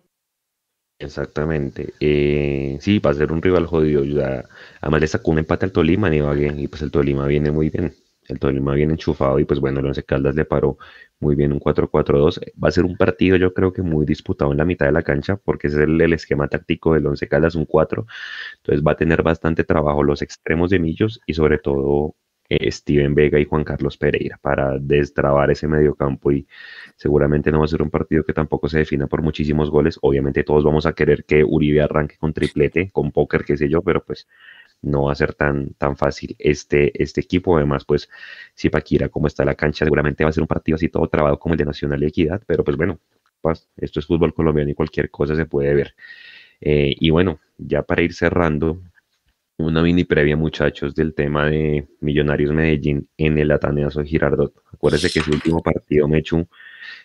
Speaker 1: Exactamente. Eh, sí, va a ser un rival jodido. Ya- además le sacó un empate al Tolima en Ibagué y pues el Tolima viene muy bien. El Tolima viene enchufado y pues bueno, el Once Caldas le paró muy bien un 4-4-2. Va a ser un partido yo creo que muy disputado en la mitad de la cancha porque es el, el esquema táctico del Once Caldas, un 4. Entonces va a tener bastante trabajo los extremos de Millos y sobre todo eh, Steven Vega y Juan Carlos Pereira para destrabar ese mediocampo y seguramente no va a ser un partido que tampoco se defina por muchísimos goles. Obviamente todos vamos a querer que Uribe arranque con triplete, con póker, qué sé yo, pero pues no va a ser tan, tan fácil este, este equipo. Además, pues si Paquira, como está la cancha, seguramente va a ser un partido así todo trabado como el de Nacional y Equidad, pero pues bueno, pues, esto es fútbol colombiano y cualquier cosa se puede ver. Eh, y bueno, ya para ir cerrando, una mini previa, muchachos, del tema de Millonarios Medellín en el Ataneazo Girardot. Acuérdense que su último partido, Mechu,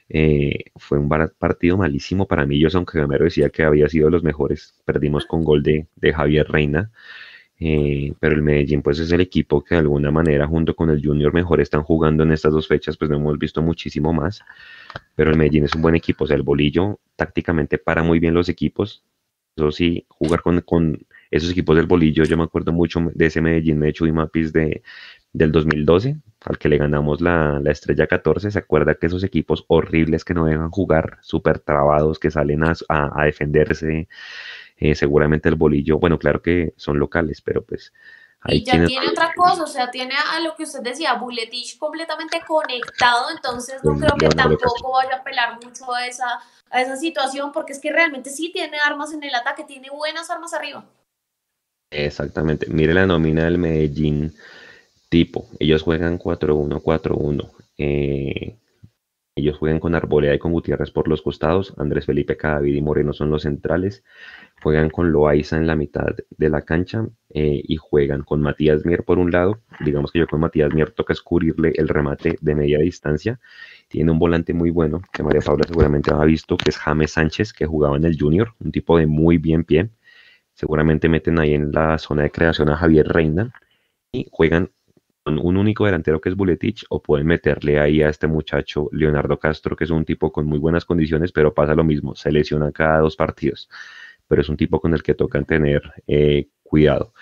Speaker 1: eh, fue un partido malísimo para. Yo, aunque Gamero decía que había sido de los mejores, perdimos con gol de, de Javier Reina. Eh, pero el Medellín pues es el equipo que de alguna manera junto con el Junior mejor están jugando en estas dos fechas, pues no hemos visto muchísimo más, pero el Medellín es un buen equipo, o sea, el bolillo tácticamente para muy bien los equipos, eso sí, jugar con, con esos equipos del bolillo, yo me acuerdo mucho de ese Medellín Mecho y Mapis de, del 2012, al que le ganamos la, la, estrella 14, se acuerda que esos equipos horribles que no dejan jugar, súper trabados, que salen a, a defenderse, eh, seguramente el bolillo, bueno, claro que son locales, pero pues...
Speaker 2: Ahí y ya tiene otra cosa, o sea, tiene a lo que usted decía, Buletich completamente conectado, entonces no creo que tampoco vaya a apelar mucho a esa, a esa situación, porque es que realmente sí tiene armas en el ataque, tiene buenas armas arriba.
Speaker 1: Exactamente, mire la nómina del Medellín tipo, ellos juegan 4-1, 4-1. Eh, ellos juegan con Arboleda y con Gutiérrez por los costados. Andrés Felipe Cadavid y Moreno son los centrales. Juegan con Loaiza en la mitad de la cancha eh, y juegan con Matías Mier por un lado. Digamos que yo con Matías Mier toca escurrirle el remate de media distancia. Tiene un volante muy bueno que María Paula seguramente ha visto, que es James Sánchez, que jugaba en el Junior, un tipo de muy bien pie. Seguramente meten ahí en la zona de creación a Javier Reina y juegan un único delantero que es Buletich o pueden meterle ahí a este muchacho Leonardo Castro, que es un tipo con muy buenas condiciones, pero pasa lo mismo, se lesiona cada dos partidos, pero es un tipo con el que tocan tener eh, cuidado.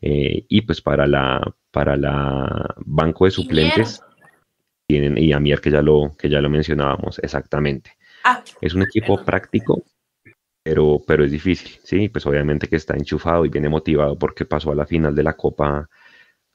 Speaker 1: Eh, y pues para la, para la banco de suplentes tienen, y a Mier que ya lo, que ya lo mencionábamos, exactamente. Ah, es un equipo práctico, pero, pero es difícil, sí, pues obviamente que está enchufado y viene motivado porque pasó a la final de la Copa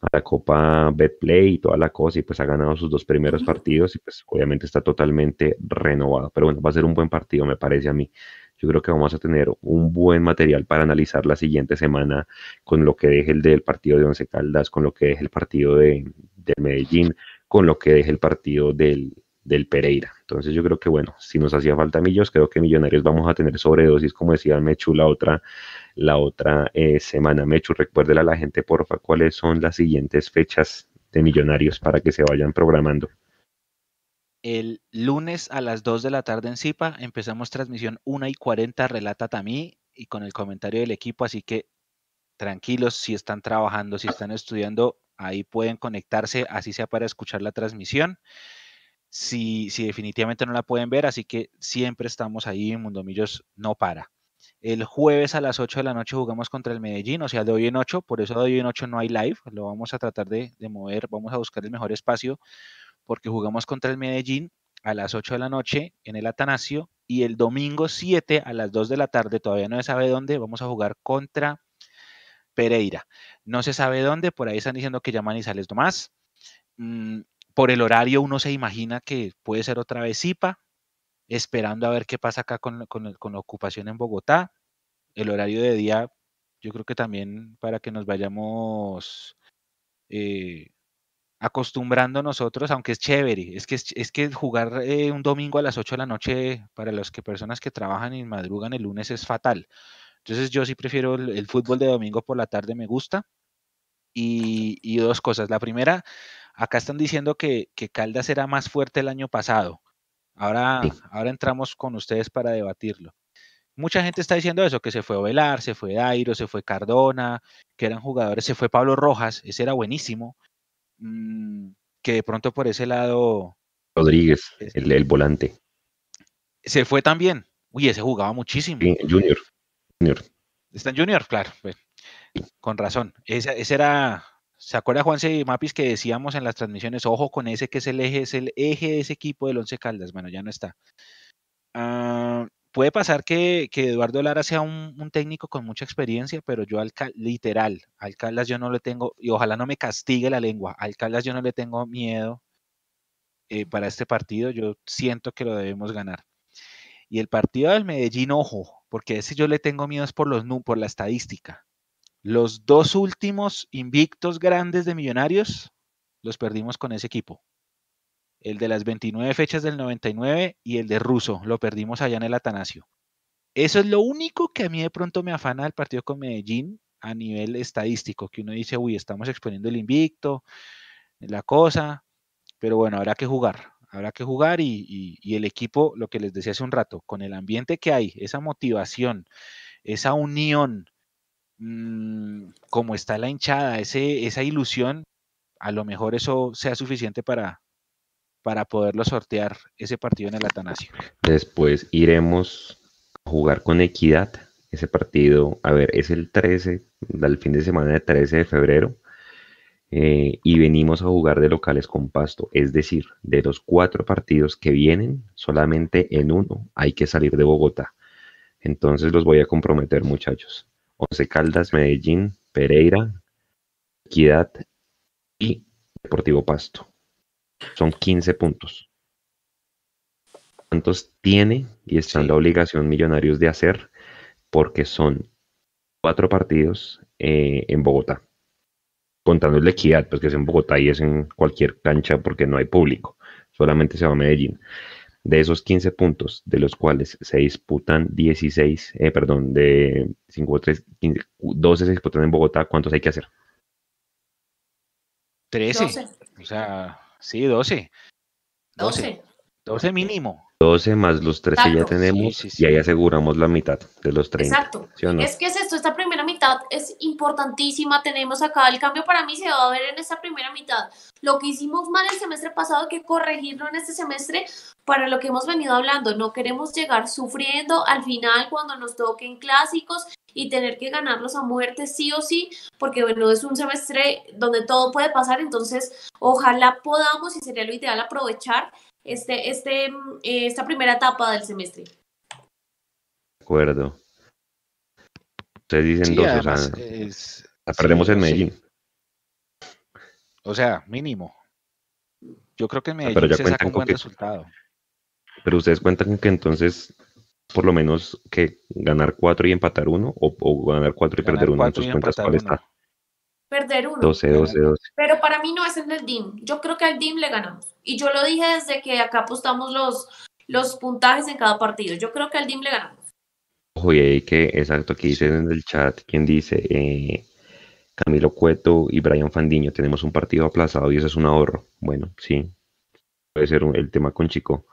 Speaker 1: a la Copa Betplay y toda la cosa y pues ha ganado sus dos primeros partidos y pues obviamente está totalmente renovado. Pero bueno, va a ser un buen partido, me parece a mí. Yo creo que vamos a tener un buen material para analizar la siguiente semana con lo que deje el del partido de Once Caldas, con lo que deje el partido de, del Medellín, con lo que deje el partido del, del Pereira. Entonces yo creo que bueno, si nos hacía falta millos, creo que Millonarios vamos a tener sobredosis, como decía Mechu la otra, la otra eh, semana. Mechu, recuérdele a la gente, porfa, cuáles son las siguientes fechas de Millonarios para que se vayan programando.
Speaker 4: El lunes a las 2 de la tarde en Zipa empezamos transmisión 1 y 40, relata Tamí y con el comentario del equipo, así que tranquilos si están trabajando, si están estudiando, ahí pueden conectarse, así sea para escuchar la transmisión si, si definitivamente no la pueden ver, así que siempre estamos ahí en Mundomillos no para. El jueves a las 8 de la noche jugamos contra el Medellín, o sea, de hoy en 8, por eso de hoy en 8 no hay live, lo vamos a tratar de, de mover, vamos a buscar el mejor espacio, porque jugamos contra el Medellín a las 8 de la noche en el Atanasio y el domingo 7 a las 2 de la tarde, todavía no se sabe dónde, vamos a jugar contra Pereira. No se sabe dónde, por ahí están diciendo que llaman y sales Tomás. Mm, por el horario uno se imagina que puede ser otra vez Zipa, esperando a ver qué pasa acá con, la ocupación en Bogotá. El horario de día, yo creo que también para que nos vayamos eh, acostumbrando nosotros, aunque es chévere, es que, es, que jugar eh, un domingo a las 8 de la noche para las personas que trabajan y madrugan el lunes es fatal. Entonces yo sí prefiero el, fútbol de domingo por la tarde, me gusta. Y, y, dos cosas. La primera, Acá están diciendo que, Caldas era más fuerte el año pasado. Ahora, ahora entramos con ustedes para debatirlo. Mucha gente está diciendo eso, que se fue Ovelar, se fue Dairo, se fue Cardona, que eran jugadores, se fue Pablo Rojas, ese era buenísimo. Mm, que de pronto por ese lado...
Speaker 1: Rodríguez, el, el volante.
Speaker 4: Se fue también. Uy, ese jugaba muchísimo.
Speaker 1: junior. junior.
Speaker 4: Está en Junior, claro. Con razón. ese era ¿Se acuerda Juanse Mapis que decíamos en las transmisiones, ojo con ese que es el eje, es el eje de ese equipo del Once Caldas? Bueno, ya no está. Ah, puede pasar que, Eduardo Lara sea un, técnico con mucha experiencia, pero yo al literal, al Caldas yo no le tengo, y ojalá no me castigue la lengua, al Caldas yo no le tengo miedo eh, para este partido, yo siento que lo debemos ganar. Y el partido del Medellín, ojo, porque ese yo le tengo miedo es por, los, por la estadística. Los dos últimos invictos grandes de Millonarios los perdimos con ese equipo. El de las 29 fechas del 99 y el de Russo lo perdimos allá en el Atanasio. Eso es lo único que a mí de pronto me afana del partido con Medellín a nivel estadístico, que uno dice, uy, estamos exponiendo el invicto, la cosa, pero bueno, habrá que jugar, habrá que jugar y, el equipo, lo que les decía hace un rato, con el ambiente que hay, esa motivación, esa unión, mm, como está la hinchada, esa ilusión, a lo mejor eso sea suficiente para, para poderlo sortear ese partido en el Atanasio.
Speaker 1: Después iremos a jugar con Equidad. Ese partido, a ver, es el 13, del fin de semana del 13 de febrero. Eh, y venimos a jugar de locales con Pasto. Es decir, de los cuatro partidos que vienen, solamente en uno hay que salir de Bogotá. Entonces los voy a comprometer, muchachos. Once Caldas, Medellín, Pereira, Equidad y Deportivo Pasto. Son 15 puntos. ¿Cuántos tiene y está en la obligación Millonarios de hacer? Porque son cuatro partidos eh, en Bogotá. Contando la equidad, pues que es en Bogotá y es en cualquier cancha porque no hay público. Solamente se va a Medellín. De esos 15 puntos, de los cuales se disputan 16, eh, perdón, de 5, 3, 15, 12 se disputan en Bogotá, ¿cuántos hay que hacer?
Speaker 4: 13. O sea, Sí, 12. 12. 12 mínimo.
Speaker 1: 12 más los 3 que ya tenemos y ahí aseguramos la mitad de los 30.
Speaker 2: Exacto. Es que es esto, esta primera mitad es importantísima. Tenemos acá el cambio para mí se va a ver en esta primera mitad. Lo que hicimos mal el semestre pasado hay que corregirlo en este semestre para lo que hemos venido hablando. No queremos llegar sufriendo al final cuando nos toquen clásicos y tener que ganarlos a muerte sí o sí, porque bueno, es un semestre donde todo puede pasar, entonces ojalá podamos y sería lo ideal aprovechar este, este, eh, esta primera etapa del semestre.
Speaker 1: De acuerdo. Ustedes dicen dos, o sea, la perdemos en Medellín.
Speaker 4: O sea, mínimo. Yo creo que en ah, Medellín se saca un buen resultado.
Speaker 1: Pero ustedes cuentan que entonces por lo menos que ganar cuatro y empatar uno o, ganar cuatro y perder uno en sus cuentas, ¿cuál está?
Speaker 2: Perder uno.
Speaker 1: 12, 12, 12.
Speaker 2: Pero para mí no es en el DIM. Yo creo que al DIM le ganamos. Y yo lo dije desde que acá apostamos los, los puntajes en cada partido. Yo creo que al DIM le ganamos.
Speaker 1: Ojo, y ahí que, exacto, aquí dicen en el chat, quien dice, eh, Camilo Cueto y Brian Fandiño, tenemos un partido aplazado y eso es un ahorro. Bueno, sí, puede ser el tema con Chico.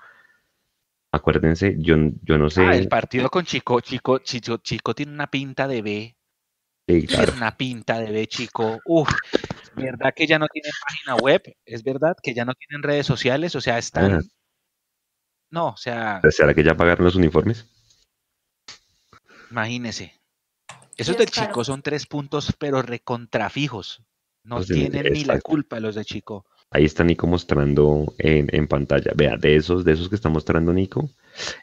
Speaker 1: Acuérdense, yo, yo no sé. Ah,
Speaker 4: el partido con Chico, Chico, Chico, Chico tiene una pinta de B.
Speaker 1: Sí, claro.
Speaker 4: Una pinta de B, Chico. Uf, ¿verdad que ya no tienen página web? ¿Es verdad que ya no tienen redes sociales? O sea, están. No, o sea.
Speaker 1: ¿Será que ya pagaron los uniformes?
Speaker 4: Imagínese. Esos del Chico son tres puntos, pero recontrafijos. No pues tienen ni la culpa los de Chico.
Speaker 1: Ahí está Nico mostrando en, pantalla. Vea, de esos, de esos que está mostrando Nico,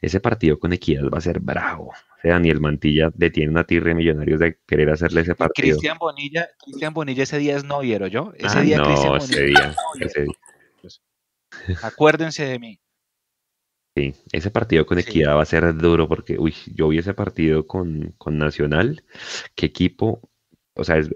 Speaker 1: ese partido con Equidad va a ser bravo. O sea, Daniel Mantilla detiene una tirre millonarios de querer hacerle ese partido.
Speaker 4: Cristian Bonilla, Cristian Bonilla ese día es noviero, ¿yo? Ese
Speaker 1: ah,
Speaker 4: día
Speaker 1: no, ese día, ese día.
Speaker 4: Acuérdense de mí.
Speaker 1: Sí, ese partido con Equidad va a ser duro porque, uy, yo vi ese partido con, con Nacional. ¿Qué equipo? O sea, es,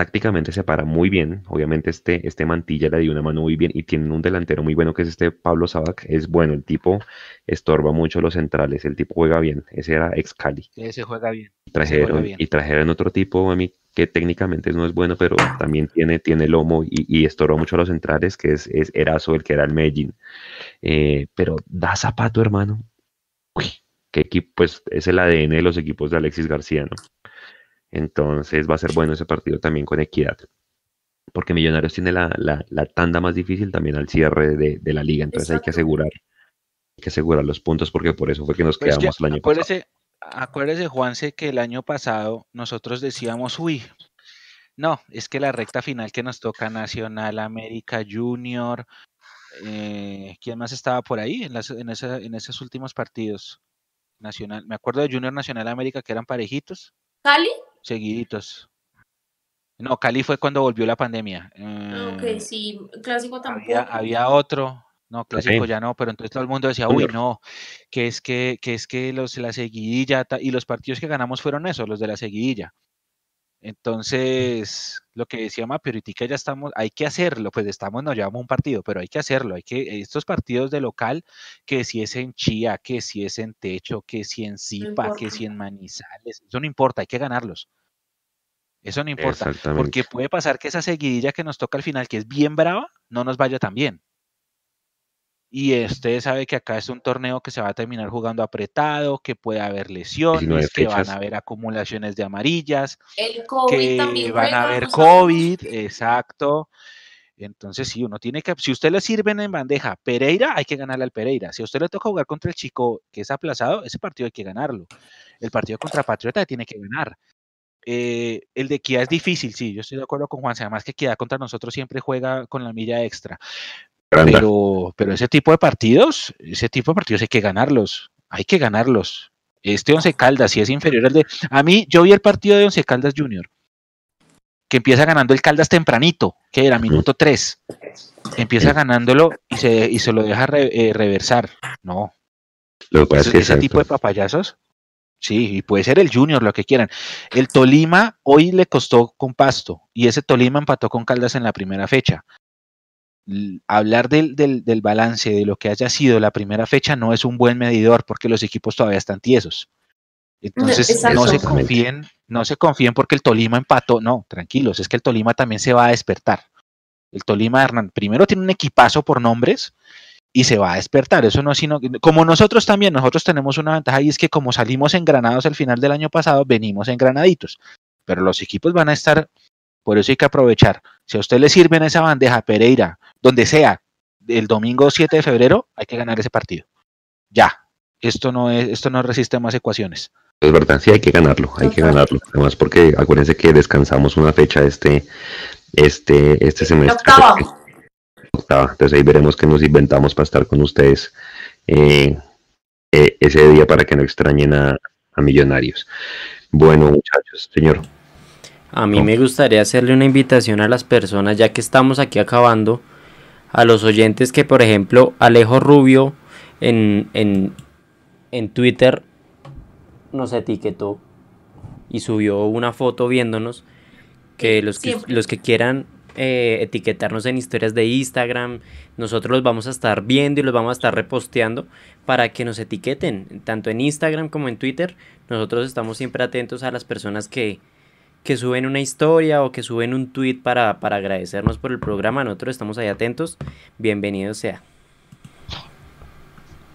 Speaker 1: tácticamente se para muy bien. Obviamente este, este Mantilla le dio una mano muy bien y tienen un delantero muy bueno que es este Pablo Sabac. Es bueno, el tipo estorba mucho los centrales, el tipo juega bien. Ese era ex Cali.
Speaker 4: Ese juega bien.
Speaker 1: Trajeron, Y trajeron otro tipo a mí que técnicamente no es bueno, pero también tiene, tiene lomo y, y estorba mucho a los centrales, que es, es Erazo, el que era el Medellín. Eh, pero da zapato, hermano. Uy, qué equipo, pues es el ADN de los equipos de Alexis García, ¿no? Entonces va a ser bueno ese partido también con equidad. Porque Millonarios tiene la, tanda más difícil también al cierre de, la liga. Entonces hay que asegurar, hay que asegurar los puntos porque por eso fue que nos quedamos el año
Speaker 4: acuérdese, pasado. Acuérdese, Juanse, que el año pasado nosotros decíamos, uy, no, es que la recta final que nos toca Nacional, América, Junior, eh, ¿quién más estaba por ahí en, en, en esos últimos partidos? Nacional, me acuerdo de Junior Nacional América que eran parejitos.
Speaker 2: ¿Cali?
Speaker 4: Seguiditos. No, Cali fue cuando volvió la pandemia.
Speaker 2: Ah, ok, eh, sí, clásico tampoco.
Speaker 4: Había, otro, no, clásico ya no, pero entonces todo el mundo decía, uy, no, que es que, que es que los la seguidilla y los partidos que ganamos fueron esos, los de la seguidilla. Entonces, lo que decía Mapi, ahorita ya estamos, hay que hacerlo, pues estamos, nos llevamos un partido, pero hay que hacerlo, hay que, estos partidos de local, que si es en Chía, que si es en Techo, que si en Zipa, que si en Manizales, eso no importa, hay que ganarlos. Eso no importa, porque puede pasar que esa seguidilla que nos toca al final, que es bien brava, no nos vaya tan bien. Y usted sabe que acá es un torneo que se va a terminar jugando apretado, que puede haber lesiones, que van a haber acumulaciones de amarillas, que van a haber COVID, exacto. Entonces, si uno tiene que, si usted le sirven en bandeja Pereira, hay que ganarle al Pereira. Si a usted le toca jugar contra el chico que es aplazado, ese partido hay que ganarlo. El partido contra Patriota tiene que ganar. Eh, el de Kia es difícil, sí, yo estoy de acuerdo con Juan. Además que Kia contra nosotros siempre juega con la milla extra. Pero, pero ese tipo de partidos, ese tipo de partidos hay que ganarlos, hay que ganarlos. Este Once Caldas, si es inferior al de... A mí, yo vi el partido de Once Caldas Junior, que empieza ganando el Caldas tempranito, que era minuto 3. Empieza ganándolo y se, y se lo deja eh, reversar. No. ese, tipo de papayazos, sí, y puede ser el Junior, lo que quieran. El Tolima hoy le costó con Pasto y ese Tolima empató con Caldas en la primera fecha hablar del, del, balance de lo que haya sido la primera fecha no es un buen medidor porque los equipos todavía están tiesos. Entonces, no se confíen, no se confíen porque el Tolima empató. No, tranquilos, es que el Tolima también se va a despertar. El Tolima Hernán primero tiene un equipazo por nombres y se va a despertar. Eso no es sino como nosotros también, nosotros tenemos una ventaja y es que como salimos engranados al final del año pasado, venimos engranaditos. Pero los equipos van a estar por eso hay que aprovechar. Si a usted le sirve en esa bandeja Pereira, donde sea, el domingo 7 de febrero, hay que ganar ese partido. Ya. Esto no es, esto no resiste más ecuaciones.
Speaker 1: Es verdad, sí hay que ganarlo, hay que ganarlo. Además, porque acuérdense que descansamos una fecha este, este, este semestre. Octava. Octava. Entonces ahí veremos qué nos inventamos para estar con ustedes eh, eh, ese día para que no extrañen a Millonarios. Bueno, muchachos, señor.
Speaker 3: A mí me gustaría hacerle una invitación a las personas, ya que estamos aquí acabando, a los oyentes que, por ejemplo, Alejo Rubio en, en, en Twitter nos etiquetó y subió una foto viéndonos, que los que, los que quieran eh, etiquetarnos en historias de Instagram, nosotros los vamos a estar viendo y los vamos a estar reposteando para que nos etiqueten, tanto en Instagram como en Twitter. Nosotros estamos siempre atentos a las personas que, que suben una historia o que suben un tweet para, agradecernos por el programa. Nosotros estamos ahí atentos. Bienvenido sea.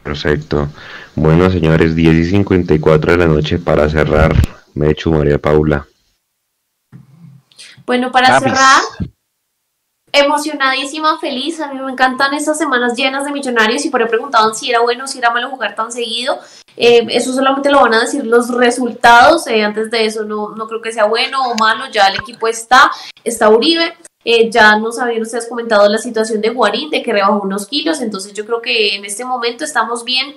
Speaker 1: Perfecto. Bueno, señores, 10 y 54 de la noche para cerrar. Me hecho María Paula.
Speaker 2: Bueno, para cerrar, emocionadísima, feliz. A mí me encantan estas semanas llenas de millonarios y por ahí preguntaban si era bueno o si era malo jugar tan seguido. Eh, eso solamente lo van a decir los resultados. Eh, antes de eso no, no creo que sea bueno o malo. Ya el equipo está, está Uribe. Eh, ya nos habían ustedes comentado la situación de Guarín, de que rebajó unos kilos. Entonces yo creo que en este momento estamos bien.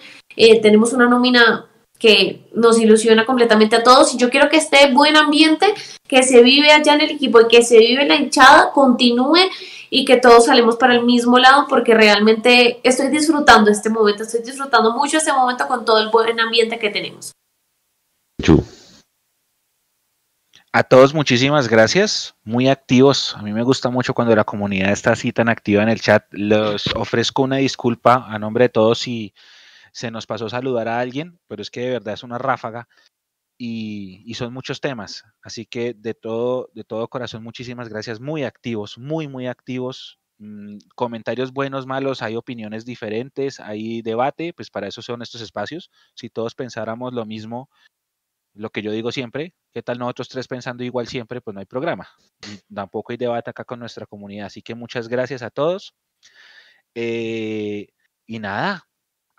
Speaker 2: tenemos una nómina que nos ilusiona completamente a todos y yo quiero que este buen ambiente que se vive allá en el equipo y que se vive en la hinchada continúe y que todos salimos para el mismo lado porque realmente estoy disfrutando este momento, estoy disfrutando mucho este momento con todo el buen ambiente que tenemos.
Speaker 4: A todos muchísimas gracias, muy activos. A mí me gusta mucho cuando la comunidad está así tan activa en el chat. Les ofrezco una disculpa a nombre de todos si se nos pasó saludar a alguien, pero es que de verdad es una ráfaga y, son muchos temas. Así que de todo, de todo corazón, muchísimas gracias. Muy activos, muy, muy activos. Mm, comentarios buenos, malos, hay opiniones diferentes, hay debate, pues para eso son estos espacios. Si todos pensáramos lo mismo, lo que yo digo siempre, ¿qué tal nosotros tres pensando igual siempre? Pues no hay programa. tampoco hay debate acá con nuestra comunidad. Así que muchas gracias a todos. Eh, y nada,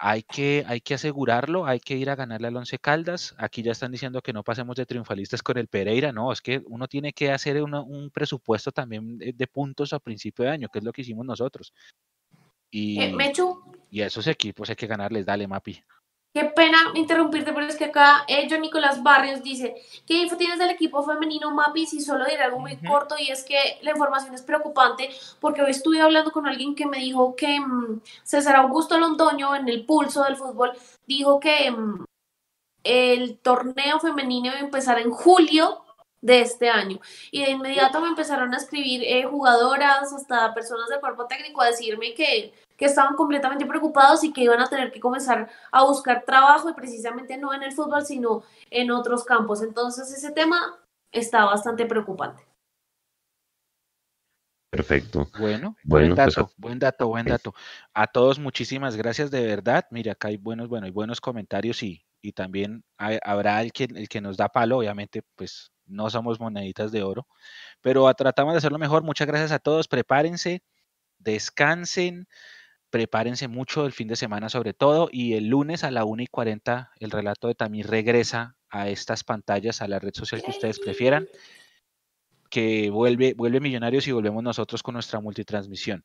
Speaker 4: hay que, hay que asegurarlo, hay que ir a ganarle al Once Caldas. Aquí ya están diciendo que no pasemos de triunfalistas con el Pereira. No, es que uno tiene que hacer un presupuesto también de, puntos a principio de año, que es lo que hicimos nosotros. Y,
Speaker 2: eh,
Speaker 4: y a esos equipos hay que ganarles. Dale, Mapi.
Speaker 2: Qué pena interrumpirte, pero es que acá eh, John Nicolás Barrios dice, ¿qué info tienes del equipo femenino Mapi? Si solo diré algo muy corto y es que la información es preocupante porque hoy estuve hablando con alguien que me dijo que mm, César Augusto Londoño en el pulso del fútbol dijo que mm, el torneo femenino iba a empezar en julio de este año. Y de inmediato me empezaron a escribir eh, jugadoras, hasta personas del cuerpo técnico, a decirme que, que estaban completamente preocupados y que iban a tener que comenzar a buscar trabajo y precisamente no en el fútbol, sino en otros campos. Entonces ese tema está bastante preocupante.
Speaker 1: Perfecto.
Speaker 4: Bueno,
Speaker 1: Bueno,
Speaker 4: buen
Speaker 1: pues,
Speaker 4: dato, buen dato, buen dato. A todos muchísimas gracias de verdad. Mira, acá hay buenos, bueno, hay buenos comentarios y, y también hay- habrá el que, el que nos da palo, obviamente, pues no somos moneditas de oro, pero a- tratamos de hacerlo mejor. Muchas gracias a todos. Prepárense, descansen, prepárense mucho el fin de semana sobre todo y el lunes a la 1 y 40 el relato de Tamir regresa a estas pantallas, a la red social que ustedes prefieran que vuelve, vuelve Millonarios y volvemos nosotros con nuestra multitransmisión.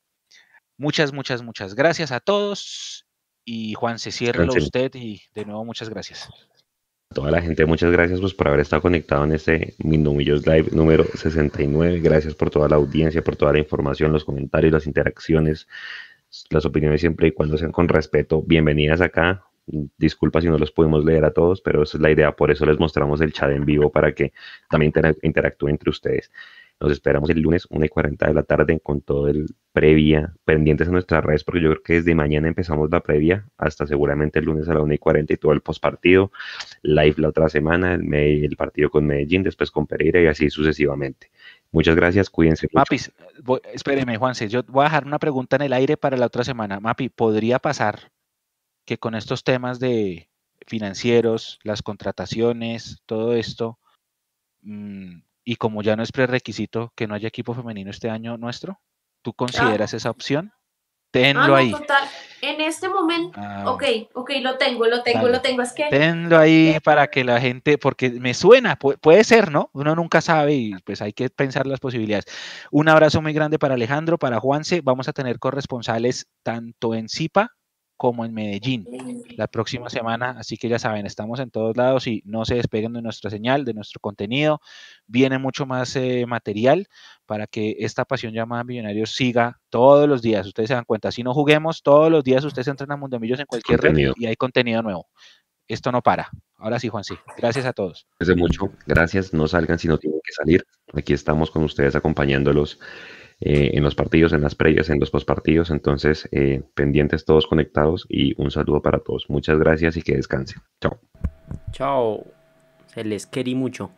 Speaker 4: Muchas, muchas, muchas gracias a todos. Y Juan, se cierra usted y de nuevo muchas gracias.
Speaker 1: Toda la gente, muchas gracias pues, por haber estado conectado en este Mindomillos Live número 69. Gracias por toda la audiencia, por toda la información, los comentarios, las interacciones, las opiniones siempre y cuando sean con respeto. Bienvenidas acá. Disculpa si no los pudimos leer a todos, pero esa es la idea. Por eso les mostramos el chat en vivo para que también intera- interactúen entre ustedes. Nos esperamos el lunes 1 y 40 de la tarde con todo el previa, pendientes a nuestras redes, porque yo creo que desde mañana empezamos la previa hasta seguramente el lunes a la 1 y 40 y todo el postpartido, live la otra semana, el, el partido con Medellín, después con Pereira y así sucesivamente. Muchas gracias, cuídense.
Speaker 4: Mapis, voy- espéreme, Juanse, yo voy a dejar una pregunta en el aire para la otra semana. Mapi, ¿podría pasar que con estos temas de financieros, las contrataciones, todo esto, mm, y como ya no es prerequisito que no haya equipo femenino este año nuestro, ¿tú consideras esa opción? Tenlo
Speaker 2: Ah, no,
Speaker 4: ahí.
Speaker 2: total. En este momento,
Speaker 4: Ah,
Speaker 2: ok, ok, lo tengo, lo tengo, lo tengo. Es que
Speaker 4: Tenlo ahí para que la gente, porque me suena, pu- puede ser, ¿no? Uno nunca sabe y pues hay que pensar las posibilidades. Un abrazo muy grande para Alejandro, para Juanse. Vamos a tener corresponsales tanto en Zipa como en Medellín la próxima semana, así que ya saben, estamos en todos lados y no se despeguen de nuestra señal, de nuestro contenido. Viene mucho más eh, material para que esta pasión llamada Millonarios siga todos los días. Ustedes se dan cuenta, si no juguemos, todos los días ustedes entran a Mundomillos en cualquier
Speaker 1: Contenido.
Speaker 4: red y hay contenido nuevo. Esto no para. Ahora sí, Juan, sí. Gracias a todos.
Speaker 1: Cuídense mucho, gracias, no salgan si no tienen que salir. Aquí estamos con ustedes acompañándolos eh, en los partidos, en las previas, en los postpartidos. Entonces, eh, pendientes todos conectados y un saludo para todos. Muchas gracias y que descansen. Chao.
Speaker 3: Chao. Se les querí mucho.